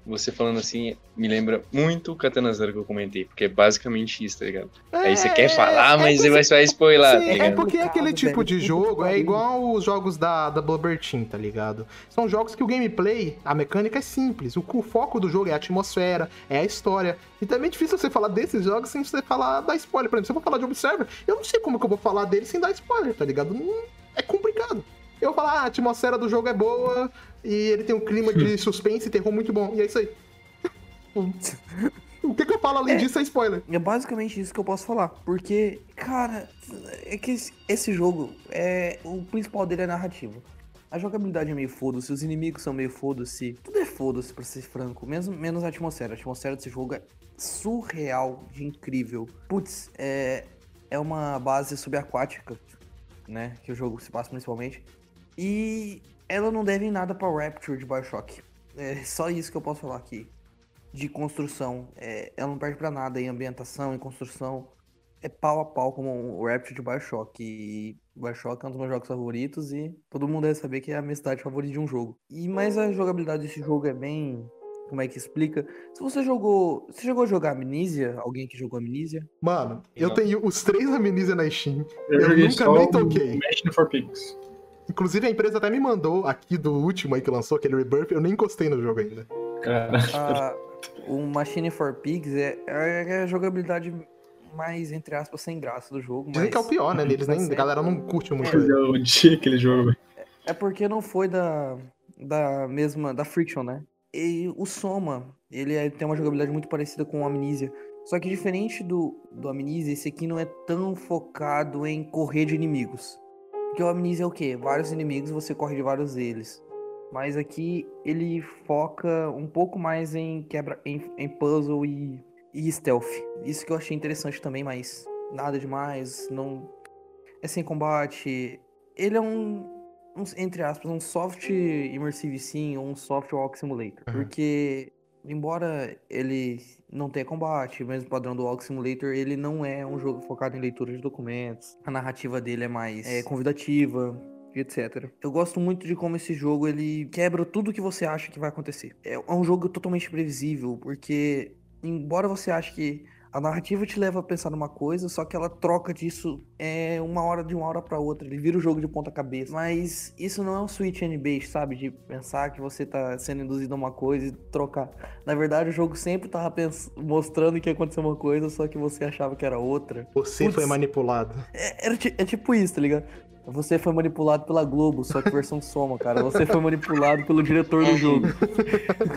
você falando assim, me lembra muito o Katana Zero que eu comentei, porque é basicamente isso, tá ligado? Aí você quer falar, mas você vai só spoiler, Sim, tá é porque é aquele tipo de jogo, é igual os jogos da, da Blubber Team, tá ligado? São jogos que o gameplay, a mecânica é simples. O, o foco do jogo é a atmosfera, é a história. E também é difícil você falar desses jogos sem você falar da spoiler. Por exemplo, se eu vou falar de Observer, eu não sei como que eu vou falar dele sem dar spoiler, tá ligado? Não- é complicado. Eu vou falar, ah, a atmosfera do jogo é boa e ele tem um clima de [laughs] suspense e terror muito bom. E é isso aí. [laughs] O que, que eu falo além disso é spoiler. É basicamente isso que eu posso falar. Porque, cara, é que esse, esse jogo, é o principal dele é narrativa. A jogabilidade é meio foda-se, os inimigos são meio foda-se. Tudo é foda-se, pra ser franco. Mesmo, menos a atmosfera. A atmosfera desse jogo é surreal de incrível. Putz, é, é uma base subaquática, né? Que o jogo se passa principalmente. E ela não deve em nada pra Rapture de Bioshock. É só isso que eu posso falar aqui de construção. É, ela não perde pra nada em ambientação, em construção. É pau a pau como o Rapture de Bioshock. E Bioshock é um dos meus jogos favoritos e todo mundo deve saber que é a minha cidade favorita de um jogo. E mas a jogabilidade desse jogo é bem. Como é que explica? Se você jogou. Você jogou a jogar Amnesia? Alguém que jogou Amnesia? Mano, eu Não. tenho os três Amnesia na Steam. Eu, Eu nunca nem o toquei. For Pigs. Inclusive, a empresa até me mandou aqui do último aí que lançou, aquele Rebirth, eu nem encostei no jogo ainda. O Machine for Pigs é, é a jogabilidade mais, entre aspas, sem graça do jogo. Dizem mas que é o pior, né? Eles nem, a é- galera não curte muito eu ele. odiei aquele jogo. É porque não foi da, da mesma, da Friction, né? E o Soma, ele é- tem uma jogabilidade muito parecida com o Amnesia. Só que diferente do, do Amnesia, esse aqui não é tão focado em correr de inimigos. Porque o Amnesia é o quê? Vários inimigos, você corre de vários deles. Mas aqui ele foca um pouco mais em quebra, em, em puzzle e, e stealth. Isso que eu achei interessante também, mas nada demais, não é sem combate. Ele é um, um, entre aspas, um soft immersive sim ou um soft walk simulator. Uhum. Porque, embora ele não tenha combate, mesmo padrão do walk simulator, ele não é um jogo focado em leitura de documentos. A narrativa dele é mais é, convidativa. Etc. Eu gosto muito de como esse jogo ele quebra tudo que você acha que vai acontecer. É é um jogo totalmente previsível, porque embora você ache que a narrativa te leva a pensar numa coisa, só que ela troca disso é uma hora de uma hora pra outra. Ele vira o jogo de ponta cabeça. Mas isso não é um switch and base, sabe? De pensar que você tá sendo induzido a uma coisa e trocar. Na verdade, o jogo sempre tava pens- mostrando que ia acontecer uma coisa, só que você achava que era outra. Você Putz. foi manipulado. É, ti- é tipo isso, tá ligado? Você foi manipulado pela Globo, só que versão soma, cara. Você foi manipulado pelo diretor do jogo.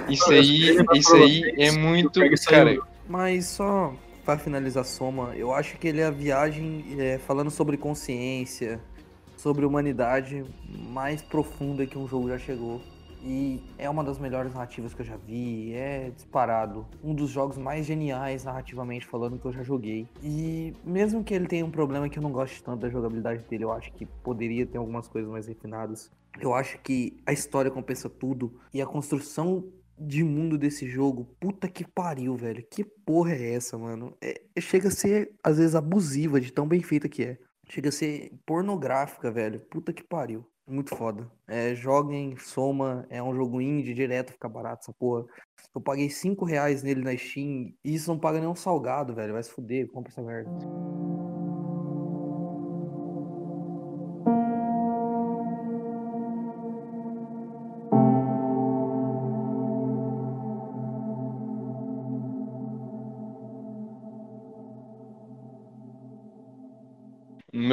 Isso aí, isso aí é muito. Cara, Mas só pra finalizar Soma, eu acho que ele é a viagem é, falando sobre consciência, sobre humanidade mais profunda que um jogo já chegou. E é uma das melhores narrativas que eu já vi, é disparado. Um dos jogos mais geniais narrativamente falando que eu já joguei. E mesmo que ele tenha um problema que eu não goste tanto da jogabilidade dele, eu acho que poderia ter algumas coisas mais refinadas. Eu acho que a história compensa tudo e a construção de mundo desse jogo, puta que pariu, velho. Que porra é essa, mano? É, chega a ser, às vezes, abusiva de tão bem feita que é. Chega a ser pornográfica, velho. Puta que pariu. Muito foda. É, joguem, soma, é um jogo indie, direto fica barato essa porra. Eu paguei 5 reais nele na Steam e isso não paga nem um salgado, velho. Vai se fuder, compra essa merda.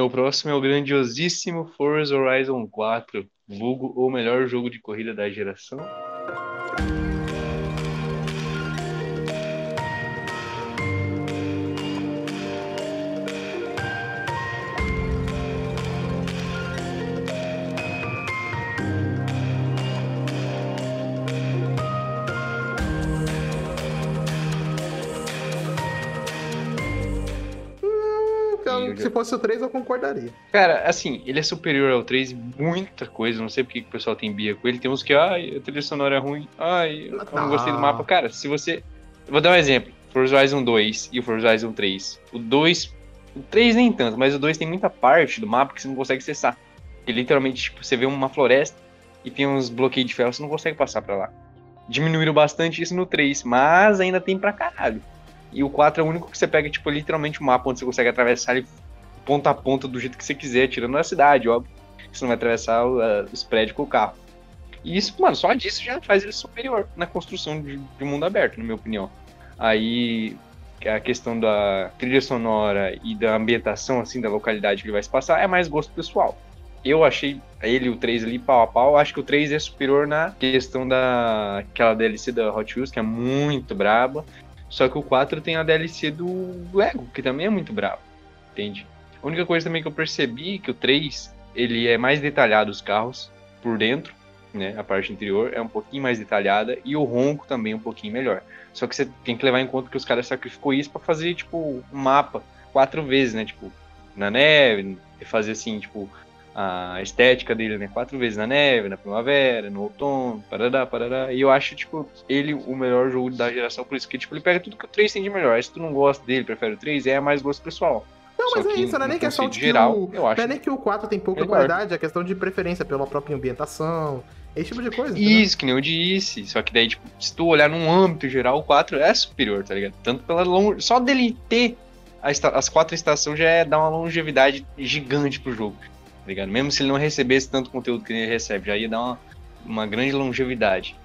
Meu próximo é o grandiosíssimo Forza Horizon 4, vulgo o melhor jogo de corrida da geração. Fosse o 3, eu concordaria. Cara, assim, ele é superior ao 3 em muita coisa, não sei porque que o pessoal tem bia com ele. Tem uns que, ai, a trilha sonora é ruim, ai, eu não gostei do mapa. Cara, se você. Vou dar um exemplo: Forza Horizon 2 e o Forza Horizon 3. O 2. O 3 nem tanto, mas o 2 tem muita parte do mapa que você não consegue acessar. Porque literalmente, tipo, você vê uma floresta e tem uns bloqueios de ferro, você não consegue passar pra lá. diminuíram bastante isso no 3, mas ainda tem pra caralho. E o 4 é o único que você pega, tipo, literalmente um mapa onde você consegue atravessar ele ponta a ponta do jeito que você quiser, tirando a cidade, óbvio. Você não vai atravessar os prédios com o carro. E isso, mano, só disso já faz ele superior na construção de, de mundo aberto, na minha opinião. Aí a questão da trilha sonora e da ambientação, assim, da localidade que ele vai se passar, é mais gosto pessoal. Eu achei ele o 3 ali pau a pau. Acho que o 3 é superior na questão da aquela DLC da Hot Wheels, que é muito braba. Só que o 4 tem a DLC do Lego, que também é muito brabo. Entende? A única coisa também que eu percebi que o 3, ele é mais detalhado os carros por dentro, né? A parte interior é um pouquinho mais detalhada e o ronco também é um pouquinho melhor. Só que você tem que levar em conta que os caras sacrificou isso para fazer tipo um mapa quatro vezes, né? Tipo, na neve, fazer assim, tipo, a estética dele, né? Quatro vezes na neve, na primavera, no outono, parará, parará. E eu acho, tipo, ele o melhor jogo da geração, por isso que, tipo, ele pega tudo que o 3 tem de melhor. Se tu não gosta dele, prefere o 3, é mais gosto pessoal. Não, mas é isso, não é nem questão de geral, o... eu acho Não é nem que o 4 tem pouca melhor. qualidade, é questão de preferência pela própria ambientação, esse tipo de coisa. entendeu? Isso, que nem eu disse. Só que daí, tipo, se tu olhar num âmbito geral, o 4 é superior, tá ligado? Tanto pela longe... Só dele ter as quatro estações já é dar uma longevidade gigante pro jogo, tá ligado? Mesmo se ele não recebesse tanto conteúdo que ele recebe, já ia dar uma, uma grande longevidade.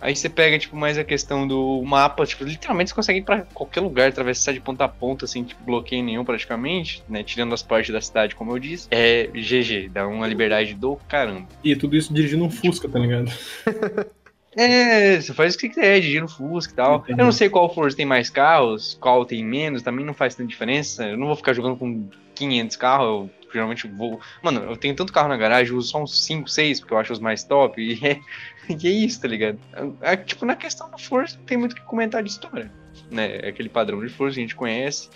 Aí você pega, tipo, mais a questão do mapa, tipo, literalmente você consegue ir pra qualquer lugar, atravessar de ponta a ponta, sem tipo, bloqueio nenhum praticamente, né? Tirando as partes da cidade, como eu disse. É GG, dá uma liberdade do caramba. E tudo isso dirigindo um Fusca, tá ligado? [laughs] É, você faz o que quiser, dirigir no Fusca e tal. Entendi. Eu não sei qual Forza tem mais carros, qual tem menos, também não faz tanta diferença. Eu não vou ficar jogando com 500 carros, geralmente vou... Mano, eu tenho tanto carro na garagem, eu uso só uns 5, 6, porque eu acho os mais top, e é, [laughs] e é isso, tá ligado? É, tipo, na questão do Forza, não tem muito o que comentar de história, né? É aquele padrão de Forza que a gente conhece.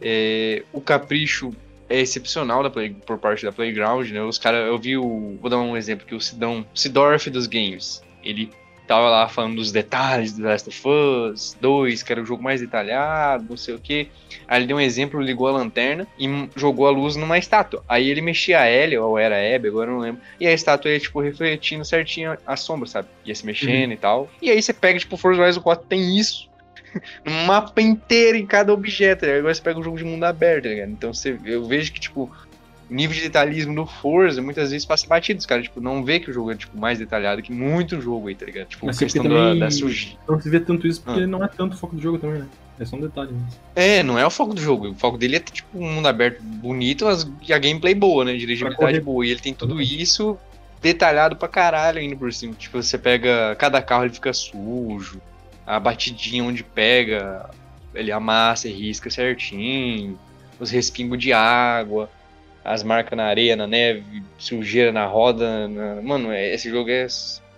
É, o capricho é excepcional da Play- por parte da Playground, né? Os caras, eu vi o. Vou dar um exemplo que o Sidão, Sidorf dos games. Ele tava lá falando dos detalhes do Last of Us 2, que era o jogo mais detalhado, não sei o que. Aí ele deu um exemplo, ligou a lanterna e jogou a luz numa estátua. Aí ele mexia a Ellie, ou era a Abby, agora eu não lembro. E a estátua ia, tipo, refletindo certinho a sombra, sabe? Ia se mexendo e tal. E aí você pega, tipo, Forza Horizon 4 tem isso. [laughs] No mapa inteiro em cada objeto, ligado? Agora você pega um jogo de mundo aberto, tá ligado? Então você, eu vejo que, tipo, o nível de detalhismo do Forza muitas vezes passa batido. Os caras, tipo, não vê que o jogo é, tipo, mais detalhado que muito jogo aí, tá ligado? Tipo, Mas questão da, da sujeira. Não se vê tanto isso porque Ah. não é tanto o foco do jogo também, né? É só um detalhe mesmo. É, não é o foco do jogo. O foco dele é ter, tipo, um mundo aberto bonito mas, e a gameplay boa, né? Dirigibilidade boa. E ele tem tudo isso detalhado pra caralho ainda por cima. Tipo, você pega. Cada carro ele fica sujo. A batidinha onde pega, ele amassa e risca certinho. Os respingos de água. As marcas na areia, na neve, sujeira na roda. na- Mano, é- esse jogo é.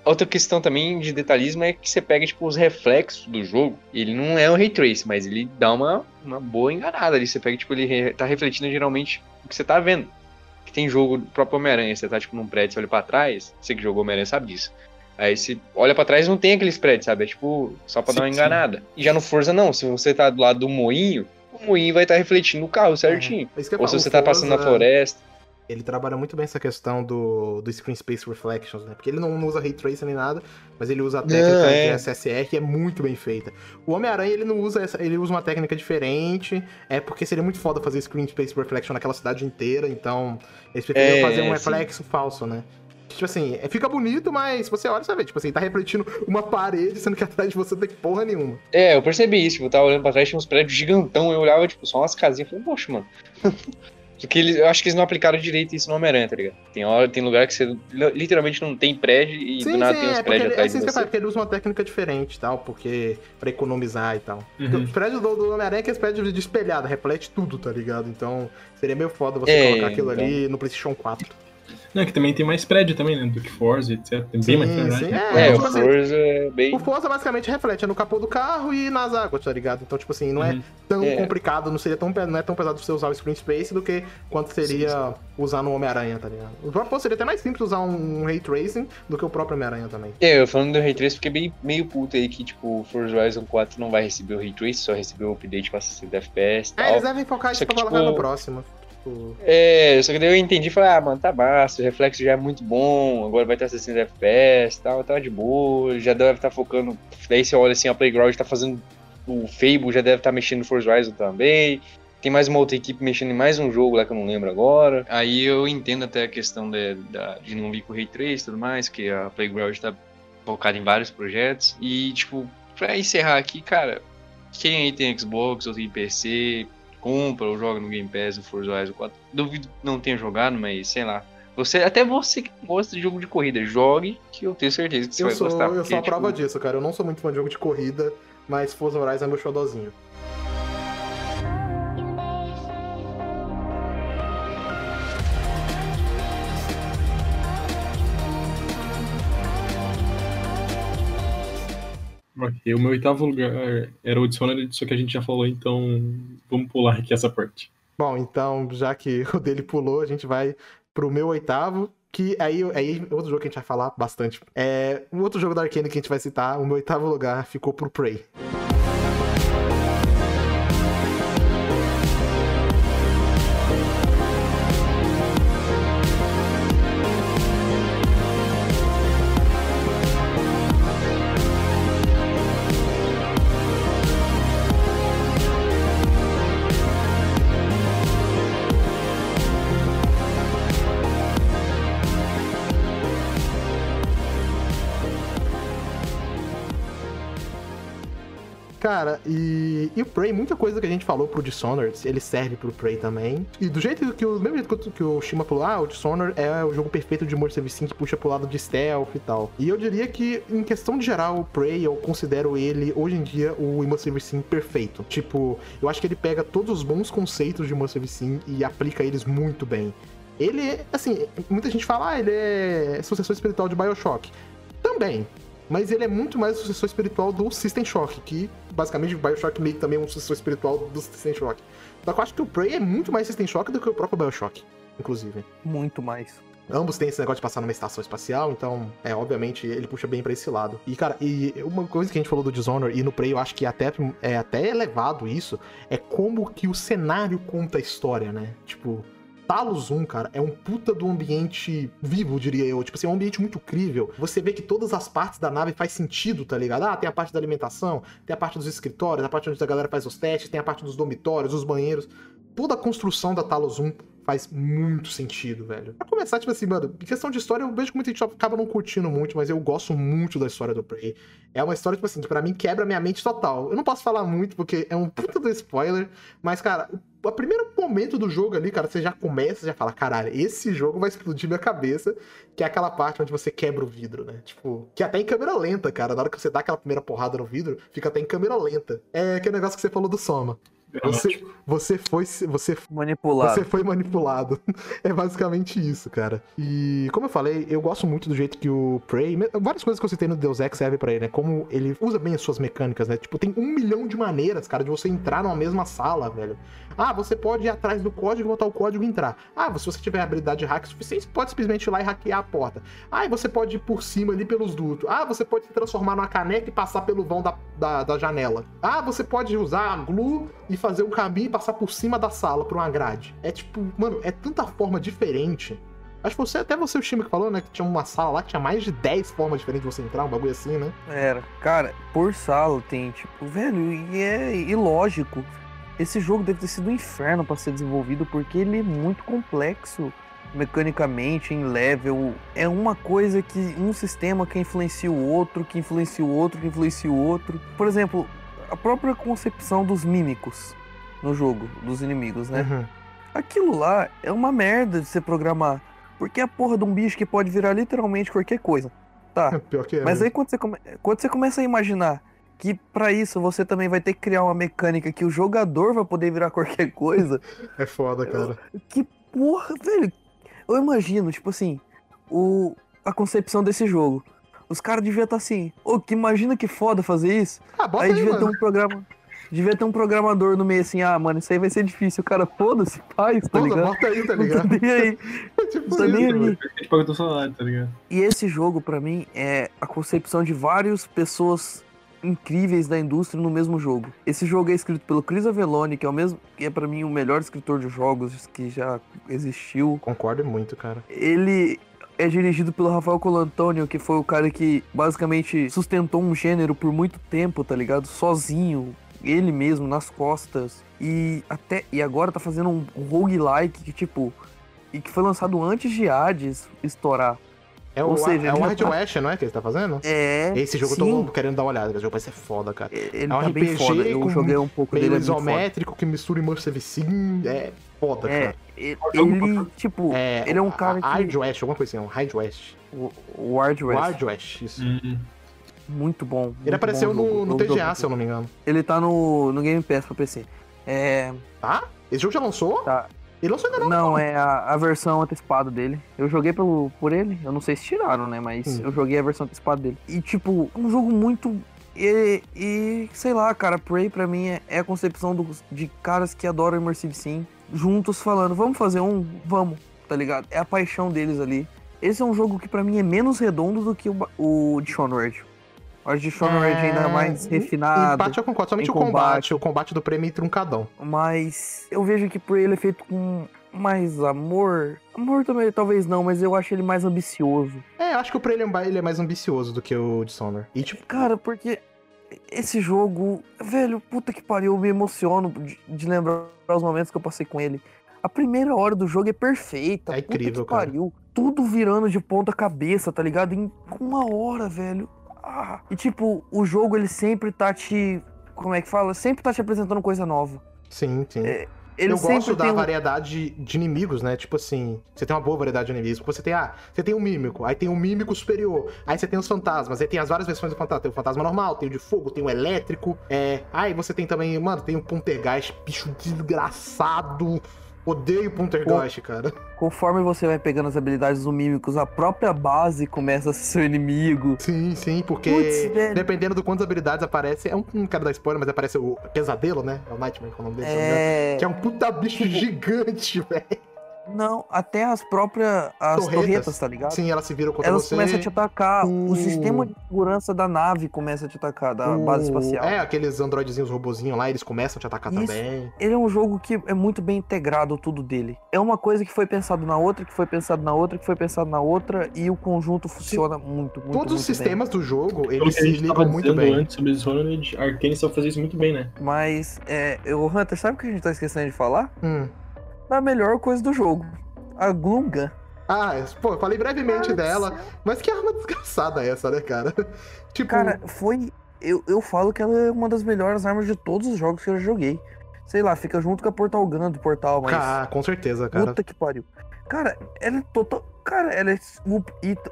Outra questão também de detalhismo é que você pega, tipo, os reflexos do jogo. Ele não é um ray trace, mas ele dá uma, uma boa enganada ali. Você pega, tipo, ele re- tá refletindo geralmente o que você tá vendo. Que tem jogo do próprio Homem-Aranha, você tá, tipo, num prédio, você olha pra trás, você que jogou Homem-Aranha sabe disso. Aí você olha pra trás e não tem aqueles prédios, sabe? É tipo, só pra Sim, dar uma sim. enganada. E já no Forza, não. Se você tá do lado do moinho, o moinho vai estar refletindo o carro certinho. É isso que eu Ou se você o tá passando na Forza, floresta. Ele trabalha muito bem essa questão do, do Screen Space Reflections, né? Porque ele não usa Ray Tracing nem nada, mas ele usa a técnica é. de SSR que é muito bem feita. O Homem-Aranha, ele não usa essa, ele usa uma técnica diferente, é porque seria muito foda fazer Screen Space Reflection naquela cidade inteira, então eles preferiram É, fazer um sim. reflexo falso, né? Tipo assim, é, fica bonito, mas você olha, você vê, tipo assim, tá refletindo uma parede, sendo que atrás de você não tem porra nenhuma. É, eu percebi isso. Tipo, eu tava olhando pra trás, tinha uns prédios gigantão. Eu olhava, tipo, só umas casinhas. Falei, poxa, mano. [laughs] Porque eles, eu acho que eles não aplicaram direito isso no Homem-Aranha, tá ligado? Tem, hora, tem lugar que você li- literalmente não tem prédio e do nada tem uns é prédios ele, é atrás assim de que eu você. falo, porque ele usa uma técnica diferente e tal, porque pra economizar e tal. Uhum. Os prédios do, do Homem-Aranha é aqueles prédios de espelhado, reflete tudo, tá ligado? Então seria meio foda você É, colocar aquilo então. ali no PlayStation 4. Não, que também tem mais prédio também, né? Do que Forza, etc. Tem bem mais prédio. sim, né? é, É, tipo o assim, Forza é bem. O Forza basicamente reflete é no capô do carro e nas águas, tá ligado? Então, tipo assim, não é Uhum. tão É. complicado, não seria tão, não é tão pesado você usar o Screen Space do que quanto seria usar no Homem-Aranha, tá ligado? O próprio seria até mais simples usar um Ray Tracing do que o próprio Homem-Aranha também. É, eu falando do Ray Trace, fiquei bem, meio puto aí que, tipo, o Forza Horizon 4 não vai receber o Ray Trace, só recebeu o update pra 60 FPS e É, tal. eles devem focar isso pra tipo, no próximo. Tipo, É, só que daí eu entendi e falei, ah, mano, tá massa, o reflexo já é muito bom, agora vai estar 60 FPS e tal, tá de boa, já deve estar focando. Daí você olha assim, a Playground tá fazendo. O Fable já deve estar mexendo no Forza Horizon também. Tem mais uma outra equipe mexendo em mais um jogo lá que eu não lembro agora. Aí eu entendo até a questão de, de não vir com o Ray Trace e tudo mais, que a Playground tá focada em vários projetos. E, tipo, pra encerrar aqui, cara, quem aí tem Xbox ou tem PC, compra ou joga no Game Pass o Forza Horizon 4. Duvido que não tenha jogado, mas sei lá. Você, até você que gosta de jogo de corrida, jogue, que eu tenho certeza que você eu vai sou, gostar. eu porque, sou a prova tipo, disso, cara. Eu não sou muito fã de jogo de corrida, mas Forza Horizon é meu xodózinho. Ok, o meu oitavo lugar era o Dishonored, só que a gente já falou, então vamos pular aqui essa parte. Bom, então, já que [laughs] o dele pulou, a gente vai pro meu oitavo, que aí, aí outro jogo que a gente vai falar bastante. É um outro jogo da Arcane que a gente vai citar, o meu oitavo lugar ficou pro Prey. Cara, e, e o Prey, muita coisa que a gente falou pro Dishonored, ele serve pro Prey também. E do jeito que o mesmo jeito que que o Shima falou, ah, o Dishonored é o jogo perfeito de Immersive Sim que puxa pro lado de stealth e tal. E eu diria que, em questão de geral, o Prey, eu considero ele, hoje em dia, o Immersive Sim perfeito. Tipo, eu acho que ele pega todos os bons conceitos de Immersive Sim e aplica eles muito bem. Ele, assim, muita gente fala, ah, ele é sucessor espiritual de Bioshock. Também, mas ele é muito mais o sucessor espiritual do System Shock, que basicamente o Bioshock meio que também é um sucessor espiritual do System Shock. Só que eu acho que o Prey é muito mais System Shock do que o próprio Bioshock, inclusive. Muito mais. Ambos têm esse negócio de passar numa estação espacial, então, é, obviamente, ele puxa bem pra esse lado. E, cara, e uma coisa que a gente falou do Dishonored e no Prey, eu acho que até, é até elevado isso, é como que o cenário conta a história, né? Tipo, Talos 1, cara, é um puta do ambiente vivo, diria eu. Tipo assim, é um ambiente muito crível. Você vê que todas as partes da nave faz sentido, tá ligado? Ah, tem a parte da alimentação, tem a parte dos escritórios, a parte onde a galera faz os testes, tem a parte dos dormitórios, os banheiros. Toda a construção da Talos 1 faz muito sentido, velho. Pra começar, tipo assim, mano, em questão de história, eu vejo que muita gente acaba não curtindo muito, mas eu gosto muito da história do Prey. É uma história, tipo assim, que pra mim quebra minha mente total. Eu não posso falar muito, porque é um puta do spoiler, mas, cara, o primeiro momento do jogo ali, cara, você já começa, já fala, caralho, esse jogo vai explodir minha cabeça, que é aquela parte onde você quebra o vidro, né? Tipo, que é até em câmera lenta, cara. Na hora que você dá aquela primeira porrada no vidro, fica até em câmera lenta. É aquele negócio que você falou do Soma. Você, você foi. Você Manipulado. você foi manipulado. [laughs] É basicamente isso, cara. E como eu falei, eu gosto muito do jeito que o Prey. Várias coisas que eu citei no Deus Ex servem pra ele, né? Como ele usa bem as suas mecânicas, né? Tipo, tem um milhão de maneiras, cara, de você entrar numa mesma sala, velho. Ah, você pode ir atrás do código, botar o código e entrar. Ah, se você tiver habilidade de hack suficiente, você pode simplesmente ir lá e hackear a porta. Ah, e você pode ir por cima ali pelos dutos. Ah, você pode se transformar numa caneca e passar pelo vão da, da, da janela. Ah, você pode usar a glue e fazer um caminho e passar por cima da sala por uma grade. É tipo, mano, é tanta forma diferente. Acho que você, até você, o time que falou, né? Que tinha uma sala lá que tinha mais de 10 formas diferentes de você entrar, um bagulho assim, né? Era. Cara, por sala tem, tipo, velho, e é ilógico. Esse jogo deve ter sido um inferno pra ser desenvolvido, porque ele é muito complexo mecanicamente, em level. É uma coisa que. um sistema que influencia o outro, que influencia o outro, que influencia o outro. Por exemplo, a própria concepção dos mímicos no jogo, dos inimigos, né? Uhum. Aquilo lá é uma merda de você programar. Porque é a porra de um bicho que pode virar literalmente qualquer coisa. Tá. [laughs] Pior que é. Mas aí quando você, come- quando você começa a imaginar que pra isso você também vai ter que criar uma mecânica que o jogador vai poder virar [laughs] qualquer coisa, É foda, cara. que porra, velho. Eu imagino, tipo assim, o, a concepção desse jogo. Os caras deviam estar assim, ô, que imagina que foda fazer isso. Ah, bota aí aí, devia ter mano. um programa. Devia ter um programador no meio assim, ah, mano, isso aí vai ser difícil. O cara, foda-se, faz, tá ligado? bota aí, tá [laughs] [laughs] Não ligado? tô nem aí. É tipo Tá nem isso. aí. A gente paga o teu salário, tá ligado? E esse jogo, pra mim, é a concepção de várias pessoas incríveis da indústria no mesmo jogo. Esse jogo é escrito pelo Chris Avellone, que é o mesmo, que é para mim o melhor escritor de jogos que já existiu. Concordo muito, cara. Ele é dirigido pelo Rafael Colantonio, que foi o cara que basicamente sustentou um gênero por muito tempo, tá ligado? Sozinho, ele mesmo nas costas. E até e agora tá fazendo um, um roguelike que tipo e que foi lançado antes de Hades estourar. É Ou o, seja, é o ele Hard tá- West, não é? Que ele tá fazendo? É. Esse jogo eu sim, tô querendo dar uma olhada. Esse jogo vai ser foda, cara. Ele é um tá bem RPG foda. Eu com joguei um pouco Meio dele. É, isométrico que mistura Immersive Sim. É foda, é cara. ele, jogo ele, tipo, É, ele é um cara que. Hard West, alguma coisa assim. Um Hard West. O, o Wild West. Hard West, isso. Hum, Muito bom. Ele muito apareceu bom no, no jogo, TGA, jogo. se eu não me engano. Ele tá no, no Game Pass pra PC. É. Tá? Esse jogo já lançou? Tá. Ele lançou ainda não. Não, é a, a versão antecipada dele. Eu joguei pelo, por ele. Eu não sei se tiraram, né? Mas Hum. eu joguei a versão antecipada dele. E, tipo, um jogo muito. E, e, sei lá, cara, Prey pra mim é, é a concepção do- de caras que adoram Immersive Sim, juntos falando, vamos fazer um? Vamos, tá ligado? É a paixão deles ali. Esse é um jogo que pra mim é menos redondo do que o, o Dishonored. O Dishonored ainda é mais refinado. Empate eu concordo. Somente o combate. combate. O combate do prêmio é truncadão. Mas eu vejo que por ele é feito com mais amor. Amor também, talvez não, mas eu acho ele mais ambicioso. É, acho que o Prey ele é- ele é mais ambicioso do que o Dishonored. E tipo, Cara, porque esse jogo, velho, puta que pariu, eu me emociono de, de lembrar os momentos que eu passei com ele. A primeira hora do jogo é perfeita. É puta incrível, que cara. pariu. Tudo virando de ponta cabeça, tá ligado? Em uma hora, velho. E tipo, o jogo ele sempre tá te. Como é que fala? Sempre tá te apresentando coisa nova. sim, sim. É, Ele eu gosto da um- variedade de inimigos, né? Tipo assim, você tem uma boa variedade de inimigos. Você tem, ah, você tem um mímico, aí tem um mímico superior, aí você tem os fantasmas, aí tem as várias versões do fantasma. Tem o fantasma normal, tem o de fogo, tem o elétrico. É, aí você tem também, mano, tem o Poltergeist, bicho desgraçado. Odeio Poltergeist, cara. Conforme você vai pegando as habilidades do Mímicos, a própria base começa a ser seu inimigo. Sim, sim, porque velho. dependendo do quantas habilidades aparece, é um, não quero dar spoiler, mas aparece o Pesadelo, né? É o Nightmare, que é o nome dele. É. Que é um puta bicho gigante, [laughs] velho. Não, até as próprias as Torretas. torretas, tá ligado? Sim, ela se vira contra Elas você. começam a te atacar. O O- sistema de segurança da nave começa a te atacar, da O- base espacial. É, aqueles androidezinhos, robozinhos lá, eles começam a te atacar Isso. também. Ele é um jogo que é muito bem integrado tudo dele. É uma coisa que foi pensado na outra, que foi pensado na outra, que foi pensado na outra, e o conjunto funciona muito, muito, Todos os muito bem. sistemas do jogo, eles se ligam muito bem. antes sobre Dishonored, a Arkane só fazia isso muito bem, né? Mas, é, o Hunter, sabe o que a gente tá esquecendo de falar? Hum. Da melhor coisa do jogo. A Glunga. Ah, pô, eu falei brevemente Cara dela, mas que arma [laughs] desgraçada é essa, né, cara? [laughs] tipo, Cara, foi. Eu, eu falo que ela é uma das melhores armas de todos os jogos que eu já joguei. Sei lá, fica junto com a Portal Gun do Portal, mas. ca- com certeza, cara. Puta que pariu. Cara, ela é total. Cara, ela é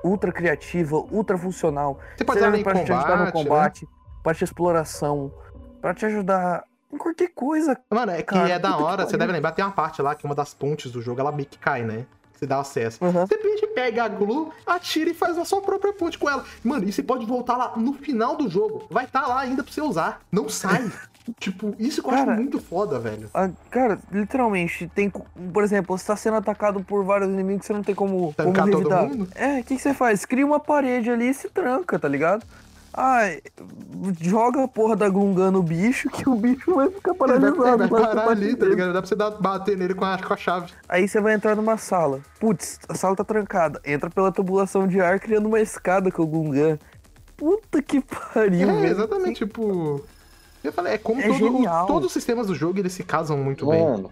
ultra criativa, ultra funcional. Você pode usar em pra te ajudar no combate, né? combate, pra te exploração, pra te ajudar em qualquer coisa. Mano, é que Cara, é da hora, você deve lembrar, tem uma parte lá que uma das pontes do jogo, ela meio que cai, né? Você dá acesso. Uhum. Você simplesmente pega a glue, atira e faz a sua própria ponte com ela. Mano, e você pode voltar lá no final do jogo. Vai estar lá ainda pra você usar. Não sai. [laughs] tipo, isso que eu Cara, acho muito foda, velho. Ah, cara, literalmente, tem. Por exemplo, você tá sendo atacado por vários inimigos, você não tem como, como Tancar todo revidar. mundo? É, o que, que você faz? Cria uma parede ali e se tranca, tá ligado? Ah, joga a porra da Gungan no bicho que o bicho vai ficar Ele vai, paralisado. ele vai parar ali, tá ligado? Dá pra você dar, bater nele com a, com a chave. Aí você vai entrar numa sala. Putz, a sala tá trancada. Entra pela tubulação de ar criando uma escada com o Gungan. Puta que pariu, é, velho. exatamente, tipo. Eu falei, é como É todo- todos os sistemas do jogo eles se casam muito bem.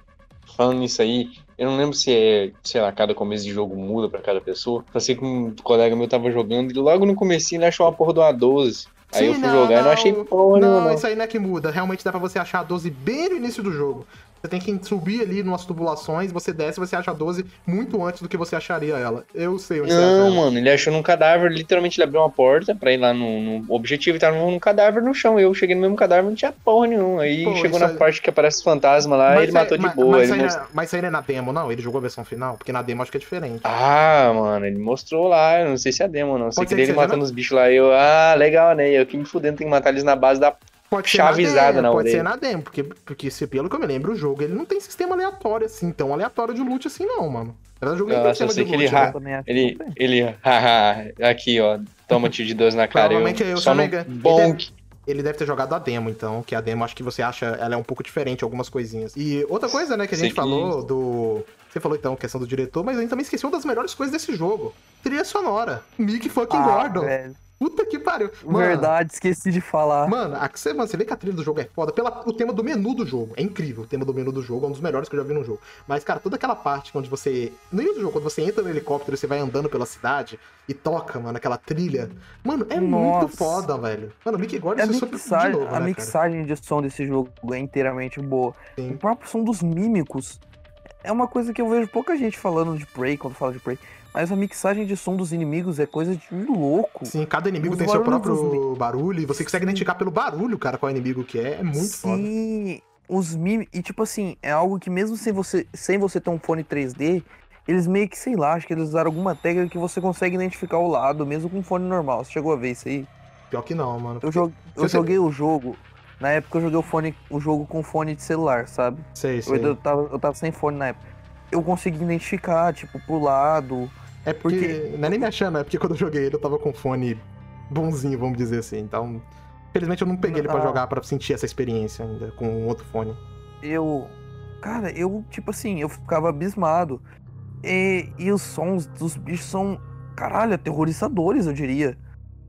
Falando nisso aí, eu não lembro se é, sei lá, cada começo de jogo muda pra cada pessoa. Passei com um colega meu tava jogando e logo no comecinho ele achou uma porra do A12. Aí Sim, eu fui não, jogar e não não. achei porra Não, nenhuma. não. isso aí não é que muda. Realmente dá pra você achar a 12 bem no início do jogo. Você tem que subir ali nas tubulações, você desce e você acha a 12 muito antes do que você acharia ela. Eu sei onde Não, mano, ele achou num cadáver, literalmente ele abriu uma porta pra ir lá no, no objetivo e tava num cadáver no chão. Eu cheguei no mesmo cadáver não tinha porra nenhuma. Aí Pô, chegou na aí- parte que aparece o fantasma lá e ele aí- matou de mas- boa. Mas, ele não é- mas aí não é na demo, não? Ele jogou a versão final? Porque na demo acho que é diferente. Ah, mano, ele mostrou lá, eu não sei se é demo, não. Sei que que ele matando os bichos lá, eu, ah, legal, né? Eu aqui me fudendo, tem que matar eles na base da. Pode Chavizada na Pode orelha. ser na demo, porque, porque se, pelo que eu me lembro, o jogo ele não tem sistema aleatório assim, tão aleatório de loot assim, não, mano. Na verdade, o jogo nem tem Nossa, eu sistema sei de que ele loot, né? Que Ele, não [laughs] ele, haha, aqui, ó, toma tiro de 12 na cara. Provavelmente eu, eu só no me engano. bonk. ele deve ter jogado a demo, então, que a demo acho que você acha ela é um pouco diferente, algumas coisinhas. E outra coisa, né, que a Sei gente que- falou do. Você falou então questão do diretor, mas a gente também esqueceu uma das melhores coisas desse jogo. Trilha sonora. Mick fucking Ah, Gordon. velho. Puta que pariu. Mano, Verdade, esqueci de falar. Mano, a, você, mano, você vê que a trilha do jogo é foda pela, o tema do menu do jogo. É incrível. O tema do menu do jogo é um dos melhores que eu já vi no jogo. Mas, cara, toda aquela parte onde você. No início do jogo, quando você entra no helicóptero e você vai andando pela cidade e toca, mano, aquela trilha. Mano, é muito Nossa. foda, velho. Mano, o Mickey Gordon a você soube de novo, a né, cara? mixagem de som desse jogo é inteiramente boa. Sim. O próprio som dos mímicos é uma coisa que eu vejo pouca gente falando de Prey quando fala de Prey. Mas a mixagem de som dos inimigos é coisa de louco. Sim, cada inimigo Os tem seu próprio barulho e você consegue identificar pelo barulho, cara, qual inimigo que é. É muito foda. Sim, os mim E tipo assim, é algo que mesmo sem você, sem você ter um fone 3D, eles meio que, sei lá, acho que eles usaram alguma técnica que você consegue identificar o lado, mesmo com um fone normal. Você chegou a ver isso aí? Pior que não, mano. Eu, jo- eu joguei o jogo. Na época eu joguei o, fone, o jogo com fone de celular, sabe? Sei, Eu, sei. ainda tava, eu tava sem fone na época. Eu consegui identificar, tipo, pro lado. É porque. porque- Não é nem me achando, é porque quando eu joguei ele eu tava com fone bonzinho, vamos dizer assim. Então. Infelizmente eu não peguei ele pra Ah. jogar pra sentir essa experiência ainda com um outro fone. Eu. Cara, eu, tipo assim, eu ficava abismado. E, e os sons dos bichos são, caralho, aterrorizadores, eu diria.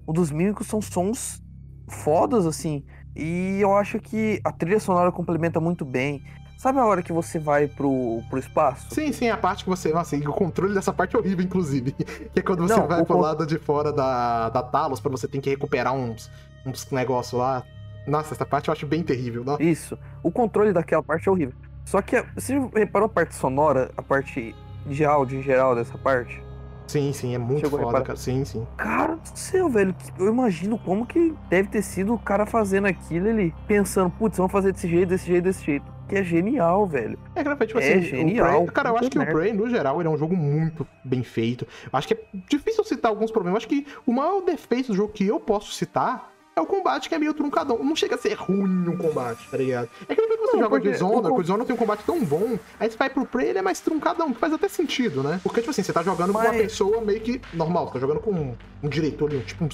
O dos mímicos são sons fodas, assim. E eu acho que a trilha sonora complementa muito bem. Sabe a hora que você vai pro, pro espaço? Sim, sim, a parte que você. Nossa, e o controle dessa parte é horrível, inclusive. [laughs] Que é quando você Não, vai pro con- lado de fora da, da Talos pra você tem que recuperar uns, uns negócios lá. Nossa, essa parte eu acho bem terrível. Não? Isso. O controle daquela parte é horrível. Só que você reparou a parte sonora, a parte de áudio em geral dessa parte? Sim, sim, é muito Chegou foda, cara. Sim, sim. Cara do céu, velho. Eu imagino como que deve ter sido o cara fazendo aquilo, ele pensando, putz, vamos fazer desse jeito, desse jeito, desse jeito. Que é genial, velho. É, cara, tipo É assim, genial, o Prey, cara, eu acho que o merda. Prey, no geral, ele é um jogo muito bem feito. Eu acho que é difícil citar alguns problemas. Acho que o maior defeito do jogo que eu posso citar é o combate que é meio truncadão. Não chega a ser ruim o combate, tá ligado? É que depois que você Não, joga Dishonored, o o Dishonored tem um combate tão bom, aí você vai pro Prey, ele é mais truncadão, que faz até sentido, né? Porque, tipo assim, você tá jogando com uma Mas- pessoa meio que normal, você tá jogando com um, um diretor, ali, um- tipo um,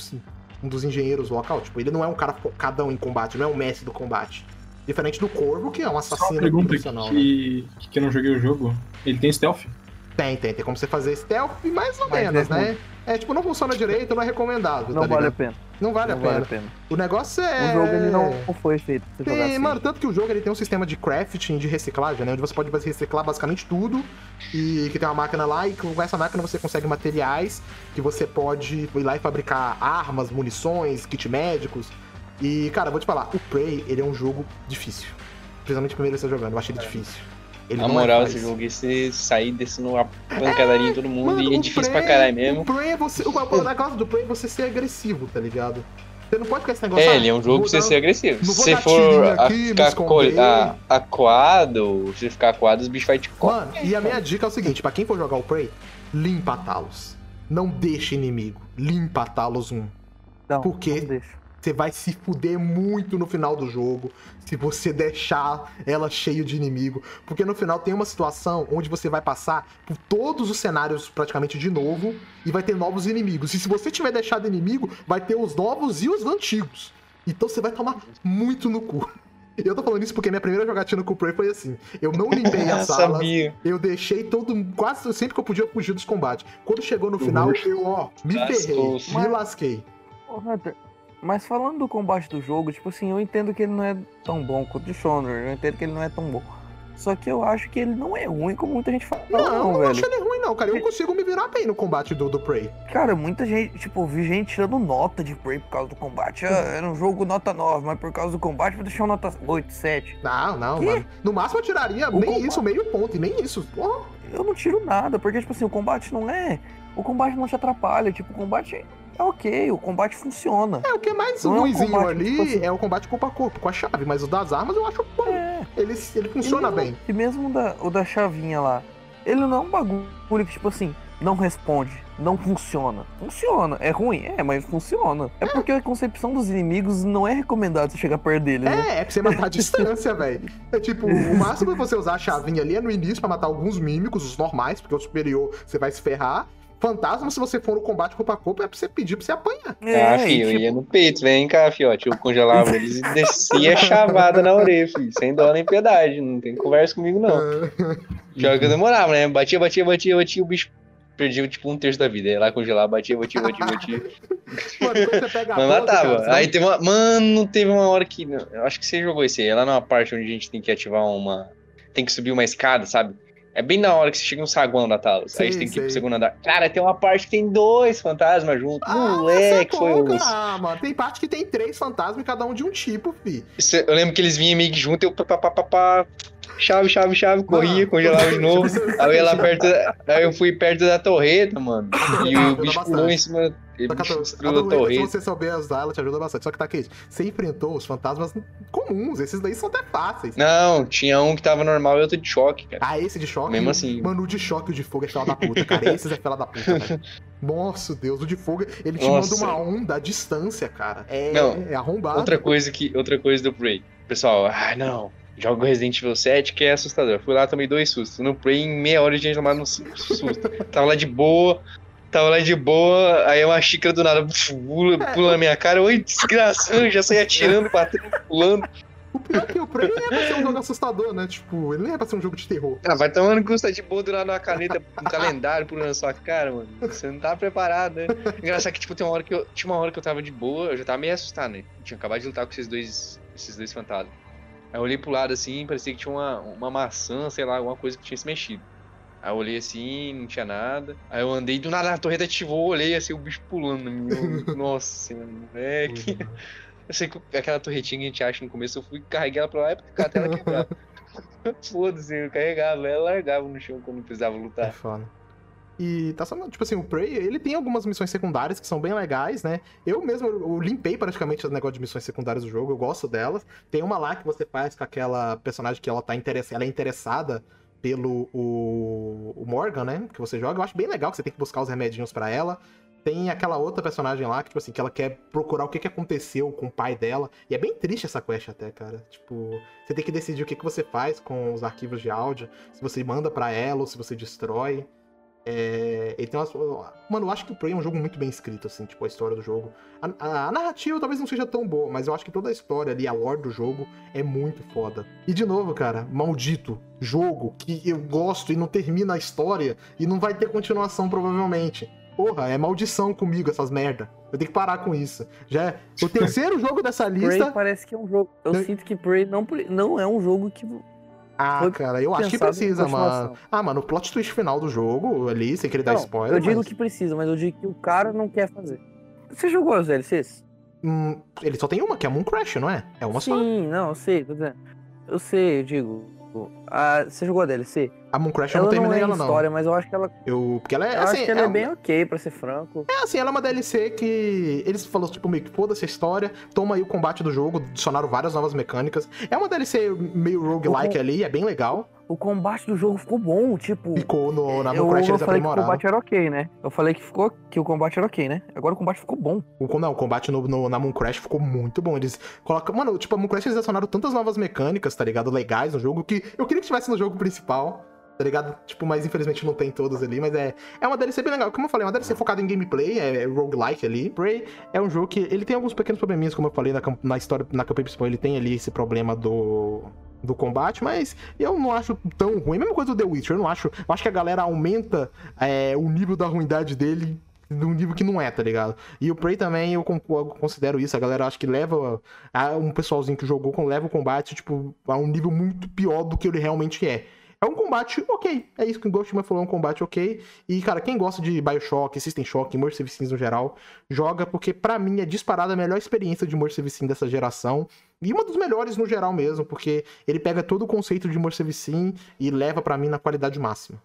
um dos engenheiros local. Tipo, ele não é um cara focadão em combate, não é o mestre do combate. Diferente do Corvo, que é um assassino pergunta profissional, né? que, que eu não joguei o jogo. Ele tem stealth? Tem, tem. Tem como você fazer stealth, mais ou Mas menos, é né? É, tipo, não funciona direito, não é recomendável, Não tá vale a pena. Não vale não a pena. vale a pena. O negócio é... O jogo ele não foi feito pra você jogar Tem, assim. mano, tanto que o jogo ele tem um sistema de crafting, de reciclagem, né? Onde você pode reciclar basicamente tudo. E que tem uma máquina lá, e com essa máquina você consegue materiais que você pode ir lá e fabricar armas, munições, kit médicos. E, cara, eu vou te falar, o Prey, ele é um jogo difícil. Principalmente primeiro você tá jogando, eu achei ele difícil. Ele Na é moral, esse jogo é você sair descendo uma pancadaria em todo mundo Mano, e é difícil Prey- pra caralho mesmo. O Prey é você. O, o negócio do Prey é você ser agressivo, tá ligado? Você não pode ficar esse negócio. É, ah, ele é um jogo pra você ser agressivo. não Se vou você for a- aqui, me ficar a- acuado, se você ficar acuado, os bichos vai te comer. Mano, e a minha dica é o seguinte: pra quem for jogar o Prey, limpa a Talos. Não deixa inimigo. Limpa a Talos 1. Não, Por quê? não deixa. Você vai se fuder muito no final do jogo se você deixar ela cheia de inimigo. Porque no final tem uma situação onde você vai passar por todos os cenários praticamente de novo e vai ter novos inimigos. E se você tiver deixado inimigo, vai ter os novos e os antigos. Então você vai tomar muito no cu. Eu tô falando isso porque minha primeira jogatina com o Prey foi assim. Eu não limpei [laughs] Eu as salas, sabia. eu deixei todo. Quase sempre que eu podia fugir dos combates. Quando chegou no final, eu, ó, me ferrei, me lasquei. Ô, Hunter, mas falando do combate do jogo, tipo assim, eu entendo que ele não é tão bom quanto o de Shoner, eu entendo que ele não é tão bom. Só que eu acho que ele não é ruim como muita gente fala, Não, não, eu não velho. acho ele ruim, não, cara. Eu consigo me virar bem no combate do, do Prey. Cara, muita gente, tipo, vi gente tirando nota de Prey por causa do combate. Ah, era um jogo nota 9, mas por causa do combate vou deixar uma nota 8, 7. Não, não, Que? mano. No máximo eu tiraria O nem combate- isso, meio ponto, e nem isso. Porra. Eu não tiro nada, porque, tipo assim, o combate não é. O combate não te atrapalha, tipo, o combate é ok, o combate funciona. É, o que é mais Não é um ruimzinho ali tipo assim- é o combate corpo a corpo, com a chave, mas o das armas eu acho bom. É. Ele, ele funciona E mesmo- bem. E mesmo o da, o da chavinha lá, ele não é um bagulho que, tipo assim, não responde, não funciona. Funciona, é ruim, é, mas funciona. É porque a concepção dos inimigos não é recomendado você chegar perto dele, né? É, é pra você matar a [laughs] distância, velho. É tipo, o máximo que você usar a chavinha ali é no início pra matar alguns mímicos, os normais, porque o superior você vai se ferrar. Fantasma, se você for no combate corpo a corpo, é pra você pedir pra você apanhar. ah, e, filho, eu tipo, ia no peito, vem cá, fiote. Eu congelava eles e descia chavada na orelha, filho. Sem dó nem piedade. Não tem conversa comigo, não. Pior que eu demorava, né? Batia, batia, batia, batia, o bicho perdia tipo um terço da vida. Ia lá congelar, batia, batia, batia, batia. Mano, quando você pega a Mas matava. cara, aí teve uma. Mano, teve uma hora que. Eu acho que você jogou esse aí. É lá numa parte onde a gente tem que ativar uma. Tem que subir uma escada, sabe? É bem na hora que você chega no saguão da Talos. aí Sei, você tem que ir sei. pro segundo andar. Cara, tem uma parte que tem dois fantasmas juntos. Ah, Moleque, é foi osso. Ah, mano, tem parte que tem três fantasmas e cada um de um tipo, fi. Eu lembro que eles vinham meio que junto, eu pá, pá, pá, pá, chave, chave, chave, corria, congelava de novo. [laughs] Aí eu ia lá perto, aí eu fui perto da torreta, mano. [laughs] E o bicho pulou em cima, ele Só que a, a se você souber usar, ela te ajuda bastante. Só que tá aqui, você enfrentou os fantasmas comuns, esses daí são até fáceis. Não, tinha um que tava normal e outro de choque, cara. Ah, esse de choque. Mesmo assim. Mano, o de choque e o de fogo é fela da puta, cara. Esses é fela da puta, velho. [laughs] Nossa, Deus, o de fogo, ele te Nossa. manda uma onda à distância, cara. É, Não, é arrombado. Outra coisa que, outra coisa do Prey. Pessoal, ah, não. Joga o Resident Evil 7 que é assustador. Fui lá, tomei dois sustos. No Prey, em meia hora, a gente tomado um su- susto. Tava lá de boa. Tava lá de boa, aí uma xícara do nada pula, pula na minha cara. Oi, desgraçado, já saí atirando, batendo, pulando. O pior é que o Prey nem é pra ser um jogo assustador, né? Tipo, ele nem é pra ser um jogo de terror. Ah, vai tomando custa de boa do lado uma caneta, um calendário pulando na sua cara, mano. Você não tá preparado, né? Engraçado que, tipo, tem uma hora que eu. Tinha uma hora que eu tava de boa, eu já tava meio assustado, né? Eu tinha acabado de lutar com esses dois. Esses dois fantasmas. Aí eu olhei pro lado assim, parecia que tinha uma, uma maçã, sei lá, alguma coisa que tinha se mexido. Aí eu olhei assim, não tinha nada. Aí eu andei, do nada a torreta ativou, olhei assim, o bicho pulando. Eu, [laughs] Nossa moleque. Eu sei que aquela torretinha que a gente acha no começo, eu fui carreguei ela pra lá e ficar até ela quebrar. [laughs] Foda-se, eu carregava ela largava no chão quando precisava É lutar. foda. E tá só, tipo assim, o Prey, ele tem algumas missões secundárias que são bem legais, né? Eu mesmo, eu limpei praticamente o negócio de missões secundárias do jogo, eu gosto delas. Tem uma lá que você faz com aquela personagem que ela tá interessada, ela é interessada pelo o, o Morgan, né? Que você joga, eu acho bem legal que você tem que buscar os remedinhos pra ela. Tem aquela outra personagem lá que, tipo assim, que ela quer procurar o que, que aconteceu com o pai dela. E é bem triste essa quest até, cara. Tipo, você tem que decidir o que, que você faz com os arquivos de áudio. Se você manda pra ela ou se você destrói. É, ele tem umas, mano, eu acho que o Prey é um jogo muito bem escrito, assim, tipo, a história do jogo. A, a- narrativa talvez não seja tão boa, mas eu acho que toda a história ali, a lore do jogo, é muito foda. E de novo, cara, maldito jogo que eu gosto e não termina a história e não vai ter continuação, provavelmente. Porra, é maldição comigo essas merda. Eu tenho que parar com isso. Já é o terceiro [laughs] jogo dessa Prey lista. parece que é um jogo. Eu Eu- sinto que Prey não, não é um jogo que. Ah, foi cara, eu acho que precisa, mano. Ah, mano, o plot twist final do jogo ali, sem querer dar Não, spoiler. eu digo mas- que precisa, mas eu digo que o cara não quer fazer. Você jogou as DLCs? Hum, ele só tem uma, que é Moon Crash, não é? É uma só. Sim, não, eu sei. Eu sei, eu digo. Ah, você jogou a DLC? A Moon Crash eu não terminei é ela, não. história, mas eu acho que ela, Eu, porque ela é, eu assim, acho que ela é, uma- bem ok, pra ser franco. É assim, ela é uma DLC que eles falaram, tipo, meio que foda-se a história, toma aí o combate do jogo, adicionaram várias novas mecânicas. É uma DLC meio roguelike Uhum. ali, é bem legal. O combate do jogo ficou bom, tipo. Ficou no, na eu Moon Crash não eles falei que o combate era ok, né? Eu falei que ficou que o combate era ok, né? Agora o combate ficou bom. O, não, o combate no, no- na Moon Crash ficou muito bom. Eles colocam. Mano, tipo, a Moon Crash eles adicionaram tantas novas mecânicas, tá ligado? Legais no jogo, que eu queria que tivesse no jogo principal. Tá ligado? Tipo, mas infelizmente não tem todas ali, mas é, é uma DLC bem legal. Como eu falei, é uma DLC focada em gameplay, é, é roguelike ali. Prey é um jogo que ele tem alguns pequenos probleminhas, como eu falei na, na história, na campanha principal, ele tem ali esse problema do, do combate, mas eu não acho tão ruim. Mesma coisa do The Witcher, eu não acho. Eu acho que a galera aumenta é, o nível da ruindade dele de um nível que não é, tá ligado? E o Prey também, eu con- eu considero isso. A galera acho que leva. um pessoalzinho que jogou, leva o combate, tipo, a um nível muito pior do que ele realmente é. É um combate ok. É isso que o Ghostman falou, é um combate ok. E, cara, quem gosta de Bioshock, System Shock, Immersive Sims no geral, joga, porque pra mim é disparada a melhor experiência de Immersive Sim dessa geração. E uma dos melhores no geral mesmo, porque ele pega todo o conceito de Immersive Sim e leva pra mim na qualidade máxima.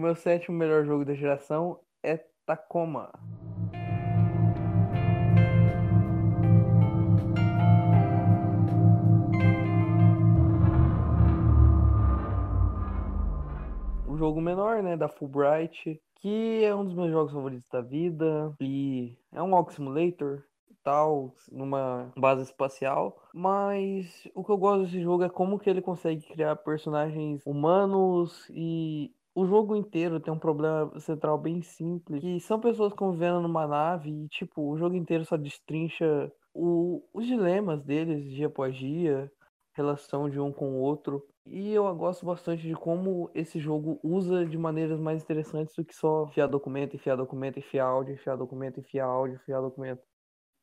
Meu sétimo melhor jogo da geração é Tacoma. jogo menor, né, da Fulbright, que é um dos meus jogos favoritos da vida e é um Walk Simulator tal, numa base espacial, mas o que eu gosto desse jogo é como que ele consegue criar personagens humanos e o jogo inteiro tem um problema central bem simples, que são pessoas convivendo numa nave e, tipo, o jogo inteiro só destrincha o, os dilemas deles dia após dia, relação de um com o outro. E eu gosto bastante de como esse jogo usa de maneiras mais interessantes do que só enfiar documento, enfiar documento, enfiar áudio, enfiar documento, enfiar áudio, enfiar documento.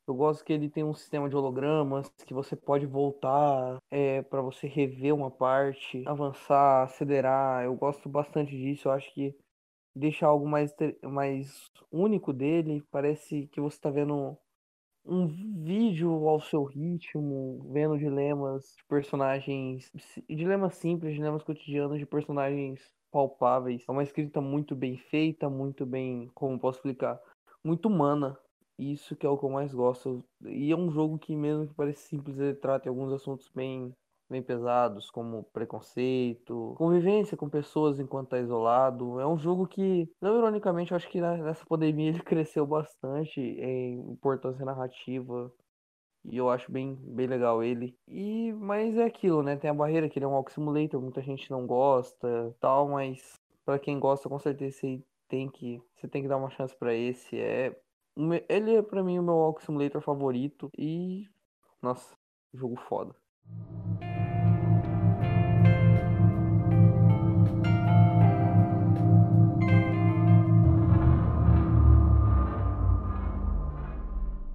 Eu gosto que ele tem um sistema de hologramas que você pode voltar é, para você rever uma parte, avançar, acelerar. Eu gosto bastante disso. Eu acho que deixa algo mais, mais único dele. Parece que você está vendo um vídeo ao seu ritmo, vendo dilemas de personagens, dilemas simples, dilemas cotidianos de personagens palpáveis. É uma escrita muito bem feita, muito bem, como posso explicar, muito humana. Isso que é o que eu mais gosto. E é um jogo que, mesmo que pareça simples, ele trata alguns assuntos bem, bem pesados, como preconceito, convivência com pessoas enquanto está isolado. É um jogo que, não ironicamente, eu acho que nessa pandemia [laughs] ele cresceu bastante em importância narrativa. E eu acho bem, bem legal ele. E, mas é aquilo, né? Tem a barreira que ele é um walk simulator, muita gente não gosta, tal, mas para quem gosta, com certeza você tem que, você tem que dar uma chance para esse. É ele é pra mim o meu Walk Simulator favorito e. Nossa, jogo foda.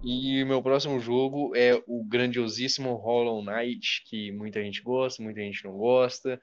E o meu próximo jogo é o grandiosíssimo Hollow Knight, que muita gente gosta, muita gente não gosta.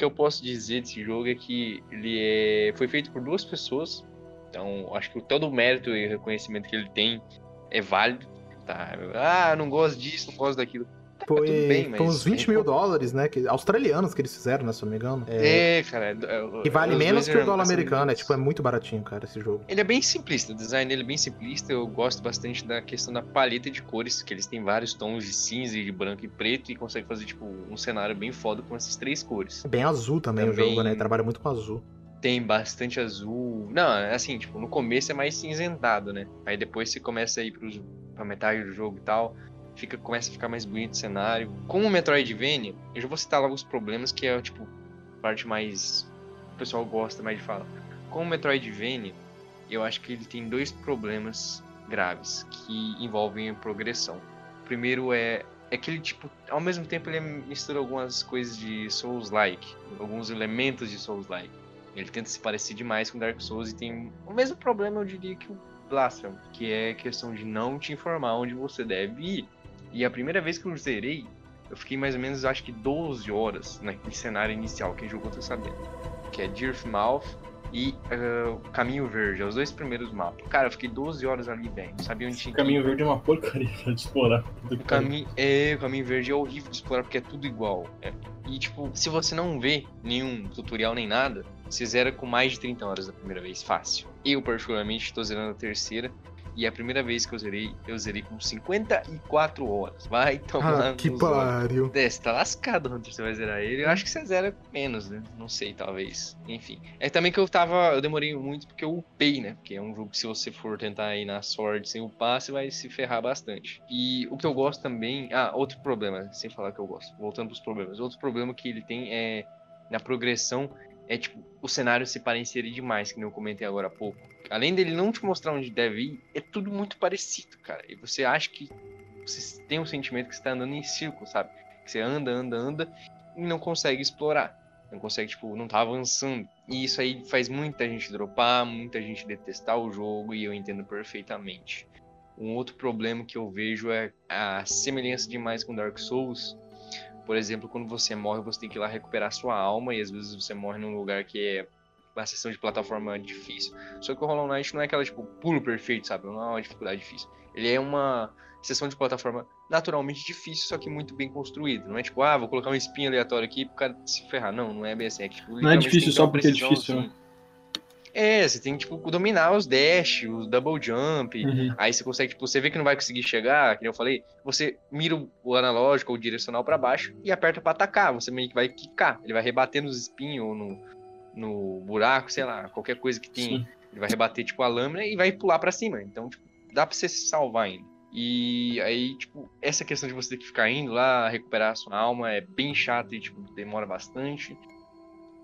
Que eu posso dizer desse jogo é que ele é... foi feito por duas pessoas. Então, acho que todo o mérito e reconhecimento que ele tem é válido. Tá? Ah, não gosto disso, não gosto daquilo. Foi, bem, foi uns 20 mil dólares, né? Que, australianos que eles fizeram, né? Se eu não me engano. É, é cara. É, e vale menos que o dólar americano. É tipo, é muito baratinho, cara, esse jogo. Ele é bem simplista, o design dele é bem simplista. Eu gosto bastante da questão da paleta de cores, que eles têm vários tons de cinza, de branco e preto, e conseguem fazer, tipo, um cenário bem foda com essas três cores. É bem azul também, também... o jogo, né? Ele trabalha muito com azul tem bastante azul. Não, é assim, tipo, no começo é mais cinzentado, né? Aí depois você começa a ir pros, pra metade do jogo e tal fica, começa a ficar mais bonito o cenário. Com o Metroidvania, eu já vou citar logo os problemas, que é tipo parte mais o pessoal gosta mais de falar. Com o Metroidvania, eu acho que ele tem dois problemas graves que envolvem a progressão. O primeiro é é que ele tipo, ao mesmo tempo ele mistura algumas coisas de Souls-like, alguns elementos de Souls-like. Ele tenta se parecer demais com Dark Souls e tem o mesmo problema, eu diria, que o Blasphemous, que é a questão de não te informar onde você deve ir. E a primeira vez que eu zerei, eu fiquei mais ou menos, acho que 12 horas naquele cenário inicial. Quem jogou tá sabendo. Que é Dearthmouth e uh, Caminho Verde, é os dois primeiros mapas. Cara, eu fiquei 12 horas ali, velho. Não sabia onde tinha. O Caminho Verde é uma porcaria de explorar. O caminho, é, o Caminho Verde é horrível de explorar porque é tudo igual. É. E, tipo, se você não vê nenhum tutorial nem nada, você zera com mais de 30 horas da primeira vez, fácil. Eu, particularmente, estou zerando a terceira e a primeira vez que eu zerei, eu zerei com 54 horas. Vai tomar. Ah, que pariu. É, você tá lascado quando você vai zerar ele. Eu acho que você zera menos, né? Não sei, talvez. Enfim. É também que eu tava. Eu demorei muito porque eu upei, né? Porque é um jogo que se você for tentar ir na sorte sem upar, você vai se ferrar bastante. E o que eu gosto também. Ah, outro problema, sem falar que eu gosto. Voltando pros problemas. Outro problema que ele tem é na progressão é tipo, o cenário se pareceria demais, que eu comentei agora há pouco. Além dele não te mostrar onde deve ir, é tudo muito parecido, cara. E você acha que você tem um sentimento que você tá andando em círculo, sabe? Que você anda, anda, anda e não consegue explorar. Não consegue, tipo, não tá avançando. E isso aí faz muita gente dropar, muita gente detestar o jogo, e eu entendo perfeitamente. Um outro problema que eu vejo é a semelhança demais com Dark Souls, por exemplo, quando você morre, você tem que ir lá recuperar sua alma, e às vezes você morre num lugar que é uma sessão de plataforma difícil. Só que o Hollow Knight não é aquela, tipo, pulo perfeito, sabe? Não é uma dificuldade difícil. Ele é uma sessão de plataforma naturalmente difícil, só que muito bem construído. Não é tipo, ah, vou colocar um espinho aleatório aqui pro cara se ferrar. Não, não é bem assim. É, tipo, não é difícil só porque é difícil, assim. né? É, você tem que, tipo, dominar os dash, os double jump. Uhum. Aí você consegue, tipo, você vê que não vai conseguir chegar, que eu falei, você mira o analógico ou o direcional para baixo e aperta para atacar. Você meio que vai quicar. Ele vai rebater nos espinhos ou no, no buraco, sei lá, qualquer coisa que tem. Sim. Ele vai rebater, tipo, a lâmina e vai pular para cima. Então, tipo, dá pra você se salvar ainda. E aí, tipo, essa questão de você ter que ficar indo lá, recuperar a sua alma é bem chato e, tipo, demora bastante.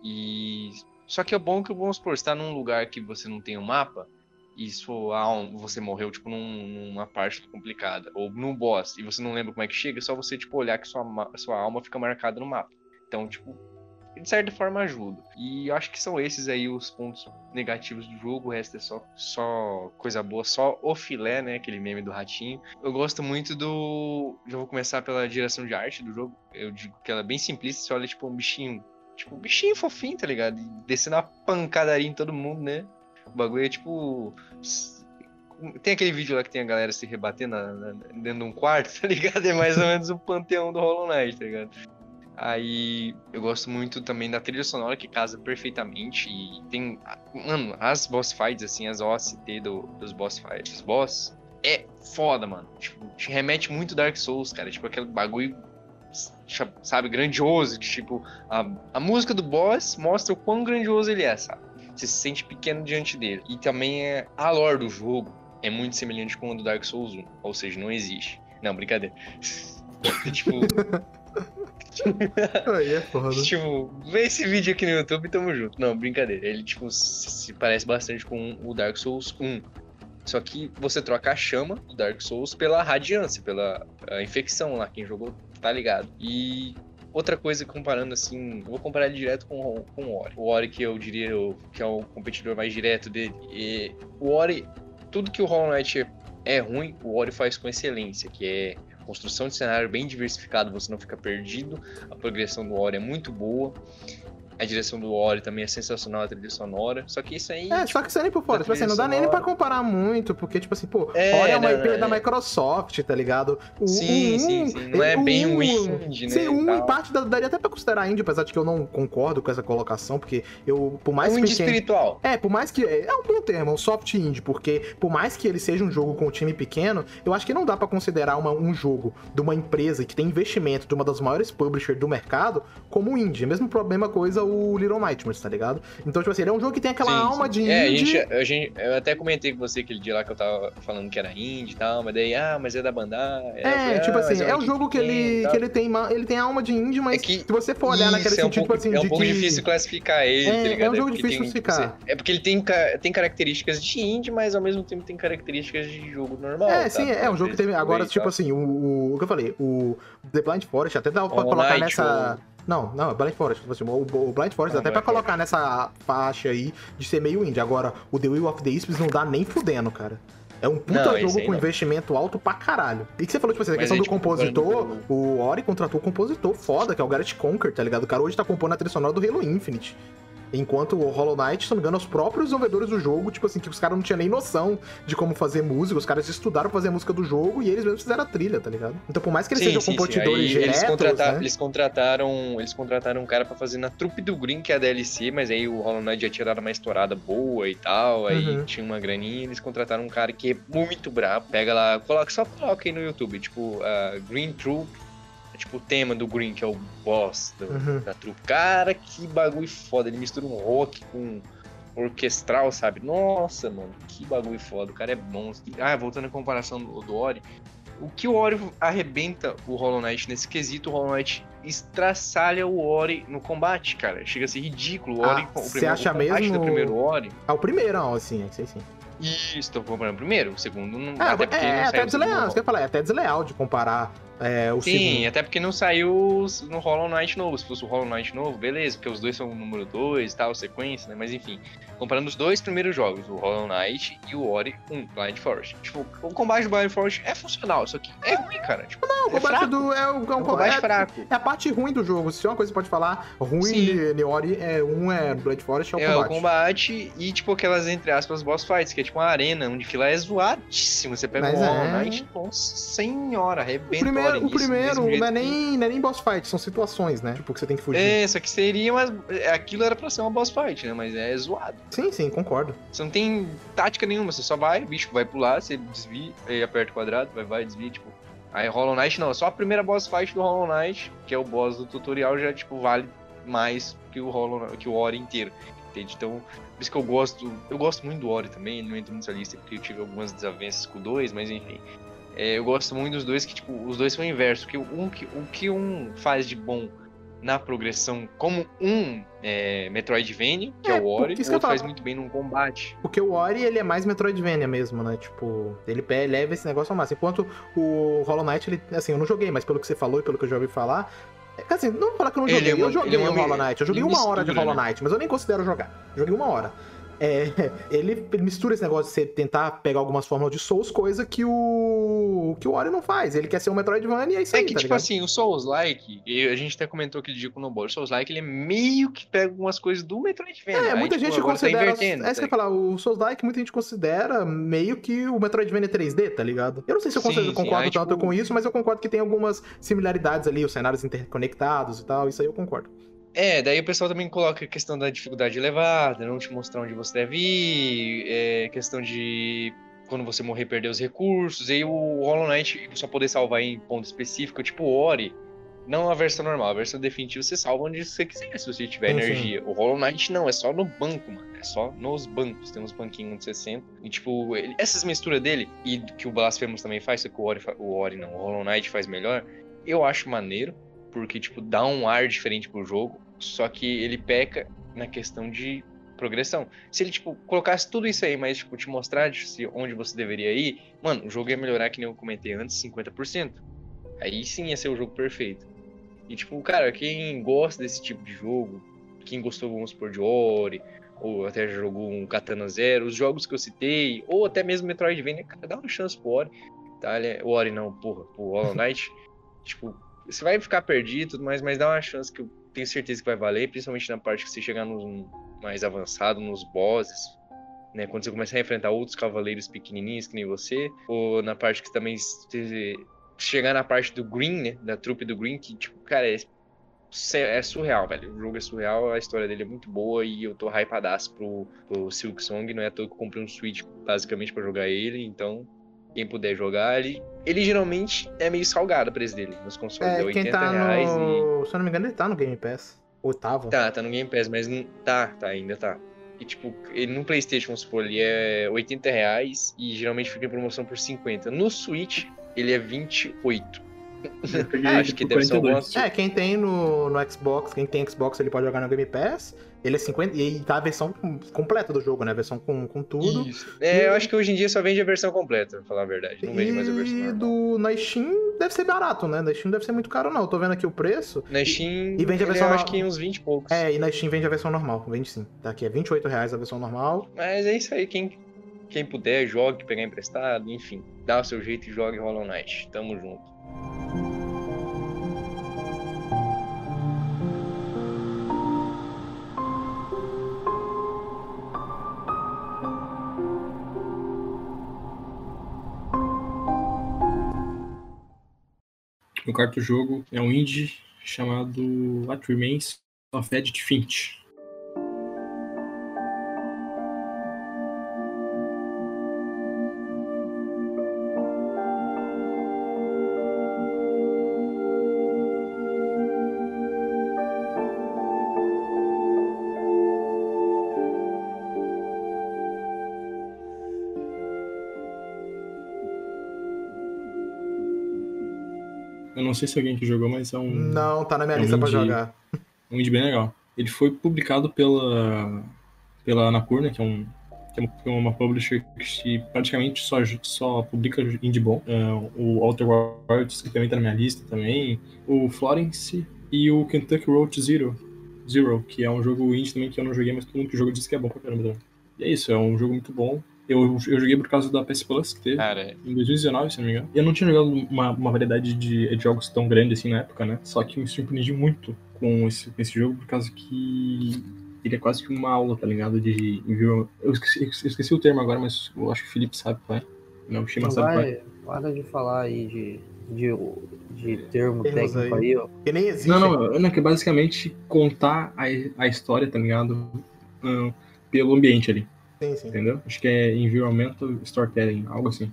E só que é bom que, vamos supor, está num lugar que você não tem um mapa, e sua você morreu, tipo, num, numa parte complicada, ou num boss, e você não lembra como é que chega, é só você, tipo, olhar que sua, sua alma fica marcada no mapa. Então, tipo, de certa forma ajuda. E eu acho que são esses aí os pontos negativos do jogo, o resto é só, só coisa boa, só o filé, né? Aquele meme do ratinho. Eu gosto muito do. Já vou começar pela direção de arte do jogo. Eu digo que ela é bem simplista, você olha, tipo, um bichinho Tipo, bichinho fofinho, tá ligado? Descendo a pancadaria em todo mundo, né? O bagulho é tipo. Tem aquele vídeo lá que tem a galera se rebatendo na, na, dentro de um quarto, [laughs] tá ligado? É mais ou menos o panteão do Hollow Knight, tá ligado? Aí eu gosto muito também da trilha sonora que casa perfeitamente. E tem. Mano, as boss fights, assim, as OST do, dos boss fights, dos boss, é foda, mano. Tipo, te remete muito Dark Souls, cara. Tipo, aquele bagulho sabe, grandioso, tipo, a, a música do boss mostra o quão grandioso ele é, sabe? Você se sente pequeno diante dele. E também é a lore do jogo é muito semelhante com o do Dark Souls 1, ou seja, não existe. Não, brincadeira. [laughs] tipo, [laughs] Aí é foda. tipo, vê esse vídeo aqui no YouTube e tamo junto. Não, brincadeira. Ele, tipo, se parece bastante com o Dark Souls 1. Só que você troca a chama do Dark Souls pela radiância, pela infecção lá. Quem jogou tá ligado. E outra coisa, comparando assim, vou comparar ele direto com, com o Ori. O Ori que eu diria que é o competidor mais direto dele. E o Ori, tudo que o Hollow Knight é ruim, o Ori faz com excelência, que é construção de cenário bem diversificado, você não fica perdido. A progressão do Ori é muito boa. A direção do Ori também é sensacional, a trilha sonora. Só que isso aí. É, tipo, só que isso aí por fora. Tipo assim, não dá sonora... nem pra comparar muito, porque, tipo assim, pô, é, Ori é uma não, IP não, da é. Microsoft, tá ligado? O, sim, sim, sim. Não é o, bem um indie, né? Sim, um em parte daria até pra considerar indie, apesar de que eu não concordo com essa colocação, porque eu, por mais um que. indie espiritual. É, por mais que. É um bom termo, um soft indie, porque por mais que ele seja um jogo com um time pequeno, eu acho que não dá pra considerar uma, um jogo de uma empresa que tem investimento de uma das maiores publishers do mercado como indie. Mesmo problema coisa o Little Night tá ligado? Então, tipo assim, ele é um jogo que tem aquela sim, alma sim. de é, indie. A gente, a gente, eu até comentei com você aquele dia lá que eu tava falando que era indie e tal, mas daí, ah, mas é da Bandai. É, tipo ah, assim, é, é um jogo que, ele, que ele tem ele tem alma de indie, mas é que, se você for olhar naquele é um sentido, pouco, tipo assim, É um pouco que... difícil classificar ele, é, tá ligado? É um jogo difícil classificar. É porque ele tem, tem características de indie, mas ao mesmo tempo tem características de jogo normal. É, tá? sim, é um jogo que tem. Agora, tipo assim, o, o que eu falei, o The Blind Forest até dá pra colocar nessa. Não, não, é Blind Forest. Tipo assim, o, Blind Forest ah, até pra colocar nessa faixa aí de ser meio indie. Agora, o The Will of the Wisps não dá nem fudendo, cara. É um puta não, jogo com não. investimento alto pra caralho. E que você falou, tipo assim, a questão do tipo, compositor, o Ori contratou um compositor foda, que é o Garrett Conker, tá ligado? O cara hoje tá compondo a trilha sonora do Halo Infinite. Enquanto o Hollow Knight, se não me engano, os próprios desenvolvedores do jogo, tipo assim, que os caras não tinham nem noção de como fazer música, os caras estudaram fazer a música do jogo e eles mesmos fizeram a trilha, tá ligado? Então, por mais que eles sim, sejam sim, competidores sim. diretos, eles, contrataram, né? eles contrataram eles contrataram um cara pra fazer na trupe do Green, que é a DLC, mas aí o Hollow Knight já tinha dado uma estourada boa e tal, aí uhum. tinha uma graninha, eles contrataram um cara que é muito brabo, pega lá, coloca, só coloca aí no YouTube, tipo, uh, Green Troop tipo o tema do Green, que é o boss do, uhum. da trupe. Cara, que bagulho foda. Ele mistura um rock com orquestral, sabe? Nossa, mano, que bagulho foda. O cara é monstro. Ah, voltando à comparação do, do Ori. O que o Ori arrebenta o Hollow Knight nesse quesito, o Hollow Knight estraçalha o Ori no combate, cara. Chega a ser ridículo. O Ori, ah, o, primeiro, acha o mesmo... do primeiro Ori. Ah, o primeiro, não, sim, é sim, sim. Isso, tô comparando o primeiro, o segundo não. É, até porque é, não é até desleal, você quer falar, é até desleal de comparar É, o Sim, segundo. até porque não saiu no Hollow Knight novo. Se fosse o Hollow Knight novo, beleza, porque os dois são o número 2 e tal, sequência, né? Mas enfim, comparando os dois primeiros jogos, o Hollow Knight e o Ori 1, Blind Forest. Tipo, o combate do Blind Forest é funcional, só que é ruim, cara. Tipo, Não, o é combate fraco. do. É, o- é É um um combate. combate fraco. É a parte ruim do jogo. Se é uma coisa que você pode falar, ruim Sim. de Neori é um é Blood Forest, é o É, combate. o combate e, tipo, aquelas, entre aspas, boss fights, que é tipo uma arena, onde lá é zoadíssimo. Você pega Mas o Hollow é. Knight, nossa senhora, O arrebenta primeiro, o início, do primeiro não, é nem, não é nem boss fight, são situações, né? Tipo, que você tem que fugir. É, só que seria uma... Aquilo era pra ser uma boss fight, né? Mas é zoado. Sim, sim, concordo. Você não tem tática nenhuma, você só vai, bicho vai pular, você desvia, aí aperta o quadrado, vai, vai, desvia, tipo. Aí Hollow Knight não, só a primeira boss fight do Hollow Knight, que é o boss do tutorial, já, tipo, vale mais que o Hollow que o Ori inteiro. Entende? Então, por isso que eu gosto. Eu gosto muito do Ori também, não entro nessa lista porque eu tive algumas desavenças com o 2, mas enfim. É, eu gosto muito dos dois, que, tipo, os dois são o inverso. Que um, que, o que um faz de bom na progressão, como um é, Metroidvania, que é, É, o Ori, isso o que eu outro faz muito bem num combate. Porque o Ori, ele é mais Metroidvania mesmo, né? Tipo, ele leva esse negócio ao máximo. Enquanto o Hollow Knight, ele, assim, eu não joguei, mas pelo que você falou e pelo que eu já ouvi falar. é, Assim, não vou falar que eu não Ele joguei. é uma- eu joguei é o uma Hollow Knight. Eu joguei uma hora de Hollow né? Knight, mas eu nem considero jogar. Joguei uma hora. É, ele, mistura esse negócio de você tentar pegar algumas fórmulas de Souls, coisa que o que o Ori não faz. Ele quer ser um Metroidvania e é isso É aí, que, tá tipo ligado? assim, o Souls-like, e a gente até comentou aquele dia com o Souls-like, ele é meio que pega algumas coisas do Metroidvania. É, Aí, muita tipo, gente tá considera. invertendo, é isso que eu ia tá? falar, o Souls-like muita gente considera meio que o Metroidvania 3D, tá ligado? Eu não sei se eu Sim, consigo- sim, concordo aí, tanto tipo- com isso, mas eu concordo que tem algumas similaridades ali, os cenários interconectados e tal, isso aí eu concordo. É, daí o pessoal também coloca a questão da dificuldade elevada, não te mostrar onde você deve ir, é, questão de quando você morrer perder os recursos, e aí o Hollow Knight só poder salvar em ponto específico, tipo o Ori, não a versão normal, a versão definitiva você salva onde você quiser, se você tiver sim. energia. O Hollow Knight não, é só no banco, mano, é só nos bancos, tem uns banquinhos onde você senta, e tipo, ele- essas misturas dele, e que o Blasphemous também faz, só que o Ori, o Ori não, o Hollow Knight faz melhor, eu acho maneiro, porque, tipo, dá um ar diferente pro jogo, só que ele peca na questão de progressão. Se ele, tipo, colocasse tudo isso aí, mas, tipo, te mostrar onde você deveria ir, mano, o jogo ia melhorar, que nem eu comentei antes, 50%. Aí sim ia ser o jogo perfeito. E, tipo, cara, quem gosta desse tipo de jogo, quem gostou, vamos supor, de Ori, ou até jogou um Katana Zero, os jogos que eu citei, ou até mesmo Metroidvania, cara, dá uma chance pro Ori, tá? É- O Ori não, porra, pro Hollow Knight, [laughs] tipo, você vai ficar perdido e tudo mais, mas dá uma chance que eu tenho certeza que vai valer, principalmente na parte que você chegar nos mais avançado, nos bosses, né? Quando você começar a enfrentar outros cavaleiros pequenininhos que nem você, ou na parte que também você chegar na parte do Green, né? Da trupe do Green, que, tipo, cara, é, é surreal, velho. O jogo é surreal, a história dele é muito boa e eu tô hypadaço pro, pro Silk Song, não é à toa que eu comprei um Switch basicamente pra jogar ele, então quem puder jogar, ele, ele geralmente é meio salgado o preço dele nos consoles, é, É, 80 quem tá reais e... no. Se eu não me engano, ele tá no Game Pass. Oitavo. Tá, tá no Game Pass, mas não. Tá, tá, ainda tá. E tipo, ele no Playstation, vamos supor, ele é 80 reais e geralmente fica em promoção por 50. No Switch, ele é 28. Eu [laughs] peguei Acho que deve ser alguma 42. É, quem tem no, no Xbox, quem tem Xbox, ele pode jogar no Game Pass. Ele é 50. E tá a versão com- completa do jogo, né? A versão com, com tudo. Isso. É, eu acho que hoje em dia só vende a versão completa, pra falar a verdade. Não vende mais a versão E do, na Steam deve ser barato, né? Na Steam deve ser muito caro, não. Eu tô vendo aqui o preço. Na Steam, E vende a ele versão eu acho que uns 20 e poucos. É, e na Steam vende a versão normal. Vende sim. Tá aqui, é 28 reais a versão normal. Mas é isso aí, quem, quem puder, jogue, pegar emprestado, enfim. Dá o seu jeito e jogue Hollow Knight. Tamo junto. O quarto jogo é um indie chamado What Remains of Edith Finch. Sei se alguém que jogou, mas é um, Não, tá na minha é um lista pra indie- jogar. um indie bem legal. Ele foi publicado pela, pela Anapurna, que é um, que é uma publisher que praticamente só, só publica indie bom. Uh, o Outer Worlds, que também tá na minha lista também. O Florence e o Kentucky Road Zero, Zero, que é um jogo indie também que eu não joguei, mas todo mundo que joga disse que é bom pra caramba. E é isso, é um jogo muito bom. Eu, eu joguei por causa da PS Plus que teve Cara, em 2019, se não me engano. E eu não tinha jogado uma, uma variedade de, de jogos tão grande assim na época, né? Só que me surpreendi muito com esse, com esse jogo por causa que ele é quase que uma aula, tá ligado? De envio. Eu esqueci, eu esqueci o termo agora, mas eu acho que o Felipe sabe qual é. Não, o Shima Não sabe qual é. para de falar aí de, de, de termo Termos técnico aí. aí, ó. Que nem existe. Não, não, não, que é basicamente contar a, a história, tá ligado? Ahn, pelo ambiente ali, Sim, sim. entendeu? Acho que é environmental storytelling, algo assim.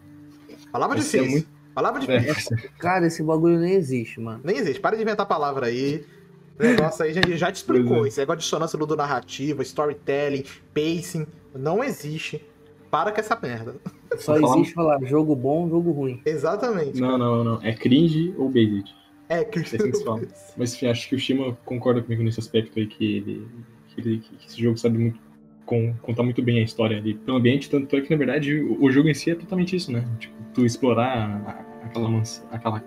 Palavra Esse é difícil. muito- Palavra difícil. É, [laughs] Cara, esse bagulho nem existe, mano. Nem existe. Para de inventar palavra aí. O negócio aí já, já te explicou. É. Esse negócio de dissonância ludonarrativa, storytelling, pacing, não existe. Para com essa merda. Só falar- existe falar jogo bom, jogo ruim. Exatamente. não, não, não. É cringe ou based. É, que É assim que se fala. Mas enfim, acho que o Shima concorda comigo nesse aspecto aí, que ele. Que, ele- que esse jogo sabe muito. Con- contar muito bem a história ali pelo ambiente, tanto é que na verdade o, o jogo em si é totalmente isso, né? Tipo, tu explorar a- aquela, mans- aquela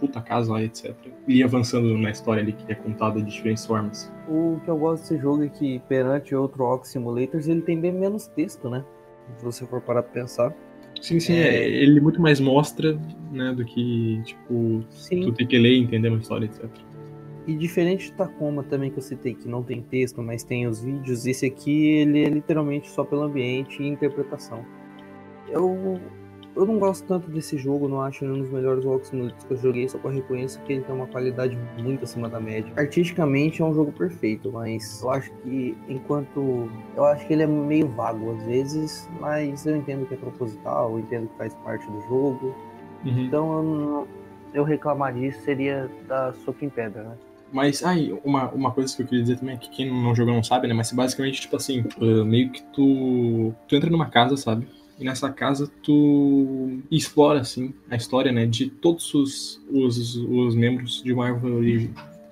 puta casa lá, etc. E avançando na história ali que é contada de diferentes formas. O que eu gosto desse jogo é que, perante outro Ox Simulators, ele tem bem menos texto, né? Se você for parar pra pensar. Sim, sim, É. é, ele muito mais mostra, né, do que, tipo, Sim. tu ter que ler e entender uma história, etc. E diferente de Tacoma também que eu citei, que não tem texto, mas tem os vídeos, esse aqui ele é literalmente só pelo ambiente e interpretação. Eu, eu não gosto tanto desse jogo, não acho ele um dos melhores Walk Simulators que eu joguei, só que eu reconheço que ele tem uma qualidade muito acima da média. Artisticamente é um jogo perfeito, mas eu acho que enquanto. Eu acho que ele é meio vago às vezes, mas eu entendo que é proposital, eu entendo que faz parte do jogo. Uhum. Então eu, eu reclamar disso seria dar soco em pedra, né? Mas, aí, uma, uma coisa que eu queria dizer também é que quem não jogou não sabe, né? Mas basicamente, tipo assim, uh, meio que tu, tu entra numa casa, sabe? E nessa casa tu explora, assim, a história, né? De todos os, os, os membros de uma árvore,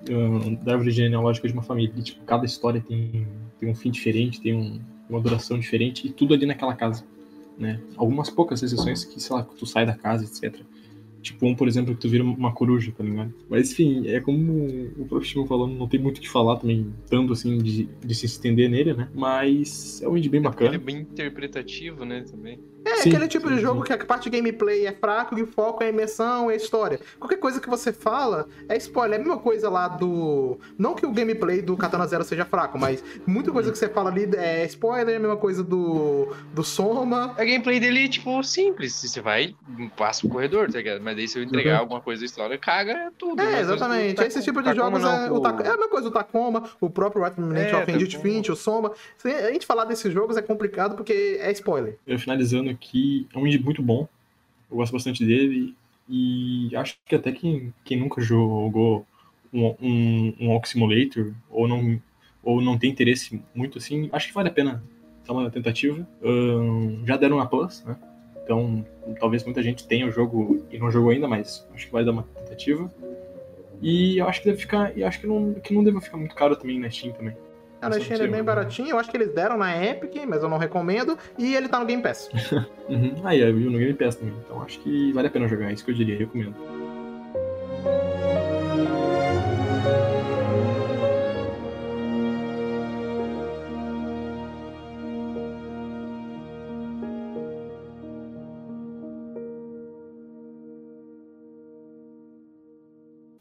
uh, da árvore genealógica de uma família. E, tipo, cada história tem, tem um fim diferente, tem um- uma duração diferente, e tudo ali naquela casa, né? Algumas poucas exceções que, sei lá, tu sai da casa, etc. Tipo, um, por exemplo, que tu vira uma coruja, tá ligado? Mas, enfim, é como o próprio falou, não tem muito o que falar também, tanto assim, de, de se estender nele, né? Mas é um indie bem Ele é bacana. bem interpretativo, né, também. É Sim, aquele tipo de sim, jogo sim. que a parte de gameplay é fraco e o foco é a imersão, é a história. Qualquer coisa que você fala é spoiler. É a mesma coisa lá do. Não que o gameplay do Katana Zero seja fraco, mas muita coisa que você fala ali é spoiler, é a mesma coisa do. do Soma. A gameplay dele, tipo, simples. Você vai, passa o corredor, tá ligado? Mas daí se eu entregar Uhum. alguma coisa da história, caga tudo. É, Mas exatamente. Esse tipo de jogos não, é, o é a mesma coisa do Tacoma, o próprio Remnant É, of. Finch, o Soma. A gente falar desses jogos é complicado porque é spoiler. Eu finalizando aqui, é um indie muito bom. Eu gosto bastante dele. E acho que até quem, quem nunca jogou um, um, um Simulator ou não, ou não tem interesse muito assim, acho que vale a pena dar uma tentativa. Ahn, já deram a Plus, né? Então talvez muita gente tenha o jogo e não jogou ainda, mas acho que vai dar uma tentativa. E eu acho que deve ficar. E acho que não, que não deve ficar muito caro também na Steam também. A na Steam ele é bem baratinho, eu acho que eles deram na Epic, mas eu não recomendo, e ele tá no Game Pass. [laughs] Uhum. Ah, e eu vi no Game Pass também. Então acho que vale a pena jogar, é isso que eu diria, recomendo.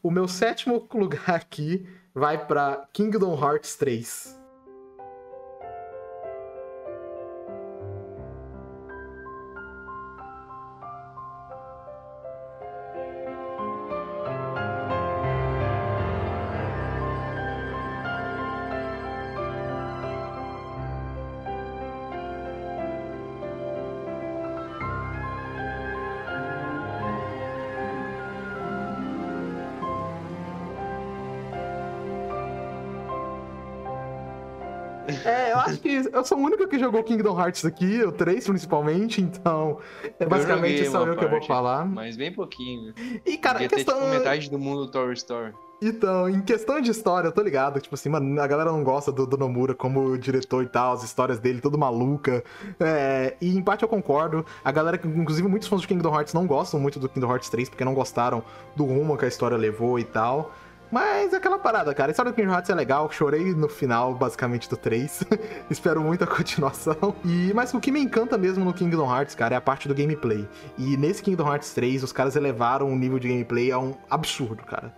O meu sétimo [laughs] lugar aqui vai pra Kingdom Hearts 3. Eu sou o único que jogou Kingdom Hearts aqui, o 3 principalmente, então é basicamente só eu que eu vou falar. Mas bem pouquinho. E cara, Devia em ter, questão. tipo, metade do mundo do Tower Story. Então, em questão de história, eu tô ligado. Tipo assim, mano, a galera não gosta do, do Nomura como diretor e tal, as histórias dele, tudo maluca. É, e em parte eu concordo. A galera, inclusive muitos fãs de Kingdom Hearts não gostam muito do Kingdom Hearts 3, porque não gostaram do rumo que a história levou e tal. Mas é aquela parada, cara. A história do Kingdom Hearts é legal. Chorei no final, basicamente, do 3. [laughs] Espero muito a continuação. E, mas o que me encanta mesmo no Kingdom Hearts, cara, é a parte do gameplay. E nesse Kingdom Hearts 3, os caras elevaram o nível de gameplay a um absurdo, cara.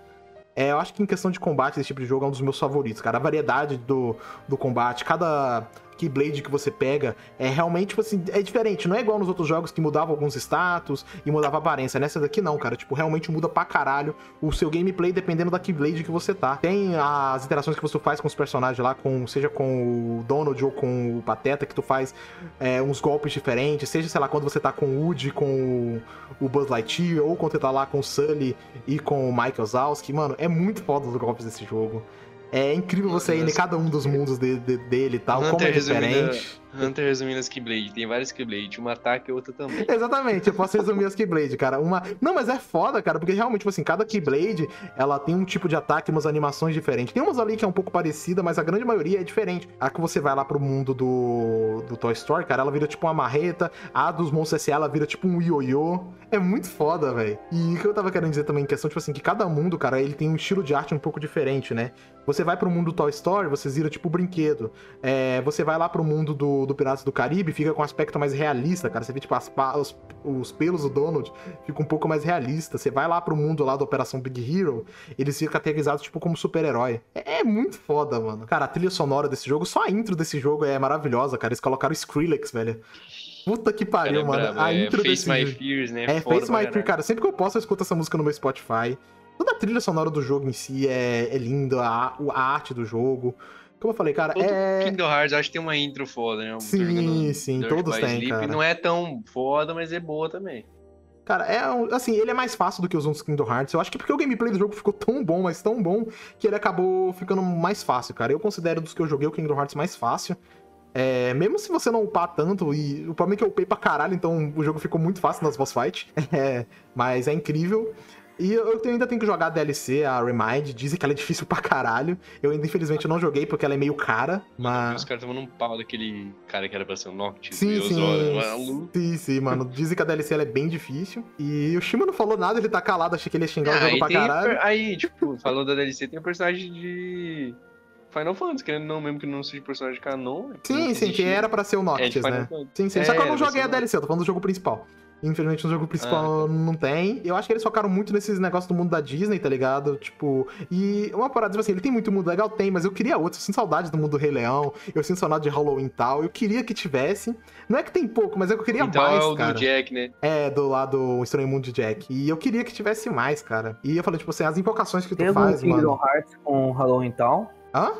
É, eu acho que em questão de combate, esse tipo de jogo é um dos meus favoritos, cara. A variedade do, do combate, cada Keyblade que você pega é realmente, tipo assim, é diferente. Não é igual nos outros jogos que mudava alguns status e mudava a aparência. Nessa daqui não, cara. Tipo, realmente muda pra caralho o seu gameplay dependendo da Keyblade que você tá. Tem as interações que você faz com os personagens lá, com, seja com o Donald ou com o Pateta, que tu faz é, uns golpes diferentes. Seja, sei lá, quando você tá com o Woody, com o, Buzz Lightyear, ou quando você tá lá com o Sully e com o Michael Zalski. Mano, é muito foda os golpes desse jogo. É incrível você ir em cada um dos mundos de- de- dele e tal, como é Hunter diferente. Hunter resumindo as Keyblade. Tem várias Keyblade. Um ataque e outra também. [laughs] Exatamente, eu posso resumir as Keyblade, cara. Uma... Não, mas é foda, cara, porque realmente, tipo assim, cada Keyblade, ela tem um tipo de ataque, umas animações diferentes. Tem umas ali que é um pouco parecida, mas a grande maioria é diferente. A que você vai lá pro mundo do, do Toy Story, cara, ela vira tipo uma marreta. A dos Monstros S.A., ela vira tipo um ioiô. É muito foda, velho. E o que eu tava querendo dizer também, em questão, tipo assim, que cada mundo, cara, ele tem um estilo de arte um pouco diferente, né? Você vai pro mundo do Toy Story, você vira tipo brinquedo. É, você vai lá pro mundo do, do Piratas do Caribe, fica com um aspecto mais realista, cara. Você vê, tipo, as os, os pelos do Donald ficam um pouco mais realistas. Você vai lá pro mundo lá da Operação Big Hero, eles ficam categorizados, tipo, como super-herói. É, é muito foda, mano. Cara, a trilha sonora desse jogo, só a intro desse jogo é maravilhosa, cara. Eles colocaram Skrillex, velho. Puta que pariu, mano. a é intro Face desse My. Fears, né? É, Foda Face My Fear, caralho. cara. Sempre que eu posso, eu escuto essa música no meu Spotify. Toda a trilha sonora do jogo em si é, é linda, a, a arte do jogo. Como eu falei, cara, Todo é. Kingdom Hearts acho que tem uma intro foda, né? Eu Sim, jogando sim, Dirt todos têm, cara. Não é tão foda, mas é boa também. Cara, é um- assim, ele é mais fácil do que os outros Kingdom Hearts. Eu acho que porque o gameplay do jogo ficou tão bom, mas tão bom, que ele acabou ficando mais fácil, cara. Eu considero dos que eu joguei o Kingdom Hearts mais fácil. É, mesmo se você não upar tanto, e o problema é que eu upei pra caralho, então o jogo ficou muito fácil nas boss fights. [laughs] É, mas é incrível. E eu ainda tenho que jogar a DLC, a Remind. Dizem que ela é difícil pra caralho. Eu ainda, infelizmente, não joguei porque ela é meio cara. Mas. Os caras tomando um pau daquele cara que era pra ser um Noctis. Sim, e sim. maluco. Sim, sim, mano. Dizem que a DLC ela é bem difícil. E o Shima não falou nada, ele tá calado, achei que ele ia xingar o Ah, jogo aí, pra tem, caralho. aí, tipo, falou da DLC, tem um personagem de Final Fantasy, querendo não, mesmo que não seja personagem canon. é Sim, sim, que era pra ser o É, Noctis, Final né? Fantasy. Sim, sim. É, Só que eu não joguei a o DLC, eu tô falando do jogo principal. Infelizmente no jogo principal Ah, não tem. Eu acho que eles focaram muito nesses negócios do mundo da Disney, tá ligado? Tipo, e uma parada, tipo assim, ele tem muito mundo legal, tem, mas eu queria outro. Eu sinto saudade do mundo do Rei Leão, eu sinto saudade de Halloween e tal. Eu queria que tivesse. Não é que tem pouco, mas eu queria Então mais, é o cara. do Jack, né? É, do lado do Estranho Mundo de Jack. E eu queria que tivesse mais, cara. E eu falei, tipo assim, as invocações que tu Tem algum faz, Kingdom mano. Hearts com Halloween Town? Hã?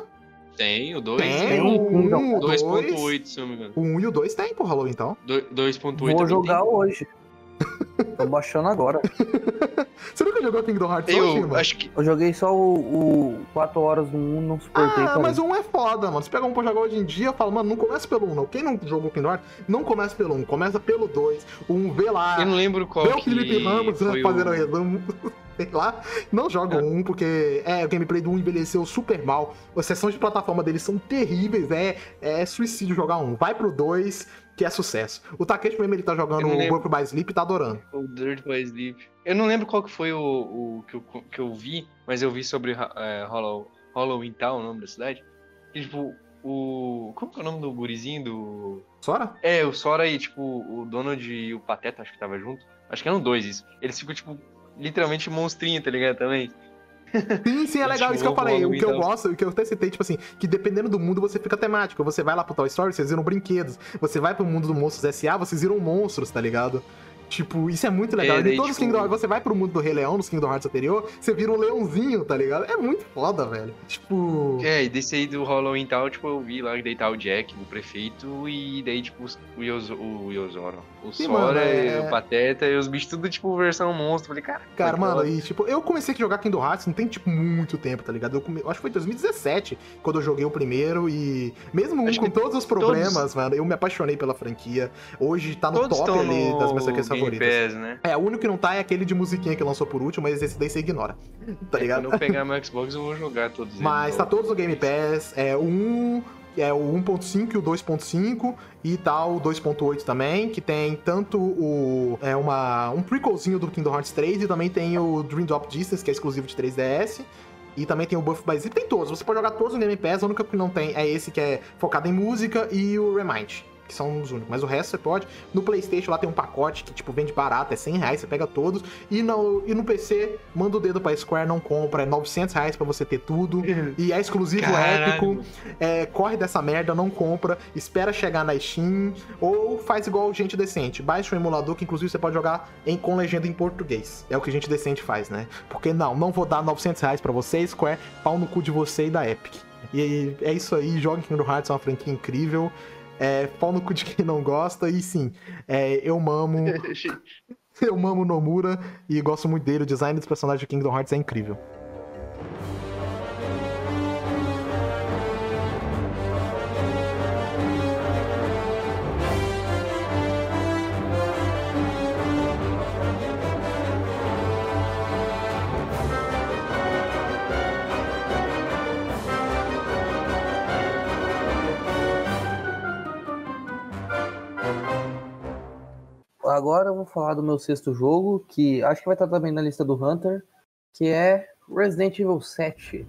Tem, o 2 Tem, tem o um 1, o 2. 2.8, se não me engano. O 1 e o 2 tem pro Halloween, então. Do- 2.8 Vou jogar tem. hoje. Tô baixando agora. [laughs] Você nunca jogou Kingdom Hearts Eu hoje, mano? acho que Eu joguei só o, o 4 horas do 1, não suportei. Ah, mas o 1 é foda, mano. Se pegar um pra jogar hoje em dia, eu falo, mano, não começa pelo 1, não. Quem não jogou Kingdom Hearts, não começa pelo 1, começa pelo 2. O 1 vê lá. eu não lembro qual Vê o Felipe Ramos fazendo o... resumo. [laughs] Sei [laughs] lá, não joga o 1, porque é, o gameplay do 1 envelheceu super mal. As sessões de plataforma deles são terríveis, é, é suicídio jogar um. Vai pro 2, que é sucesso. O Takeshi mesmo, ele tá jogando o. Work by Sleep e tá adorando. O Dirt by Sleep. Eu não lembro qual que foi o, o que, eu, que eu vi, mas eu vi sobre é, Hollow, Halloween Town, o nome da cidade. E, tipo, o... Como que é o nome do gurizinho do... Sora? É, o Sora e, tipo, o Donald e o Pateta, acho que tava junto. Acho que eram dois isso. Eles ficam, tipo, literalmente monstrinho, tá ligado? Também. Sim, sim, é [laughs] legal, isso que eu falei. O que eu então. gosto, o que eu até citei, tipo assim, que dependendo do mundo você fica temático. Você vai lá pro Toy Story, vocês viram brinquedos. Você vai pro mundo do Monstros S.A., vocês viram monstros, tá ligado? Tipo, isso é muito legal. É, e todos os tipo- Kingdom Hearts, você vai pro mundo do Rei Leão, nos Kingdom Hearts anterior, você vira um leãozinho, tá ligado? É muito foda, velho. Tipo. É, e desse aí do Halloween e tal, tipo, eu vi lá que daí tá o Jack, o prefeito, e daí, tipo, os- o, Yozo, o Yozoro, o Sim, Sora, mano, é- o Pateta, e os bichos tudo, tipo, versão monstro. Falei, cara, Cara, mano, e tipo, eu comecei a jogar Kingdom Hearts não tem, tipo, muito tempo, tá ligado? Eu, come- eu acho que foi em 2017 quando eu joguei o primeiro e mesmo Acho com todos os problemas, mano, eu me apaixonei pela franquia. Hoje tá no todos top ali no das minhas franquias Game favoritas. Pass, né? É, o único que não tá é aquele de musiquinha que lançou por último, mas esse daí você ignora. [laughs] Tá É, ligado? Quando eu pegar meu Xbox, eu vou jogar todos eles. Mas tá todos no Game Pass. É o 1, é o 1.5 e o 2.5 e tal o 2.8 também, que tem tanto o é uma um prequelzinho do Kingdom Hearts 3 e também tem o Dream Drop Distance, que é exclusivo de 3DS. E também tem o Buff by Zip, tem todos. Você pode jogar todos no Game Pass, o único que não tem é esse que é focado em música e o Remind. Que são os únicos. Mas o resto você pode. No PlayStation lá tem um pacote que, tipo, vende barato, é 100 reais, você pega todos. E no, e no PC, manda o dedo pra Square, não compra. É 900 reais pra você ter tudo. [laughs] E é exclusivo Caralho. épico. É, corre dessa merda, não compra. Espera chegar na Steam. Ou faz igual gente decente. Baixa um emulador que, inclusive, você pode jogar em, com legenda em português. É o que gente decente faz, né? Porque não, não vou dar 900 reais pra você, Square. Pau no cu de você e da Epic. E é isso aí. Joga Kingdom Hearts, é uma franquia incrível. É, pau no cu de quem não gosta. E sim, é, eu mamo. [laughs] Eu mamo Nomura e gosto muito dele. O design dos personagens de Kingdom Hearts é incrível. Agora eu vou falar do meu sexto jogo, que acho que vai estar também na lista do Hunter, que é Resident Evil 7.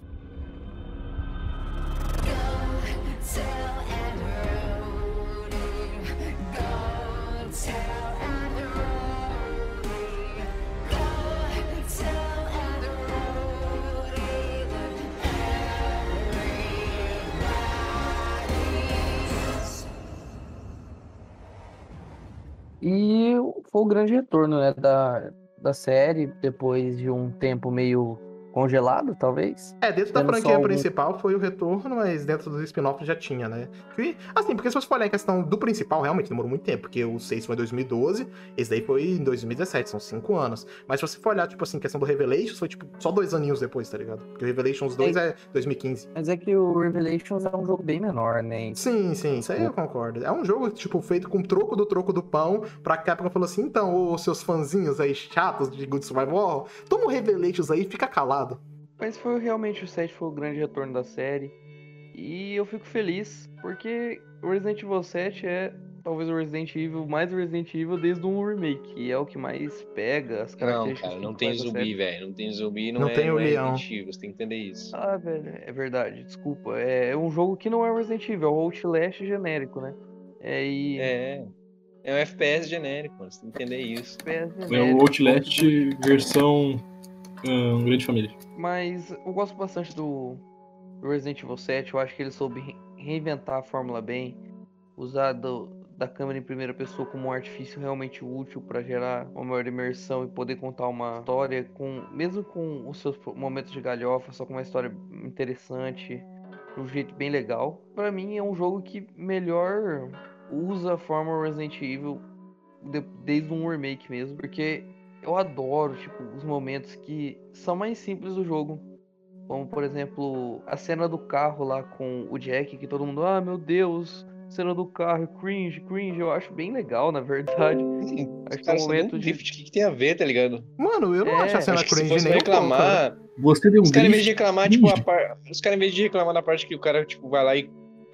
E foi o grande retorno né, da, da série, depois de um tempo meio congelado, talvez. É, dentro da Tendo franquia algum- principal foi o retorno, mas dentro dos spin-offs já tinha, né? E, assim, porque se você for olhar em questão do principal, realmente demorou muito tempo, porque o 6 foi em 2012, esse daí foi em 2017, são 5 anos. Mas se você for olhar, tipo assim, questão do Revelations, foi tipo só dois aninhos depois, tá ligado? Porque o Revelations 2 é 2015. Mas é que o Revelations é um jogo bem menor, né? Sim, sim, isso aí eu concordo. É um jogo, tipo, feito com troco do troco do pão, pra Capcom falou assim, então, ô seus fãzinhos aí chatos de Good Survival, toma um Revelations aí e fica calado. Mas foi realmente o 7 foi o grande retorno da série. E eu fico feliz, porque o Resident Evil 7 é talvez o Resident Evil mais Resident Evil desde um remake. E é o que mais pega as Não, características. cara, não tem zumbi, velho. Não tem zumbi, não, Não é, tem o não é leão. Resident Evil, você tem que entender isso. Ah, velho, é verdade, desculpa. É um jogo que não é Resident Evil, é o Outlast genérico, né? É, e... É. É um FPS genérico, mano. Você tem que entender isso. FPS É o. Outlast versão hum, Grande Família. Mas eu gosto bastante do Resident Evil 7. Eu acho que ele soube re- reinventar a fórmula bem. Usar do- da câmera em primeira pessoa como um artifício realmente útil para gerar uma maior imersão e poder contar uma história com, mesmo com os seus momentos de galhofa, só com uma história interessante, de um jeito bem legal. Para mim é um jogo que melhor usa a fórmula Resident Evil de- desde um remake mesmo, porque eu adoro, tipo, os momentos que são mais simples do jogo. Como, por exemplo, a cena do carro lá com o Jack, que todo mundo, ah, meu Deus, cena do carro, cringe, cringe. Eu acho bem legal, na verdade. [laughs] Os Acho que é um momento de- o que, que tem a ver, tá ligado? Mano, eu não É, acho a cena Acho cringe nem cara. reclamar, Você deu um os caras em vez de reclamar, tipo, a par... os caras em vez de reclamar na parte que o cara, tipo, vai lá e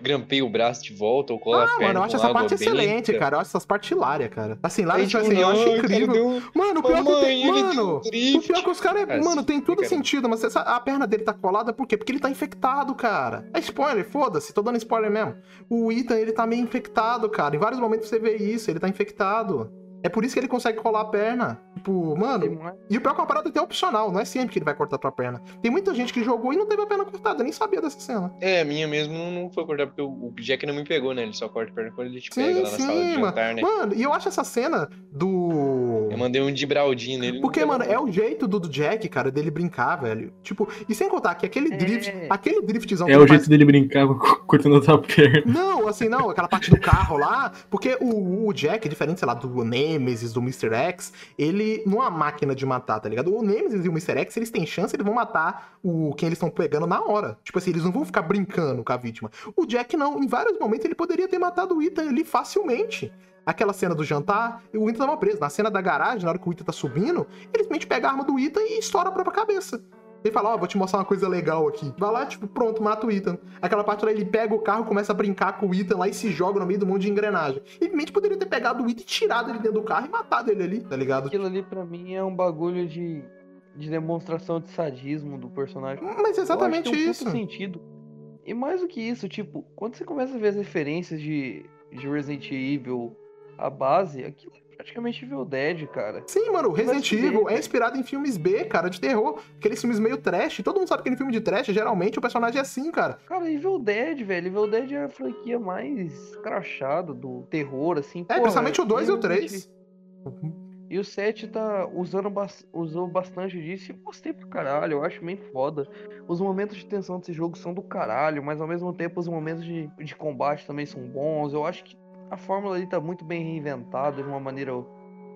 grampeia o braço de volta ou cola a Ah, perna mano, eu acho essa parte bem excelente, lenta. cara. Eu acho essas partes hilárias, cara. Assim, lá Aí, tipo, assim, eu acho incrível. deu- Mano, o pior que tem. Mano, o pior que os caras. Cara, Mano, tem todo cara. sentido, mas essa- a perna dele tá colada por quê? Porque ele tá infectado, cara. É spoiler, foda-se, tô dando spoiler mesmo. O Ethan, ele tá meio infectado, cara. Em vários momentos você vê isso, ele tá infectado. É por isso que ele consegue colar a perna. Tipo, mano. E o pior é que é uma parada até opcional, não é sempre que ele vai cortar tua perna. Tem muita gente que jogou e não teve a perna cortada, nem sabia dessa cena. É, a minha mesmo não, foi cortar, porque o, Jack não me pegou, né? Ele só corta a perna quando ele te Sim, pega lá na sim, sala de jantar, né? Mano, e eu acho essa cena do. Eu mandei um de Braldinho nele. Porque, não mano, é o jeito do, do Jack, cara, dele brincar, velho. Tipo, e sem contar que aquele É. drift, aquele driftzão É o jeito faz- dele brincar [laughs] cortando a tua perna. Não, assim, não, aquela parte do carro lá, porque o, o Jack, diferente, sei lá, do Nemesis, do Mr. X, ele não é uma máquina de matar, tá ligado? O Nemesis e o Mr. X, eles têm chance, eles vão matar o quem eles estão pegando na hora. Tipo assim, eles não vão ficar brincando com a vítima. O Jack não, em vários momentos ele poderia ter matado o Ethan ali facilmente. Aquela cena do jantar, o Ethan tava preso. Na cena da garagem, na hora que o Ethan tá subindo, ele simplesmente pega a arma do Ethan e estoura a própria cabeça. Ele fala, ó, vou te mostrar uma coisa legal aqui. Vai lá, tipo, pronto, mata o Ethan. Aquela parte lá, ele pega o carro, começa a brincar com o Ethan lá e se joga no meio do monte de engrenagem. Ele simplesmente poderia ter pegado o Ethan e tirado ele dentro do carro e matado ele ali, tá ligado? Aquilo ali pra mim é um bagulho de, de demonstração de sadismo do personagem. Mas é exatamente Eu acho que tem um isso. sentido. E mais do que isso, tipo, quando você começa a ver as referências de, de Resident Evil, a base, aquilo é praticamente Evil Dead, cara. Sim, mano, o Resident Evil é inspirado em filmes B, cara, de terror. Aqueles filmes meio trash. Todo mundo sabe que em filme de trash, geralmente, o personagem é assim, cara. Cara, Evil Dead, velho. Evil Dead é a franquia mais crachada do terror, assim. É, porra, principalmente o 2 e o Resident 3. E o 7 tá usando usou bastante disso e eu gostei pro caralho, eu acho bem foda. Os momentos de tensão desse jogo são do caralho, mas ao mesmo tempo os momentos de, de combate também são bons. Eu acho que a fórmula ali tá muito bem reinventada de uma maneira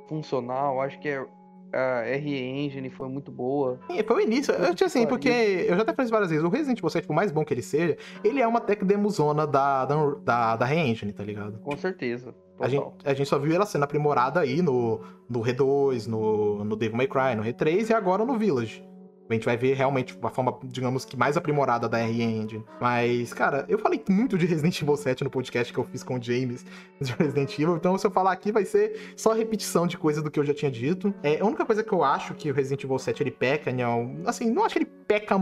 funcional. Eu acho que a, a RE Engine foi muito boa. Sim, Foi o início. Eu Puta tinha assim, que porque eu já até falei várias vezes. O Resident Evil 7, por mais bom que ele seja, ele é uma tech demozona da, da, da, Re-Engine, tá ligado? Com certeza. A gente, a gente só viu ela sendo aprimorada aí no, no Re2, no, no Devil May Cry, no Re3 e agora no Village. A gente vai ver realmente a forma, digamos que mais aprimorada da RE Engine. Mas, cara, eu falei muito de Resident Evil 7 no podcast que eu fiz com o James [laughs] de Resident Evil. Então, se eu falar aqui, vai ser só repetição de coisa do que eu já tinha dito. É, a única coisa que eu acho que o Resident Evil 7 ele peca, não. Assim, não acho que ele peca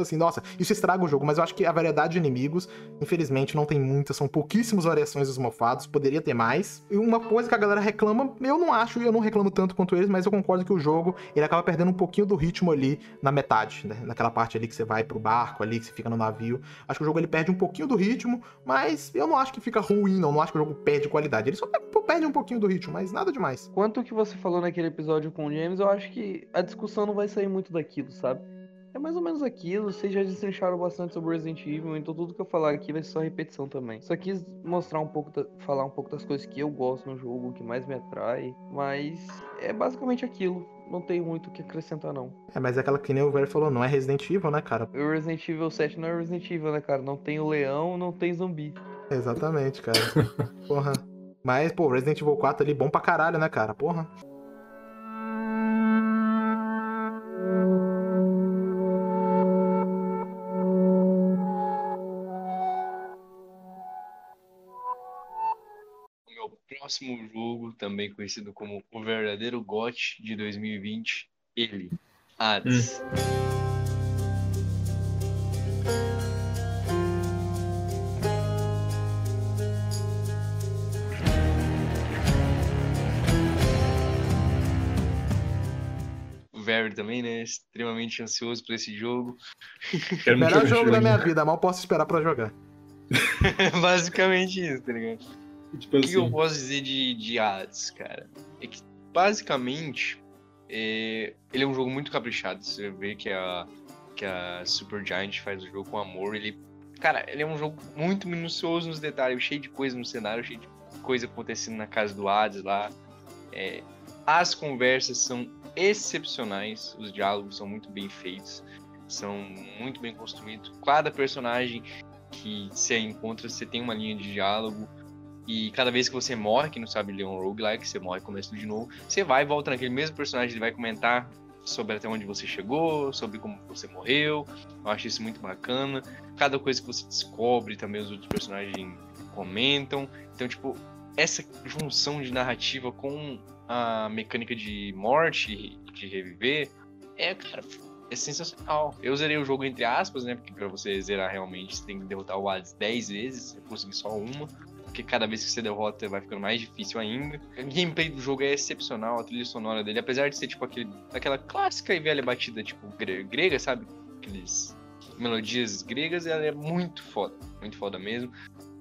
assim, nossa, isso estraga o jogo, mas eu acho que a variedade de inimigos, infelizmente, não tem muita. São pouquíssimas variações dos mofados, poderia ter mais. E uma coisa que a galera reclama, eu não acho, eu não reclamo tanto quanto eles, mas eu concordo que o jogo ele acaba perdendo um pouquinho do ritmo ali na metade, né? Naquela parte ali que você vai pro barco ali, que você fica no navio. Acho que o jogo ele perde um pouquinho do ritmo, mas eu não acho que fica ruim, não. Não acho que o jogo perde qualidade. Ele só perde um pouquinho do ritmo, mas nada demais. Quanto que você falou naquele episódio com o James, eu acho que a discussão não vai sair muito daquilo, sabe? É mais ou menos aquilo, vocês já destrincharam bastante sobre Resident Evil, então tudo que eu falar aqui vai ser só repetição também. Só quis mostrar um pouco, da- falar um pouco das coisas que eu gosto no jogo, que mais me atrai, mas é basicamente aquilo. Não tem muito o que acrescentar não. É, mas é aquela que nem o velho falou, não é Resident Evil, né, cara? O Resident Evil 7 não é Resident Evil, né, cara? Não tem o leão, não tem zumbi. Exatamente, cara. Porra. Mas, pô, Resident Evil 4 ali, bom pra caralho, né, cara? Porra. Próximo jogo, também conhecido como o verdadeiro GOT de 2020, ele, Hades. O Very também, né? Extremamente ansioso por esse jogo. Melhor jogar jogo da minha vida, mal posso esperar pra jogar. [laughs] Basicamente isso, tá ligado? [laughs] Tipo O que eu assim, posso dizer de, de Hades, cara? É que, basicamente, é, ele é um jogo muito caprichado. Você vê que a, que a Super Giant faz o jogo com amor. Ele, cara, ele é um jogo muito minucioso nos detalhes, cheio de coisa no cenário, cheio de coisa acontecendo na casa do Hades lá. É, as conversas são excepcionais, os diálogos são muito bem feitos, são muito bem construídos. Cada personagem que você encontra, você tem uma linha de diálogo. E cada vez que você morre, que não sabe ler um roguelike, você morre e começa de novo, você vai e volta naquele mesmo personagem, ele vai comentar sobre até onde você chegou, sobre como você morreu. Eu acho isso muito bacana. Cada coisa que você descobre, também os outros personagens comentam. Então, tipo, essa junção de narrativa com a mecânica de morte, de reviver, é, cara, é sensacional. Eu zerei o jogo entre aspas, né? Porque pra você zerar realmente, você tem que derrotar o Hades 10 vezes, eu consegui só uma porque cada vez que você derrota vai ficando mais difícil ainda. O gameplay do jogo é excepcional, a trilha sonora dele, apesar de ser tipo aquele, aquela clássica e velha batida tipo gre- grega, sabe? Aqueles melodias gregas, ela é muito foda, muito foda mesmo.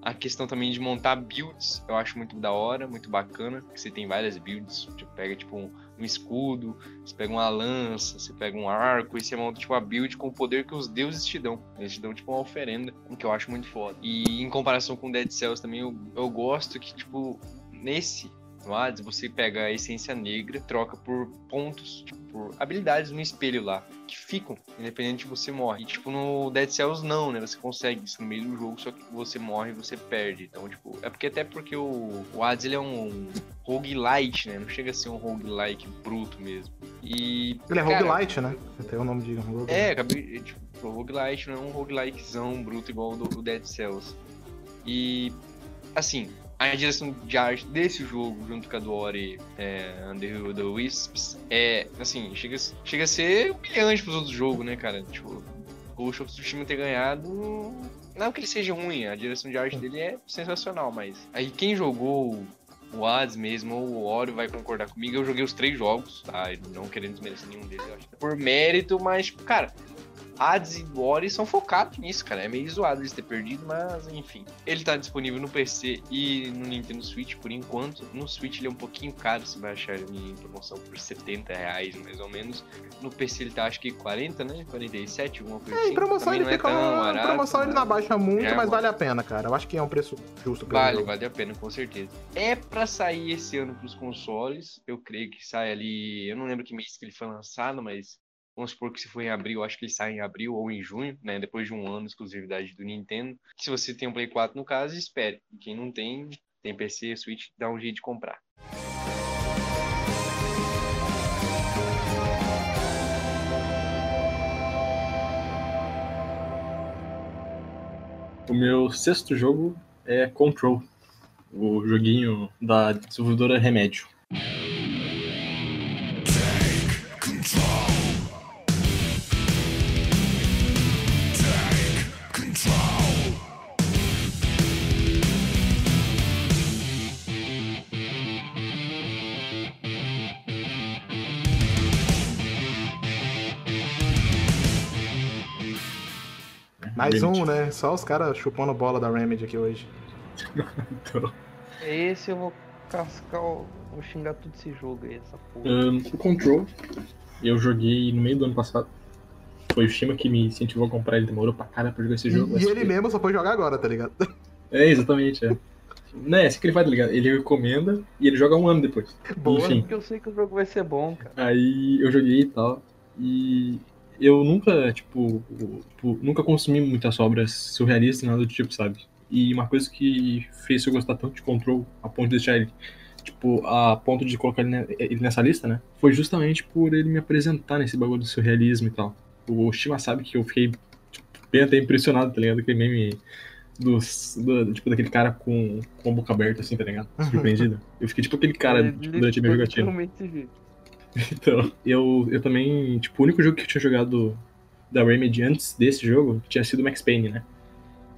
A questão também de montar builds, eu acho muito da hora, muito bacana. Porque você tem várias builds. Você pega, tipo, um, um escudo, você pega uma lança, você pega um arco, e você monta, tipo, a build com o poder que os deuses te dão. Eles te dão, tipo, uma oferenda, que eu acho muito foda. E em comparação com Dead Cells também, eu, eu gosto que, tipo, nesse no Hades, você pega a essência negra, troca por pontos, tipo, por habilidades no espelho lá, que ficam, independente de você morre. E, tipo, no Dead Cells não, né? Você consegue isso no meio do jogo, só que você morre e você perde. Então, tipo, é porque até porque o, o Hades, ele é um roguelite, né? Não chega a ser um roguelike bruto mesmo. E... Ele é cara, roguelite, né? Tem o nome de roguelite. É, acabei, tipo, o roguelite não é um roguelikezão bruto igual o do, do Dead Cells. E, assim, a direção de arte desse jogo, junto com a do Ori é, Under the Wisps, é, assim, chega, chega a ser humilhante pros outros jogos, né, cara? Tipo, o Ghost of Tsushima ter ganhado. Não que ele seja ruim, a direção de arte dele é sensacional, mas. Aí quem jogou o Hades mesmo, ou o Ori vai concordar comigo, eu joguei os três jogos, tá? Não querendo desmerecer nenhum deles, eu acho. Por mérito, mas, tipo, cara, Hades e Ori são focados nisso, cara. É meio zoado eles ter perdido, mas enfim. Ele tá disponível no PC e no Nintendo Switch por enquanto. No Switch ele é um pouquinho caro, você vai achar ele em promoção por 70 reais, mais ou menos. No PC ele tá acho que 40, né? 47, alguma coisa É, assim. em promoção ele é fica. uma- barato, promoção ele né? não abaixa muito, É, mas vale a pena, cara. Eu acho que é um preço justo Vale, jogo. vale a pena, com certeza. É pra sair esse ano pros consoles. Eu creio que sai ali. Eu não lembro que mês que ele foi lançado, mas vamos supor que se for em abril, acho que ele sai em abril ou em junho, né? Depois de um ano de exclusividade do Nintendo. Se você tem um Play 4, no caso, espere. E quem não tem, tem PC, Switch, dá um jeito de comprar. O meu sexto jogo é Control, o joguinho da desenvolvedora Remédio. Mais Remedy. um, né? Só os caras chupando bola da Remedy aqui hoje. Então, Esse eu vou cascar, o- vou xingar tudo esse jogo aí, essa porra. o Control, eu joguei no meio do ano passado. Foi o Shima que me incentivou a comprar, ele demorou pra cara pra jogar esse jogo. e ele foi- mesmo só foi jogar agora, tá ligado? [laughs] É, exatamente, é. Não é assim que ele faz, tá ligado? Ele recomenda e ele joga um ano depois. Boa. Enfim. Porque eu sei que o jogo vai ser bom, cara. Aí eu joguei e tal. E eu nunca, tipo, nunca consumi muitas obras surrealistas, nada do tipo, sabe? E uma coisa que fez eu gostar tanto de Control, a ponto de deixar ele, tipo, a ponto de colocar ele, ne- ele nessa lista, né? Foi justamente por ele me apresentar nesse bagulho do surrealismo e tal. O Shima sabe que eu fiquei tipo, bem até impressionado, tá ligado? Aquele meme dos, do- tipo, daquele cara com, com a boca aberta, assim, tá ligado? Surpreendido. Eu fiquei tipo aquele cara Ele- tipo, durante a minha jogatina. Então, eu, eu também, tipo, o único jogo que eu tinha jogado da Remedy antes desse jogo tinha sido Max Payne, né?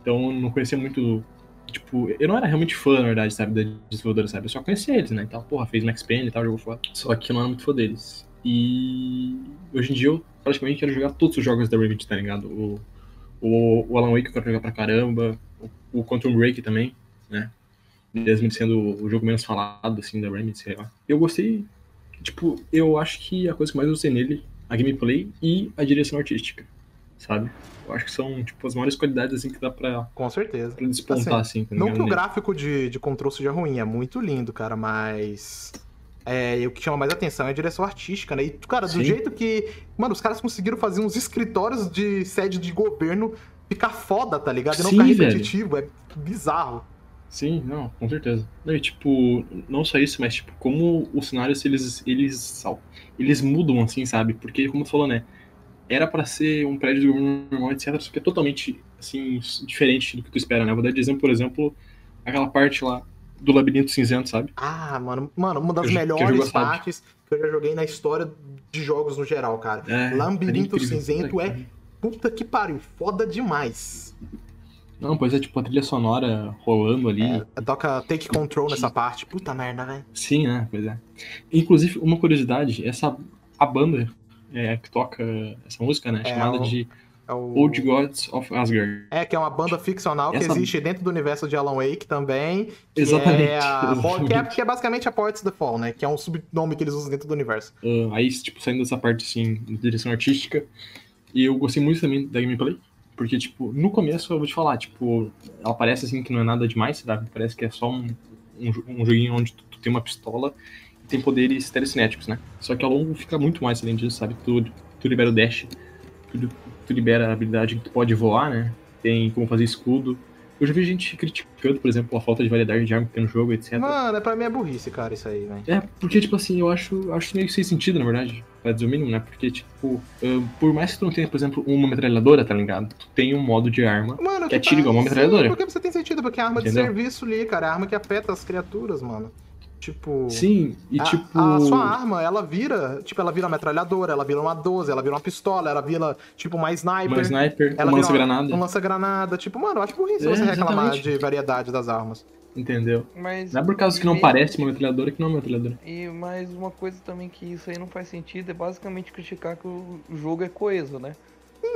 Então não conhecia muito, tipo, eu não era realmente fã, na verdade, sabe, da desenvolvedora, sabe? Eu só conhecia eles, né? Então, porra, fez Max Payne e tal, jogou foda. Só que eu não era muito fã deles. E hoje em dia eu praticamente quero jogar todos os jogos da Remedy, tá ligado? O, o, o Alan Wake eu quero jogar pra caramba, o, o Quantum Break também, né? Mesmo sendo o jogo menos falado, assim, da Remedy, sei lá. Eu gostei tipo, eu acho que a coisa que mais eu gostei nele, a gameplay e a direção artística, sabe? Eu acho que são, tipo, as maiores qualidades, assim, que dá pra, Com certeza. pra despontar, assim, tá Não que o nele. gráfico de, de controle seja ruim, é muito lindo, cara, mas. É, o que chama mais atenção é a direção artística, né? E, cara, do Sim. jeito que. Mano, os caras conseguiram fazer uns escritórios de sede de governo ficar foda, tá ligado? E não Sim, ficar velho. repetitivo, é bizarro. Sim, não, com certeza. Não, e, tipo, não só isso, mas, tipo, como os cenários, eles, eles, eles mudam, assim, sabe? Porque, como tu falou, né? Era pra ser um prédio do governo normal, etc, só que é totalmente, assim, diferente do que tu espera, né? Vou dar de exemplo, por exemplo, aquela parte lá do labirinto cinzento, sabe? Ah, mano, mano, uma das Que eu- que melhores sabe? partes que eu já joguei na história de jogos no geral, cara. É, Labirinto incrível. Cinzento é que- puta que pariu, foda demais. Não, pois é, tipo, a trilha sonora rolando ali. É, toca Take Control nessa parte. Puta merda, velho. Sim, né? Pois é. Inclusive, uma curiosidade, essa a banda é, que toca essa música, né? É, chamada o- de É o... Old Gods of Asgard. É, que é uma banda ficcional que Essa- existe dentro do universo de Alan Wake também. Que Exatamente. É a... exatamente. que, é, que é basicamente a Poets the Fall, né? Que é um subnome que eles usam dentro do universo. Ah, aí, tipo, saindo dessa parte, assim, de direção artística, e eu gostei muito também da gameplay, porque, tipo, no começo eu vou te falar, tipo, ela parece, assim, que não é nada demais, sabe? Parece que é só um, um, um joguinho onde tu, tu tem uma pistola e tem poderes telecinéticos, né? Só que ao longo fica muito mais além disso, sabe? Tu, tu libera o dash, tu, tu libera a habilidade que tu pode voar, né? Tem como fazer escudo. Eu já vi gente criticando, por exemplo, a falta de variedade de arma que tem no jogo, etc. Mano, é pra mim é burrice, cara, isso aí, velho. É, porque, tipo assim, eu acho, eu acho meio que sem sentido, na verdade, pra dizer o mínimo, né? Porque, tipo, por mais que tu não tenha, por exemplo, uma metralhadora, tá ligado? Tu tem um modo de arma. Mano, Que atira igual uma metralhadora. Sim, porque você tem sentido, porque é arma Entendeu? de serviço ali, cara. É arma que afeta as criaturas, mano. Tipo. Sim, e a, tipo. a sua arma, ela vira, tipo, ela vira uma metralhadora, ela vira uma 12, ela vira uma pistola, ela vira, tipo, uma sniper. Uma sniper, ela uma lança-granada. Um lança-granada. Tipo, mano, eu acho burrice É, você reclamar exatamente. de variedade das armas. Entendeu? Mas, Não é por causa que não e- parece uma metralhadora que não é uma metralhadora. E mais uma coisa também que isso aí não faz sentido é basicamente criticar que o jogo é coeso, né?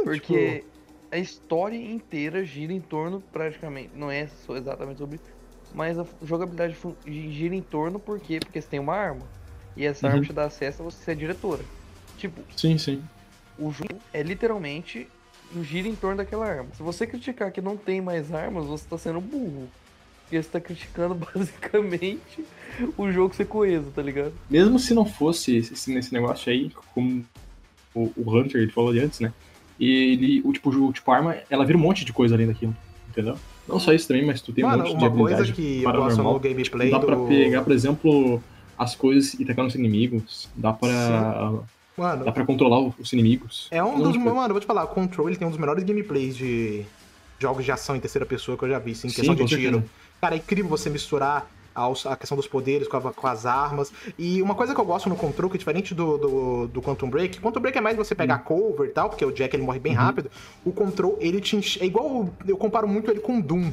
Porque a história inteira gira em torno, praticamente, não é só exatamente sobre, mas a jogabilidade gira em torno por quê? Porque você tem uma arma. E essa Uhum. arma te dá acesso a você ser diretora. Tipo, Sim, sim. o jogo é literalmente gira em torno daquela arma. Se você criticar que não tem mais armas, você tá sendo burro. Porque você tá criticando [laughs] basicamente o jogo ser coeso, tá ligado? Mesmo se não fosse esse, nesse negócio aí, como o, o Hunter ele falou ali antes, né? E ele, o tipo, o tipo arma, ela vira um monte de coisa além daquilo, entendeu? Não só isso também, mas tu tem um Mano, monte de uma coisa habilidade que paranormal. no gameplay Dá pra do... pegar, por exemplo, as coisas e tacar nos inimigos. Dá pra, Mano, dá pra controlar os inimigos. É um dos. tipo, Mano, eu vou te falar, o Control ele tem um dos melhores gameplays de jogos de ação em terceira pessoa que eu já vi, sim, em Sim, questão de tiro. certeza. Cara, é incrível você misturar a questão dos poderes com, a- com as armas. E uma coisa que eu gosto no Control, que é diferente do, do, do Quantum Break, Quantum Break é mais você pegar cover e tal, porque o Jack ele morre bem Uhum. rápido. O Control, ele te enx... É igual. Eu comparo muito ele com Doom.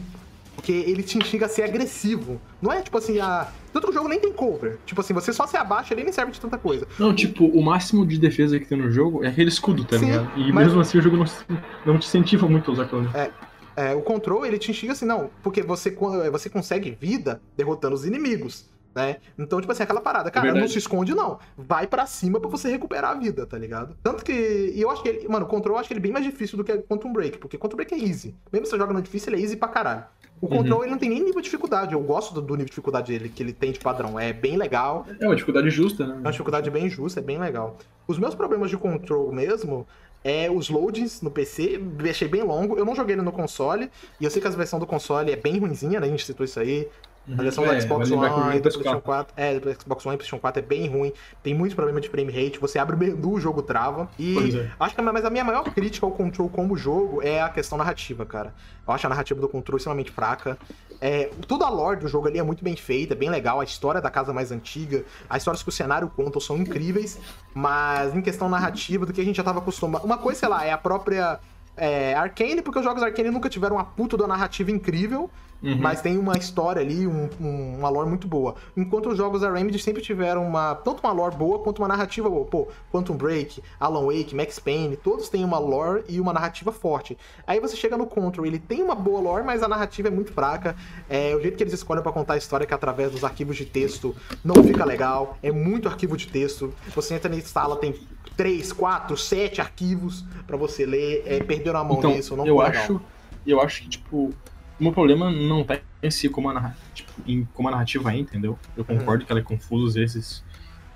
Porque ele te instiga a ser agressivo. Não é tipo assim, a. Tanto que o jogo nem tem cover. Tipo assim, você só se abaixa, ele nem serve de tanta coisa. Não, tipo, o máximo de defesa que tem no jogo é aquele escudo, tá ligado? E mas- mesmo assim o jogo não, não te incentiva muito a usar aquilo. É, o control, ele te instiga assim, não, porque você, co- você consegue vida derrotando os inimigos, né? Então, tipo assim, aquela parada, cara, não verdade. se esconde, não. Vai pra cima pra você recuperar a vida, tá ligado? Tanto que, e eu acho que ele, mano, o control eu acho ele bem mais difícil do que Quantum Break, porque Quantum Break é easy. Mesmo se você joga no difícil, ele é easy pra caralho. O Uhum. control, ele não tem nem nível de dificuldade. Eu gosto do, do nível de dificuldade dele, que ele tem de padrão. É bem legal. É uma dificuldade justa, É uma né? dificuldade bem justa, é bem legal. Os meus problemas de control mesmo é os loadings no PC, deixei bem longo. Eu não joguei ele no console, e eu sei que a versão do console é bem ruinzinha, né? A gente citou isso aí. A versão do É, Xbox vai lembrar que o One e do é PlayStation 4. É, do Xbox One e PlayStation 4 é bem ruim. Tem muito problema de frame rate. Você abre o menu, o jogo trava. E Pois é. acho que a, mas a minha maior crítica ao Control como jogo é a questão narrativa, cara. Eu acho a narrativa do Control extremamente fraca. É, toda a lore do jogo ali é muito bem feita, é bem legal. A história da casa mais antiga, as histórias que o cenário conta são incríveis. Mas em questão narrativa, do que a gente já tava acostumado. Uma coisa, sei lá, é a própria. É, Arcane, porque os jogos Arcane nunca tiveram uma puta da narrativa incrível. Uhum. Mas tem uma história ali, um- um- uma lore muito boa. Enquanto os jogos da Remedy sempre tiveram uma tanto uma lore boa quanto uma narrativa boa. Pô, Quantum Break, Alan Wake, Max Payne, todos têm uma lore e uma narrativa forte. Aí você chega no Control, ele tem uma boa lore, mas a narrativa é muito fraca. É, o jeito que eles escolhem pra contar a história, que é através dos arquivos de texto, não fica legal. É muito arquivo de texto. Você entra nessa sala, tem três, quatro, sete arquivos pra você ler. É, perderam a mão Então, nisso, não eu legal. acho, eu acho que, tipo, o meu problema não tá em si como a, narra- tipo, em como a narrativa é, entendeu? Eu Uhum. concordo que ela é confusa às vezes.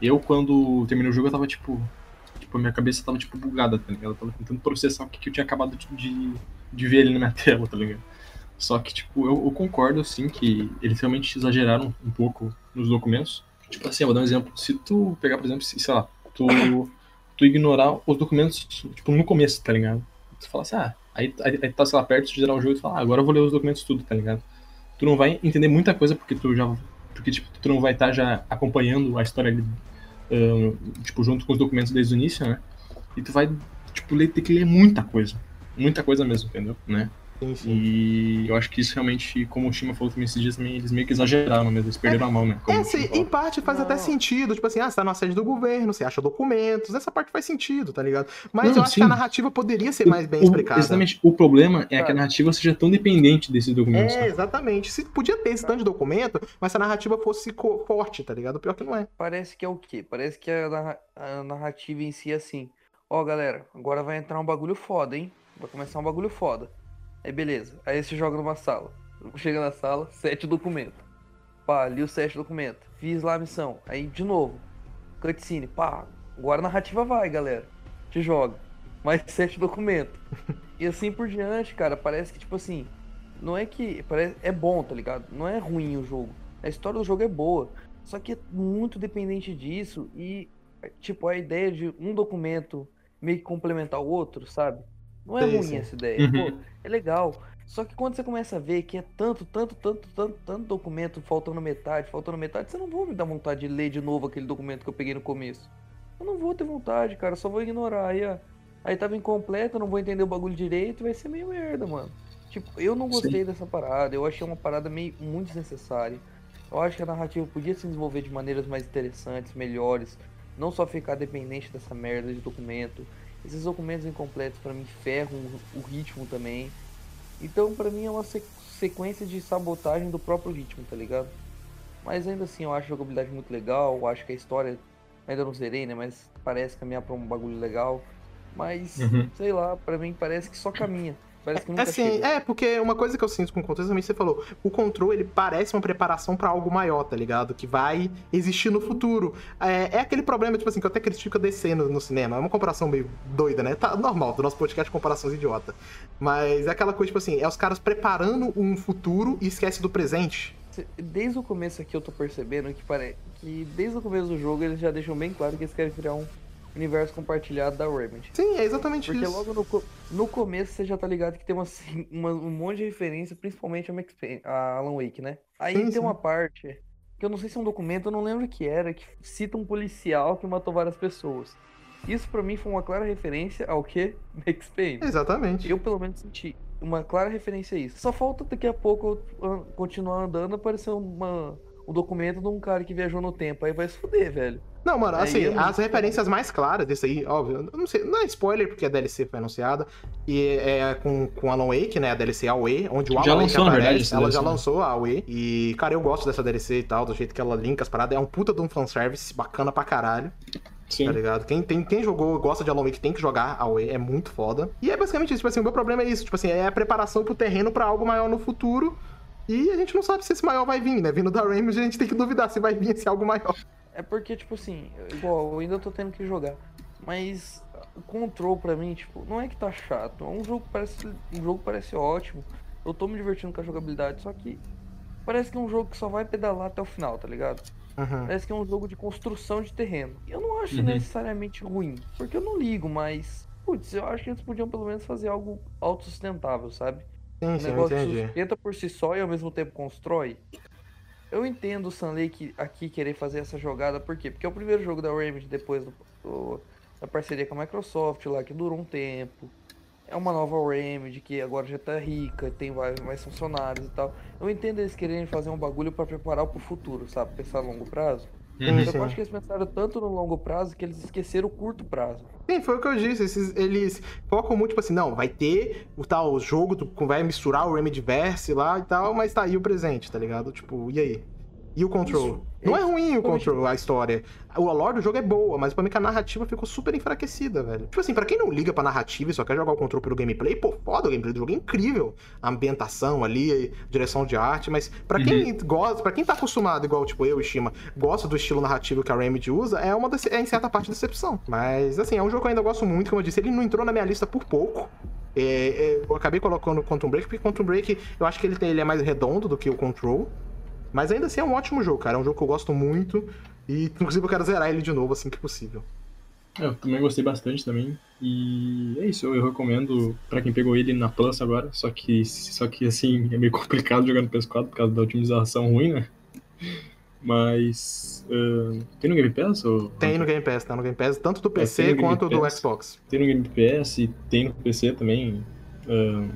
Eu, quando terminei o jogo, eu tava, tipo, tipo, a minha cabeça tava, tipo, bugada, tá ligado? Eu tava tentando processar o que, que eu tinha acabado de, de, ver ali na minha [laughs] tela, tá ligado? Só que, tipo, eu, eu concordo, sim, que eles realmente exageraram um pouco nos documentos. Tipo assim, eu vou dar um exemplo. Se tu pegar, por exemplo, se, sei lá, tu, tu ignorar os documentos, tipo, no começo, tá ligado? Tu fala assim, ah, aí, aí, aí tá, sei lá, perto de gerar o jogo e fala, ah, agora eu vou ler os documentos tudo, tá ligado? Tu não vai entender muita coisa porque tu já. Porque, tipo, tu não vai estar já acompanhando a história ali, ahn, tipo, junto com os documentos desde o início, né? E tu vai, tipo, ler, ter que ler muita coisa. Muita coisa mesmo, entendeu? Né? Sim, sim. E eu acho que isso realmente, como o Shima falou também esses dias, eles meio que exageraram mesmo, eles perderam a mão, né? Como É, o sim, em parte faz Não. até sentido. Tipo assim, ah, você tá na sede do governo, você acha documentos, essa parte faz sentido, tá ligado? Mas Não, eu acho sim. que a narrativa poderia ser mais bem O- explicada. Exatamente. O problema é que a Cara. narrativa seja tão dependente desses documentos. É, né? exatamente. Se podia ter esse tanto de documento, mas se a narrativa fosse forte, tá ligado? Pior que não é. Parece que é o quê? Parece que a, a narrativa em si é assim. Ó, galera, agora vai entrar um bagulho foda, hein? Vai começar um bagulho foda. Aí beleza. Aí você joga numa sala. Chega na sala, sete documentos. Pá, li os sete documentos. Fiz lá a missão. Aí de novo. Cutscene. Pá, agora a narrativa vai, galera. Te joga. Mais sete documentos. [laughs] E assim por diante, cara. Parece que, tipo assim. Não é que. Parece, é bom, tá ligado? Não é ruim o jogo. A história do jogo é boa. Só que é muito dependente disso e, tipo, a ideia de um documento meio que complementar o outro, sabe? Não é Sim, ruim sim. essa ideia. Uhum. Pô, é legal. Só que quando você começa a ver que é tanto, tanto, tanto, tanto, tanto documento faltando metade, faltando metade, você não vou me dar vontade de ler de novo aquele documento que eu peguei no começo. Eu não vou ter vontade, cara. Só vou ignorar. Aí, ó, aí tava incompleto, eu não vou entender o bagulho direito, vai ser meio merda, mano. Tipo, eu não gostei dessa parada. Eu achei uma parada meio muito desnecessária. Eu acho que a narrativa podia se desenvolver de maneiras mais interessantes, melhores. Não só ficar dependente dessa merda de documento. Esses documentos incompletos pra mim ferram o ritmo também. Então pra mim é uma se- sequência de sabotagem do próprio ritmo, tá ligado? Mas ainda assim eu acho a jogabilidade muito legal, eu acho que a história ainda não zerei, né? Mas parece caminhar pra um bagulho legal. Mas, Uhum. sei lá, pra mim parece que só caminha. Parece que nunca Assim, chega. é, porque uma coisa que eu sinto com o contexto também você falou, o control ele parece uma preparação pra algo maior, tá ligado? Que vai existir no futuro. É, é aquele problema, tipo assim, que eu até critico a DC no, no cinema. É uma comparação meio doida, né? Tá normal, do nosso podcast comparações idiota. Mas é aquela coisa, tipo assim, é os caras preparando um futuro e esquece do presente. Desde o começo aqui eu tô percebendo que parece que desde o começo do jogo eles já deixam bem claro que eles querem criar um universo compartilhado da Remedy. Sim, é exatamente Porque isso. logo no, no começo você já tá ligado que tem uma, uma- um monte de referência, principalmente a, a Alan Wake, né? Aí Sim, tem sim. uma parte que eu não sei se é um documento, eu não lembro o que era, que cita um policial que matou várias pessoas. Isso pra mim foi uma clara referência ao que? [laughs] Max Payne. Exatamente. Eu pelo menos senti uma clara referência a isso. Só falta daqui a pouco continuar andando aparecer uma, um documento de um cara que viajou no tempo. Aí vai se fuder, velho. Não, mano, Aí assim, não- as referências mais claras desse aí, óbvio, eu não sei, não é spoiler porque a DLC foi anunciada, e é com, com Alan Wake, né, a DLC AOE, onde o Já Alan Wake lançou, na aparece, verdade, ela já lançou a AOE, e, cara, eu gosto dessa DLC e tal, do jeito que ela linka as paradas, é um puta de um fanservice bacana pra caralho, Sim. tá ligado? Quem, tem, quem jogou, gosta de Alan Wake, tem que jogar a AOE, é muito foda. E é basicamente isso, tipo assim, o meu problema é isso, tipo assim, é a preparação pro terreno pra algo maior no futuro, e a gente não sabe se esse maior vai vir, né? Vindo da Remedy, a gente tem que duvidar se vai vir esse algo maior. É porque, tipo assim, igual, eu ainda tô tendo que jogar. Mas o control pra mim, tipo, não é que tá chato. É um jogo que parece. Um jogo que parece ótimo. Eu tô me divertindo com a jogabilidade, só que parece que é um jogo que só vai pedalar até o final, tá ligado? Uhum. Parece que é um jogo de construção de terreno. E Eu não acho Uhum. necessariamente ruim, porque eu não ligo, mas. Putz, eu acho que eles podiam pelo menos fazer algo autossustentável, sabe? Sim, O sim, negócio entendi. sustenta por si só e ao mesmo tempo constrói. Eu entendo o Sunley que- aqui querer fazer essa jogada, por quê? Porque é o primeiro jogo da Remedy depois do, do- da parceria com a Microsoft lá, que durou um tempo. É uma nova Remedy que agora já tá rica, tem mais, mais funcionários e tal. Eu entendo eles quererem fazer um bagulho pra preparar pro futuro, sabe? Pensar a longo prazo. Uhum. Sim. eu acho que eles pensaram tanto no longo prazo que eles esqueceram o curto prazo. Sim, foi o que eu disse. esses- eles focam muito, tipo assim, não, vai ter o tal jogo, vai misturar o Remedyverse lá e tal, mas tá aí o presente, tá ligado? Tipo, e aí? E o control? Isso, não é ruim o control, a história. O lore do jogo é boa, mas pra mim que a narrativa ficou super enfraquecida, velho. Tipo assim, pra quem não liga pra narrativa e só quer jogar o control pelo gameplay, pô, foda, o gameplay do jogo é incrível. A ambientação ali, a direção de arte, mas pra quem gosta, para quem tá acostumado, igual tipo eu e Shima, gosta do estilo narrativo que a Remedy usa, é uma é em certa parte decepção. Mas assim, é um jogo que eu ainda gosto muito, como eu disse, ele não entrou na minha lista por pouco. É, é, eu acabei colocando o Quantum Break, porque Quantum Break eu acho que ele, tem, ele é mais redondo do que o Control. Mas ainda assim é um ótimo jogo, cara. É um jogo que eu gosto muito. E inclusive eu quero zerar ele de novo assim que possível. Eu também gostei bastante também. E é isso, eu recomendo pra quem pegou ele na Plus agora. Só que, só que assim, [laughs] é meio complicado jogar no PS4 por causa da otimização ruim, né? Mas. ah, tem no Game Pass? Ou... Tem no Game Pass, tá no Game Pass, tanto do PC Game quanto do. Xbox. Tem no Game Pass e tem no PC também. ah,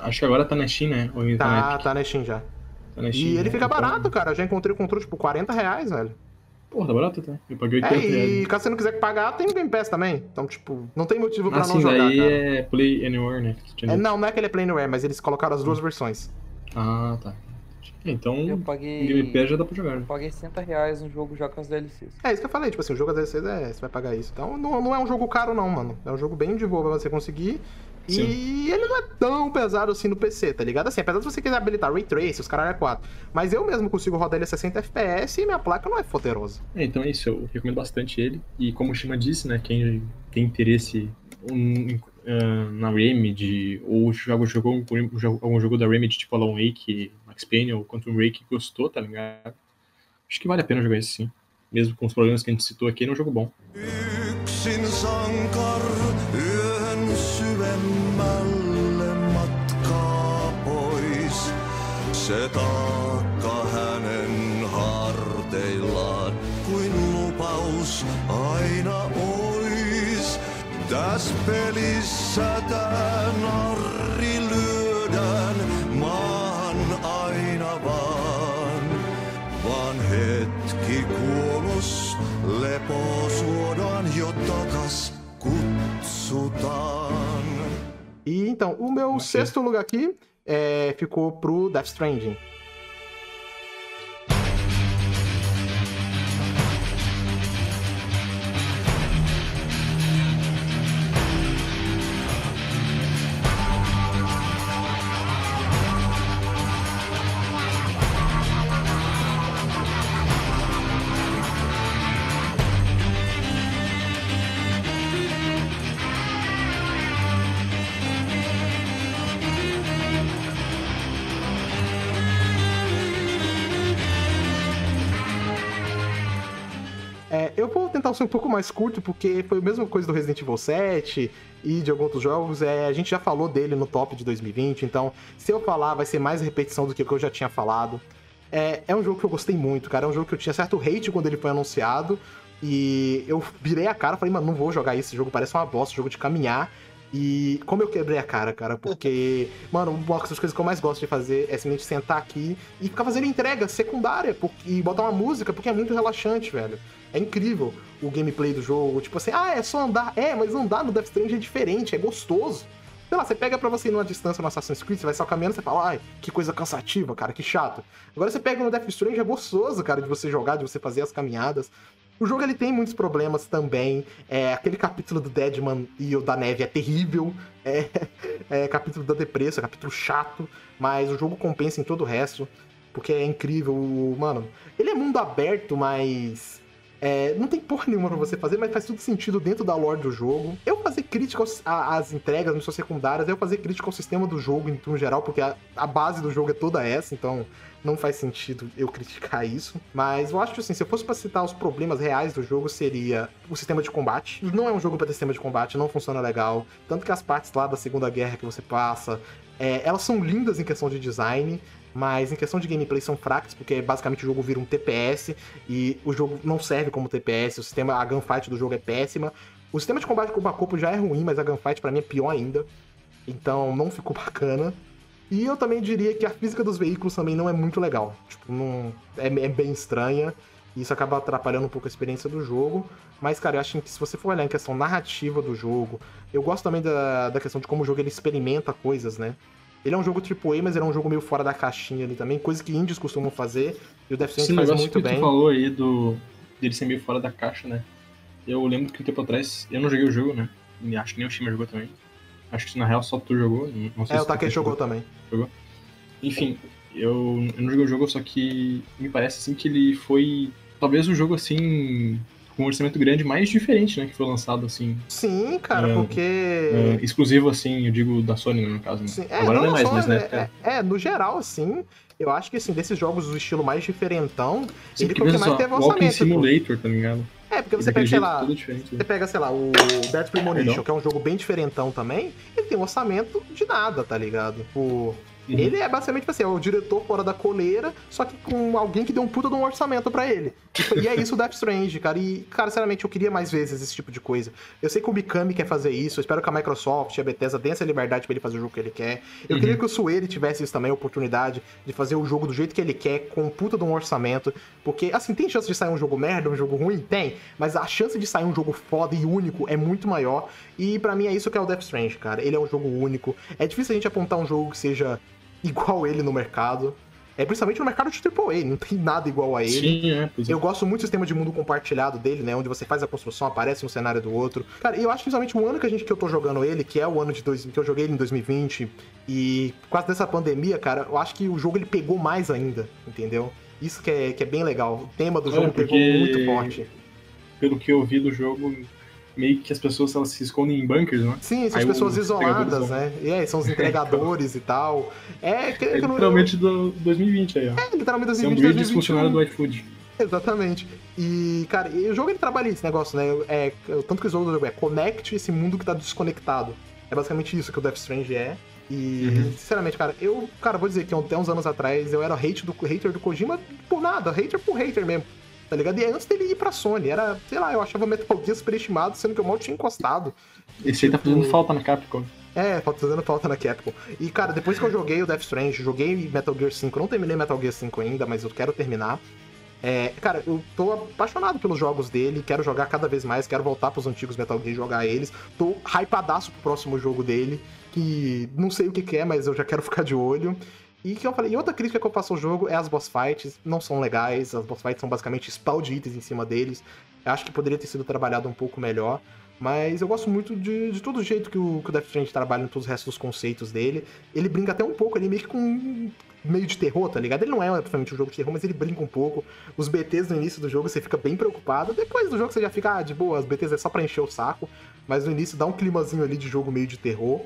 Acho que agora tá na Steam, né? Ou Tá, Epic? tá na Steam já. Tá na Steam, E ele né? fica Então- barato, cara. Eu já encontrei o controle, tipo, 40 reais, velho. Porra, tá barato, tá? Eu paguei É, 80 reais. e caso você não quiser pagar, tem o Game Pass também. Então, tipo, não tem motivo pra Ah, não jogar, daí cara. é Play Anywhere, né? É, não, não é que ele é Playnware, mas eles colocaram as duas versões. Ah, tá. Então, Eu o paguei. Game Pass já dá pra jogar, né? Eu paguei 60 reais no jogo já com as DLCs. É isso que eu falei, tipo assim, o jogo às vezes é, você vai pagar isso. Então não, não é um jogo caro, não, mano. É um jogo bem de boa pra você conseguir. E ele não é tão pesado assim no PC, tá ligado? Assim, apesar de você quiser habilitar Ray Trace, os caras é 4. Mas eu mesmo consigo rodar ele a 60 FPS e minha placa não é poderosa. É, então é isso, eu recomendo bastante ele. E como o Shima disse, né, quem tem interesse um, ah, na Remedy, ou joga, jogou algum jogo- algum jogo da Remedy, tipo Alan Wake, Max Payne ou Quantum Break, que gostou, tá ligado? Acho que vale a pena jogar esse sim. Mesmo com os problemas que a gente citou aqui, ele é um jogo bom. Se taakka hänen harteillaan kuin lupaus aina ois. Täs pelissä tää narri lyödään maahan aina vaan. Vaan hetki kuolos, lepo suodaan jo takas kutsutaan. E então, o meu sexto lugar aqui é, ficou pro Death Stranding. Ser um pouco mais curto, porque foi a mesma coisa do Resident Evil 7 e de alguns outros jogos. É, a gente já falou dele no top de 2020, então se eu falar vai ser mais repetição do que o que eu já tinha falado. É, é um jogo que eu gostei muito, cara. É um jogo que eu tinha certo hate quando ele foi anunciado. E eu virei a cara, falei, mano, não vou jogar esse jogo, parece uma bosta, jogo de caminhar. E como eu quebrei a cara, cara, porque, [laughs] mano, uma das coisas que eu mais gosto de fazer é simplesmente sentar aqui e ficar fazendo entrega secundária porque, e botar uma música, porque é muito relaxante, velho. É incrível o gameplay do jogo. Tipo assim, ah, é só andar. É, mas andar no Death Stranding é diferente, é gostoso. Sei lá, você pega pra você ir numa distância no Assassin's Creed, você vai só caminhando, você fala, ai, que coisa cansativa, cara, que chato. Agora você pega no Death Stranding, é gostoso, cara, de você jogar, de você fazer as caminhadas. O jogo ele tem muitos problemas também. É, aquele capítulo do Deadman e o da neve é terrível. É, [laughs] é capítulo da depressa, é capítulo chato. Mas o jogo compensa em todo o resto. Porque é incrível. Mano, ele é mundo aberto, mas. é, não tem porra nenhuma pra você fazer, mas faz tudo sentido dentro da lore do jogo. Eu fazer crítica aos- a- às entregas, missões secundárias, eu fazer crítica ao sistema do jogo em geral, porque a, a base do jogo é toda essa, então não faz sentido eu criticar isso. Mas eu acho que assim, se eu fosse pra citar os problemas reais do jogo, seria o sistema de combate. Não é um jogo pra ter sistema de combate, não funciona legal. Tanto que as partes lá da Segunda Guerra que você passa, é, elas são lindas em questão de design. Mas em questão de gameplay são fracas, porque basicamente o jogo vira um TPS e o jogo não serve como TPS, o sistema, a gunfight do jogo é péssima. O sistema de combate corpo a corpo já é ruim, mas a gunfight pra mim é pior ainda. Então não ficou bacana. E eu também diria que a física dos veículos também não é muito legal. Tipo, não, é, é bem estranha. E isso acaba atrapalhando um pouco a experiência do jogo. Mas, cara, eu acho que se você for olhar em questão narrativa do jogo, eu gosto também da, da questão de como o jogo ele experimenta coisas, né? Ele é um jogo AAA, mas ele é um jogo meio fora da caixinha ali também, coisa que indies costumam fazer. E o Stranding faz muito que bem. tu falou aí do dele ser meio fora da caixa, né? Eu lembro que um tempo atrás, eu não joguei o jogo, né? E acho que nem o Shima jogou também. Acho que na real só tu jogou. não- Não sei É, se o Takeshi jogou também. Enfim, eu, eu não joguei o jogo, só que me parece assim que ele foi talvez o jogo assim com um orçamento grande mais diferente, né, que foi lançado assim, Sim, cara, É, porque. é, exclusivo assim, eu digo da Sony né, no caso, né? Sim, é, Agora não, é mais, só- mas na é, época. é, no geral, assim, eu acho que assim, desses jogos do estilo mais diferentão, Sim, ele foi o que mais só, teve Walking orçamento. pô. Simulator, tá ligado? É, porque você pega, sei lá, né? você pega, sei lá, o Death Premonition, que é um jogo bem diferentão também, ele tem um orçamento de nada, tá ligado? Tipo, Uhum. Ele é basicamente tipo assim, é o diretor fora da coleira, só que com alguém que deu um puta de um orçamento pra ele. E é isso o Death Strange, cara. E, cara, sinceramente, eu queria mais vezes esse tipo de coisa. Eu sei que o Mikami quer fazer isso, eu espero que a Microsoft e a Bethesda deem essa liberdade pra ele fazer o jogo que ele quer. Eu Uhum. queria que o Suede tivesse isso também, a oportunidade de fazer o jogo do jeito que ele quer, com um puta de um orçamento. Porque, assim, tem chance de sair um jogo merda, um jogo ruim? Tem. Mas a chance de sair um jogo foda e único é muito maior. E pra mim é isso que é o Death Strange, cara. Ele é um jogo único. É difícil a gente apontar um jogo que seja igual ele no mercado. É principalmente no mercado de AAA, não tem nada igual a ele. Sim, é, é. Eu gosto muito do sistema de mundo compartilhado dele, né? Onde você faz a construção, aparece um cenário do outro. Cara, e eu acho que principalmente o ano que a gente que eu tô jogando ele, que é o ano de dois, que eu joguei ele em 2020, e quase dessa pandemia, cara, eu acho que o jogo ele pegou mais ainda, entendeu? Isso que é, que é bem legal. O tema do jogo pegou muito forte. Pelo que eu vi do jogo, meio que as pessoas elas se escondem em bunkers, né? Sim, são Aí pessoas isoladas, né? E é, são os [laughs] entregadores e tal. É, que, É que não- literalmente do 2020 aí, ó. É, literalmente Você é um 2020, grid funcionário do iFood. Exatamente. E, cara, o jogo ele trabalha esse negócio, né? É, o tanto que o jogo é conecte esse mundo que tá desconectado. É basicamente isso que o Death Strange é. E, Uhum. sinceramente, cara, eu, cara, vou dizer que até uns anos atrás eu era hate do, hater do Kojima por nada, hater por hater mesmo. Tá ligado? E antes dele ir pra Sony, era, sei lá, eu achava Metal Gear superestimado, sendo que eu mal tinha encostado. Esse aí tá fazendo Tipo- falta na Capcom. É, falta fazendo falta na Capcom. E, cara, depois que eu joguei o Death Strange, joguei Metal Gear 5, eu não terminei Metal Gear 5 ainda, mas eu quero terminar. É, cara, eu tô apaixonado pelos jogos dele, quero jogar cada vez mais, quero voltar pros antigos Metal Gear e jogar eles. Tô hypadaço pro próximo jogo dele, que não sei o que, que é, mas eu já quero [laughs] ficar de olho. E que eu falei, e outra crítica que eu faço ao jogo é as boss fights, não são legais, as boss fights são basicamente spawn de itens em cima deles. Eu acho que poderia ter sido trabalhado um pouco melhor. Mas eu gosto muito de, de todo o jeito que o, que o Death Stranding trabalha em todos os restos dos conceitos dele. Ele brinca até um pouco ali, meio que com meio de terror, tá ligado? Ele não é exatamente um jogo de terror, mas ele brinca um pouco. Os BTs no início do jogo você fica bem preocupado. Depois do jogo você já fica, ah, de boa, as BTs é só pra encher o saco. Mas no início dá um climazinho ali de jogo meio de terror.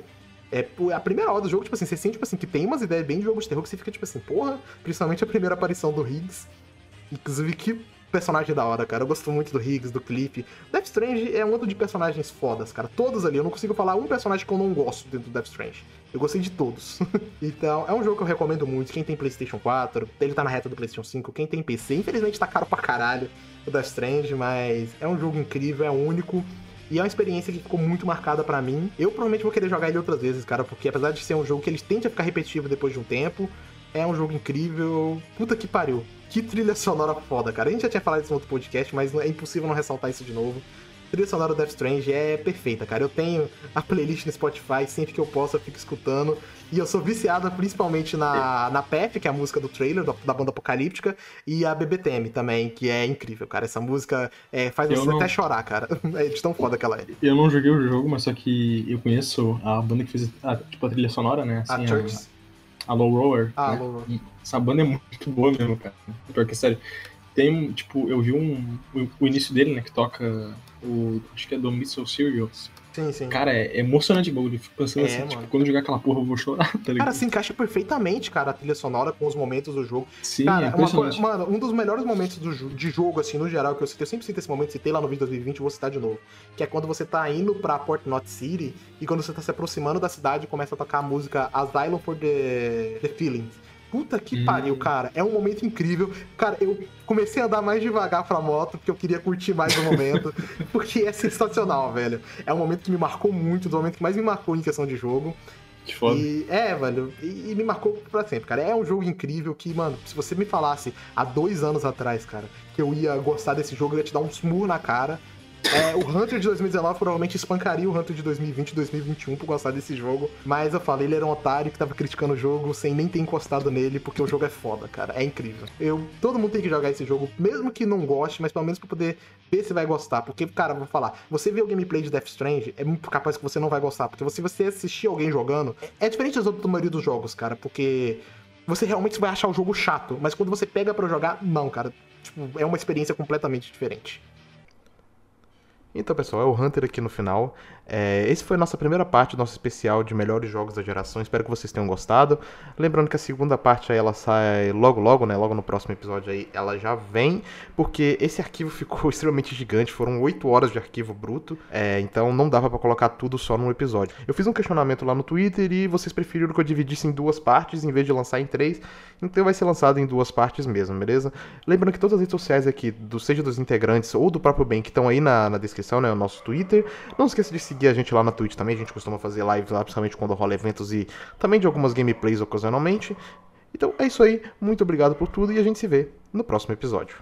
É, pô, a primeira hora do jogo, tipo assim, você sente, tipo assim, que tem umas ideias bem de jogo de terror que você fica, tipo assim, porra, principalmente a primeira aparição do Higgs. Inclusive, que personagem da hora, cara. Eu gosto muito do Higgs, do Cliff. Death Strange é um outro de personagens fodas, cara. Todos ali. Eu não consigo falar um personagem que eu não gosto dentro do Death Strange. Eu gostei de todos. [laughs] então, é um jogo que eu recomendo muito. Quem tem PlayStation 4, ele tá na reta do PlayStation 5. Quem tem PC, infelizmente tá caro pra caralho o Death Strange, mas é um jogo incrível, é único. E é uma experiência que ficou muito marcada pra mim. Eu provavelmente vou querer jogar ele outras vezes, cara, porque apesar de ser um jogo que ele tende a ficar repetitivo depois de um tempo, é um jogo incrível. Puta que pariu. Que trilha sonora foda, cara. A gente já tinha falado isso no outro podcast, mas é impossível não ressaltar isso de novo. A trilha sonora do Death Strange é perfeita, cara. Eu tenho a playlist no Spotify, sempre que eu posso eu fico escutando. E eu sou viciado principalmente na, na PEF, que é a música do trailer da, da banda apocalíptica, e a BBTM também, que é incrível, cara. Essa música é, faz Eu você não- até chorar, cara. [laughs] É de tão foda que ela é. Eu não joguei o jogo, mas só que eu conheço a banda que fez a, tipo, a trilha sonora, né? A Assim, Churches. a, a Low Roller. Ah, né? Low Roller. E Essa banda é muito boa mesmo, cara. Pior que, sério. Tem, tipo, eu vi um, o, o início dele, né, que toca o, acho que é do Missile Serials. Sim, sim. Cara, é emocionante o bagulho. Fico pensando É, assim, mano. tipo, quando jogar aquela porra eu vou chorar, tá ligado? Cara, se encaixa perfeitamente, cara, a trilha sonora com os momentos do jogo. Sim, Cara, é uma coisa- mano, um dos melhores momentos do, de jogo, assim, no geral, que eu citei, eu sempre cito esse momento, citei lá no vídeo 2020, vou citar de novo. Que é quando você tá indo pra Port Knot City e quando você tá se aproximando da cidade começa a tocar a música Asylum for the, the Feelings. Puta que Hum. pariu, cara. É um momento incrível. Cara, eu comecei a andar mais devagar pra moto porque eu queria curtir mais o momento. [laughs] porque é sensacional, velho. É um momento que me marcou muito, do momento que mais me marcou em questão de jogo. Que foda. E, é, velho, e, e me marcou pra sempre, cara. É um jogo incrível que, mano, se você me falasse há dois anos atrás, cara, que eu ia gostar desse jogo, eu ia te dar um smurro na cara. É, o Hunter de 2019 provavelmente espancaria o Hunter de 2020 e 2021 por gostar desse jogo. Mas eu falei, ele era um otário que tava criticando o jogo sem nem ter encostado nele, porque o jogo é foda, cara. É incrível. Eu, todo mundo tem que jogar esse jogo, mesmo que não goste, mas pelo menos pra poder ver se vai gostar. Porque, cara, vou falar, você vê o gameplay de Death Strange, é muito capaz que você não vai gostar. Porque se você assistir alguém jogando, é, diferente das outras da maioria dos jogos, cara, porque você realmente vai achar o jogo chato. Mas quando você pega pra jogar, não, cara. Tipo, é uma experiência completamente diferente. Então, pessoal, é o Hunter aqui no final. É, esse foi a nossa primeira parte do nosso especial de melhores jogos da geração. Espero que vocês tenham gostado. Lembrando que a segunda parte aí ela sai logo logo, né? Logo no próximo episódio aí ela já vem, porque esse arquivo [laughs] ficou extremamente gigante. Foram 8 horas de arquivo bruto, é, então não dava para colocar tudo só num episódio. Eu fiz um questionamento lá no Twitter e vocês preferiram que eu dividisse em duas partes em vez de lançar em três. Então vai ser lançado em duas partes mesmo, beleza? Lembrando que todas as redes sociais aqui, do, seja dos integrantes ou do próprio Ben, que estão aí na, na descrição, né? O nosso Twitter. Não esqueça de seguir a gente lá na Twitch também. A gente costuma fazer lives lá, principalmente quando rola eventos e também de algumas gameplays ocasionalmente. Então é isso aí. Muito obrigado por tudo e a gente se vê no próximo episódio.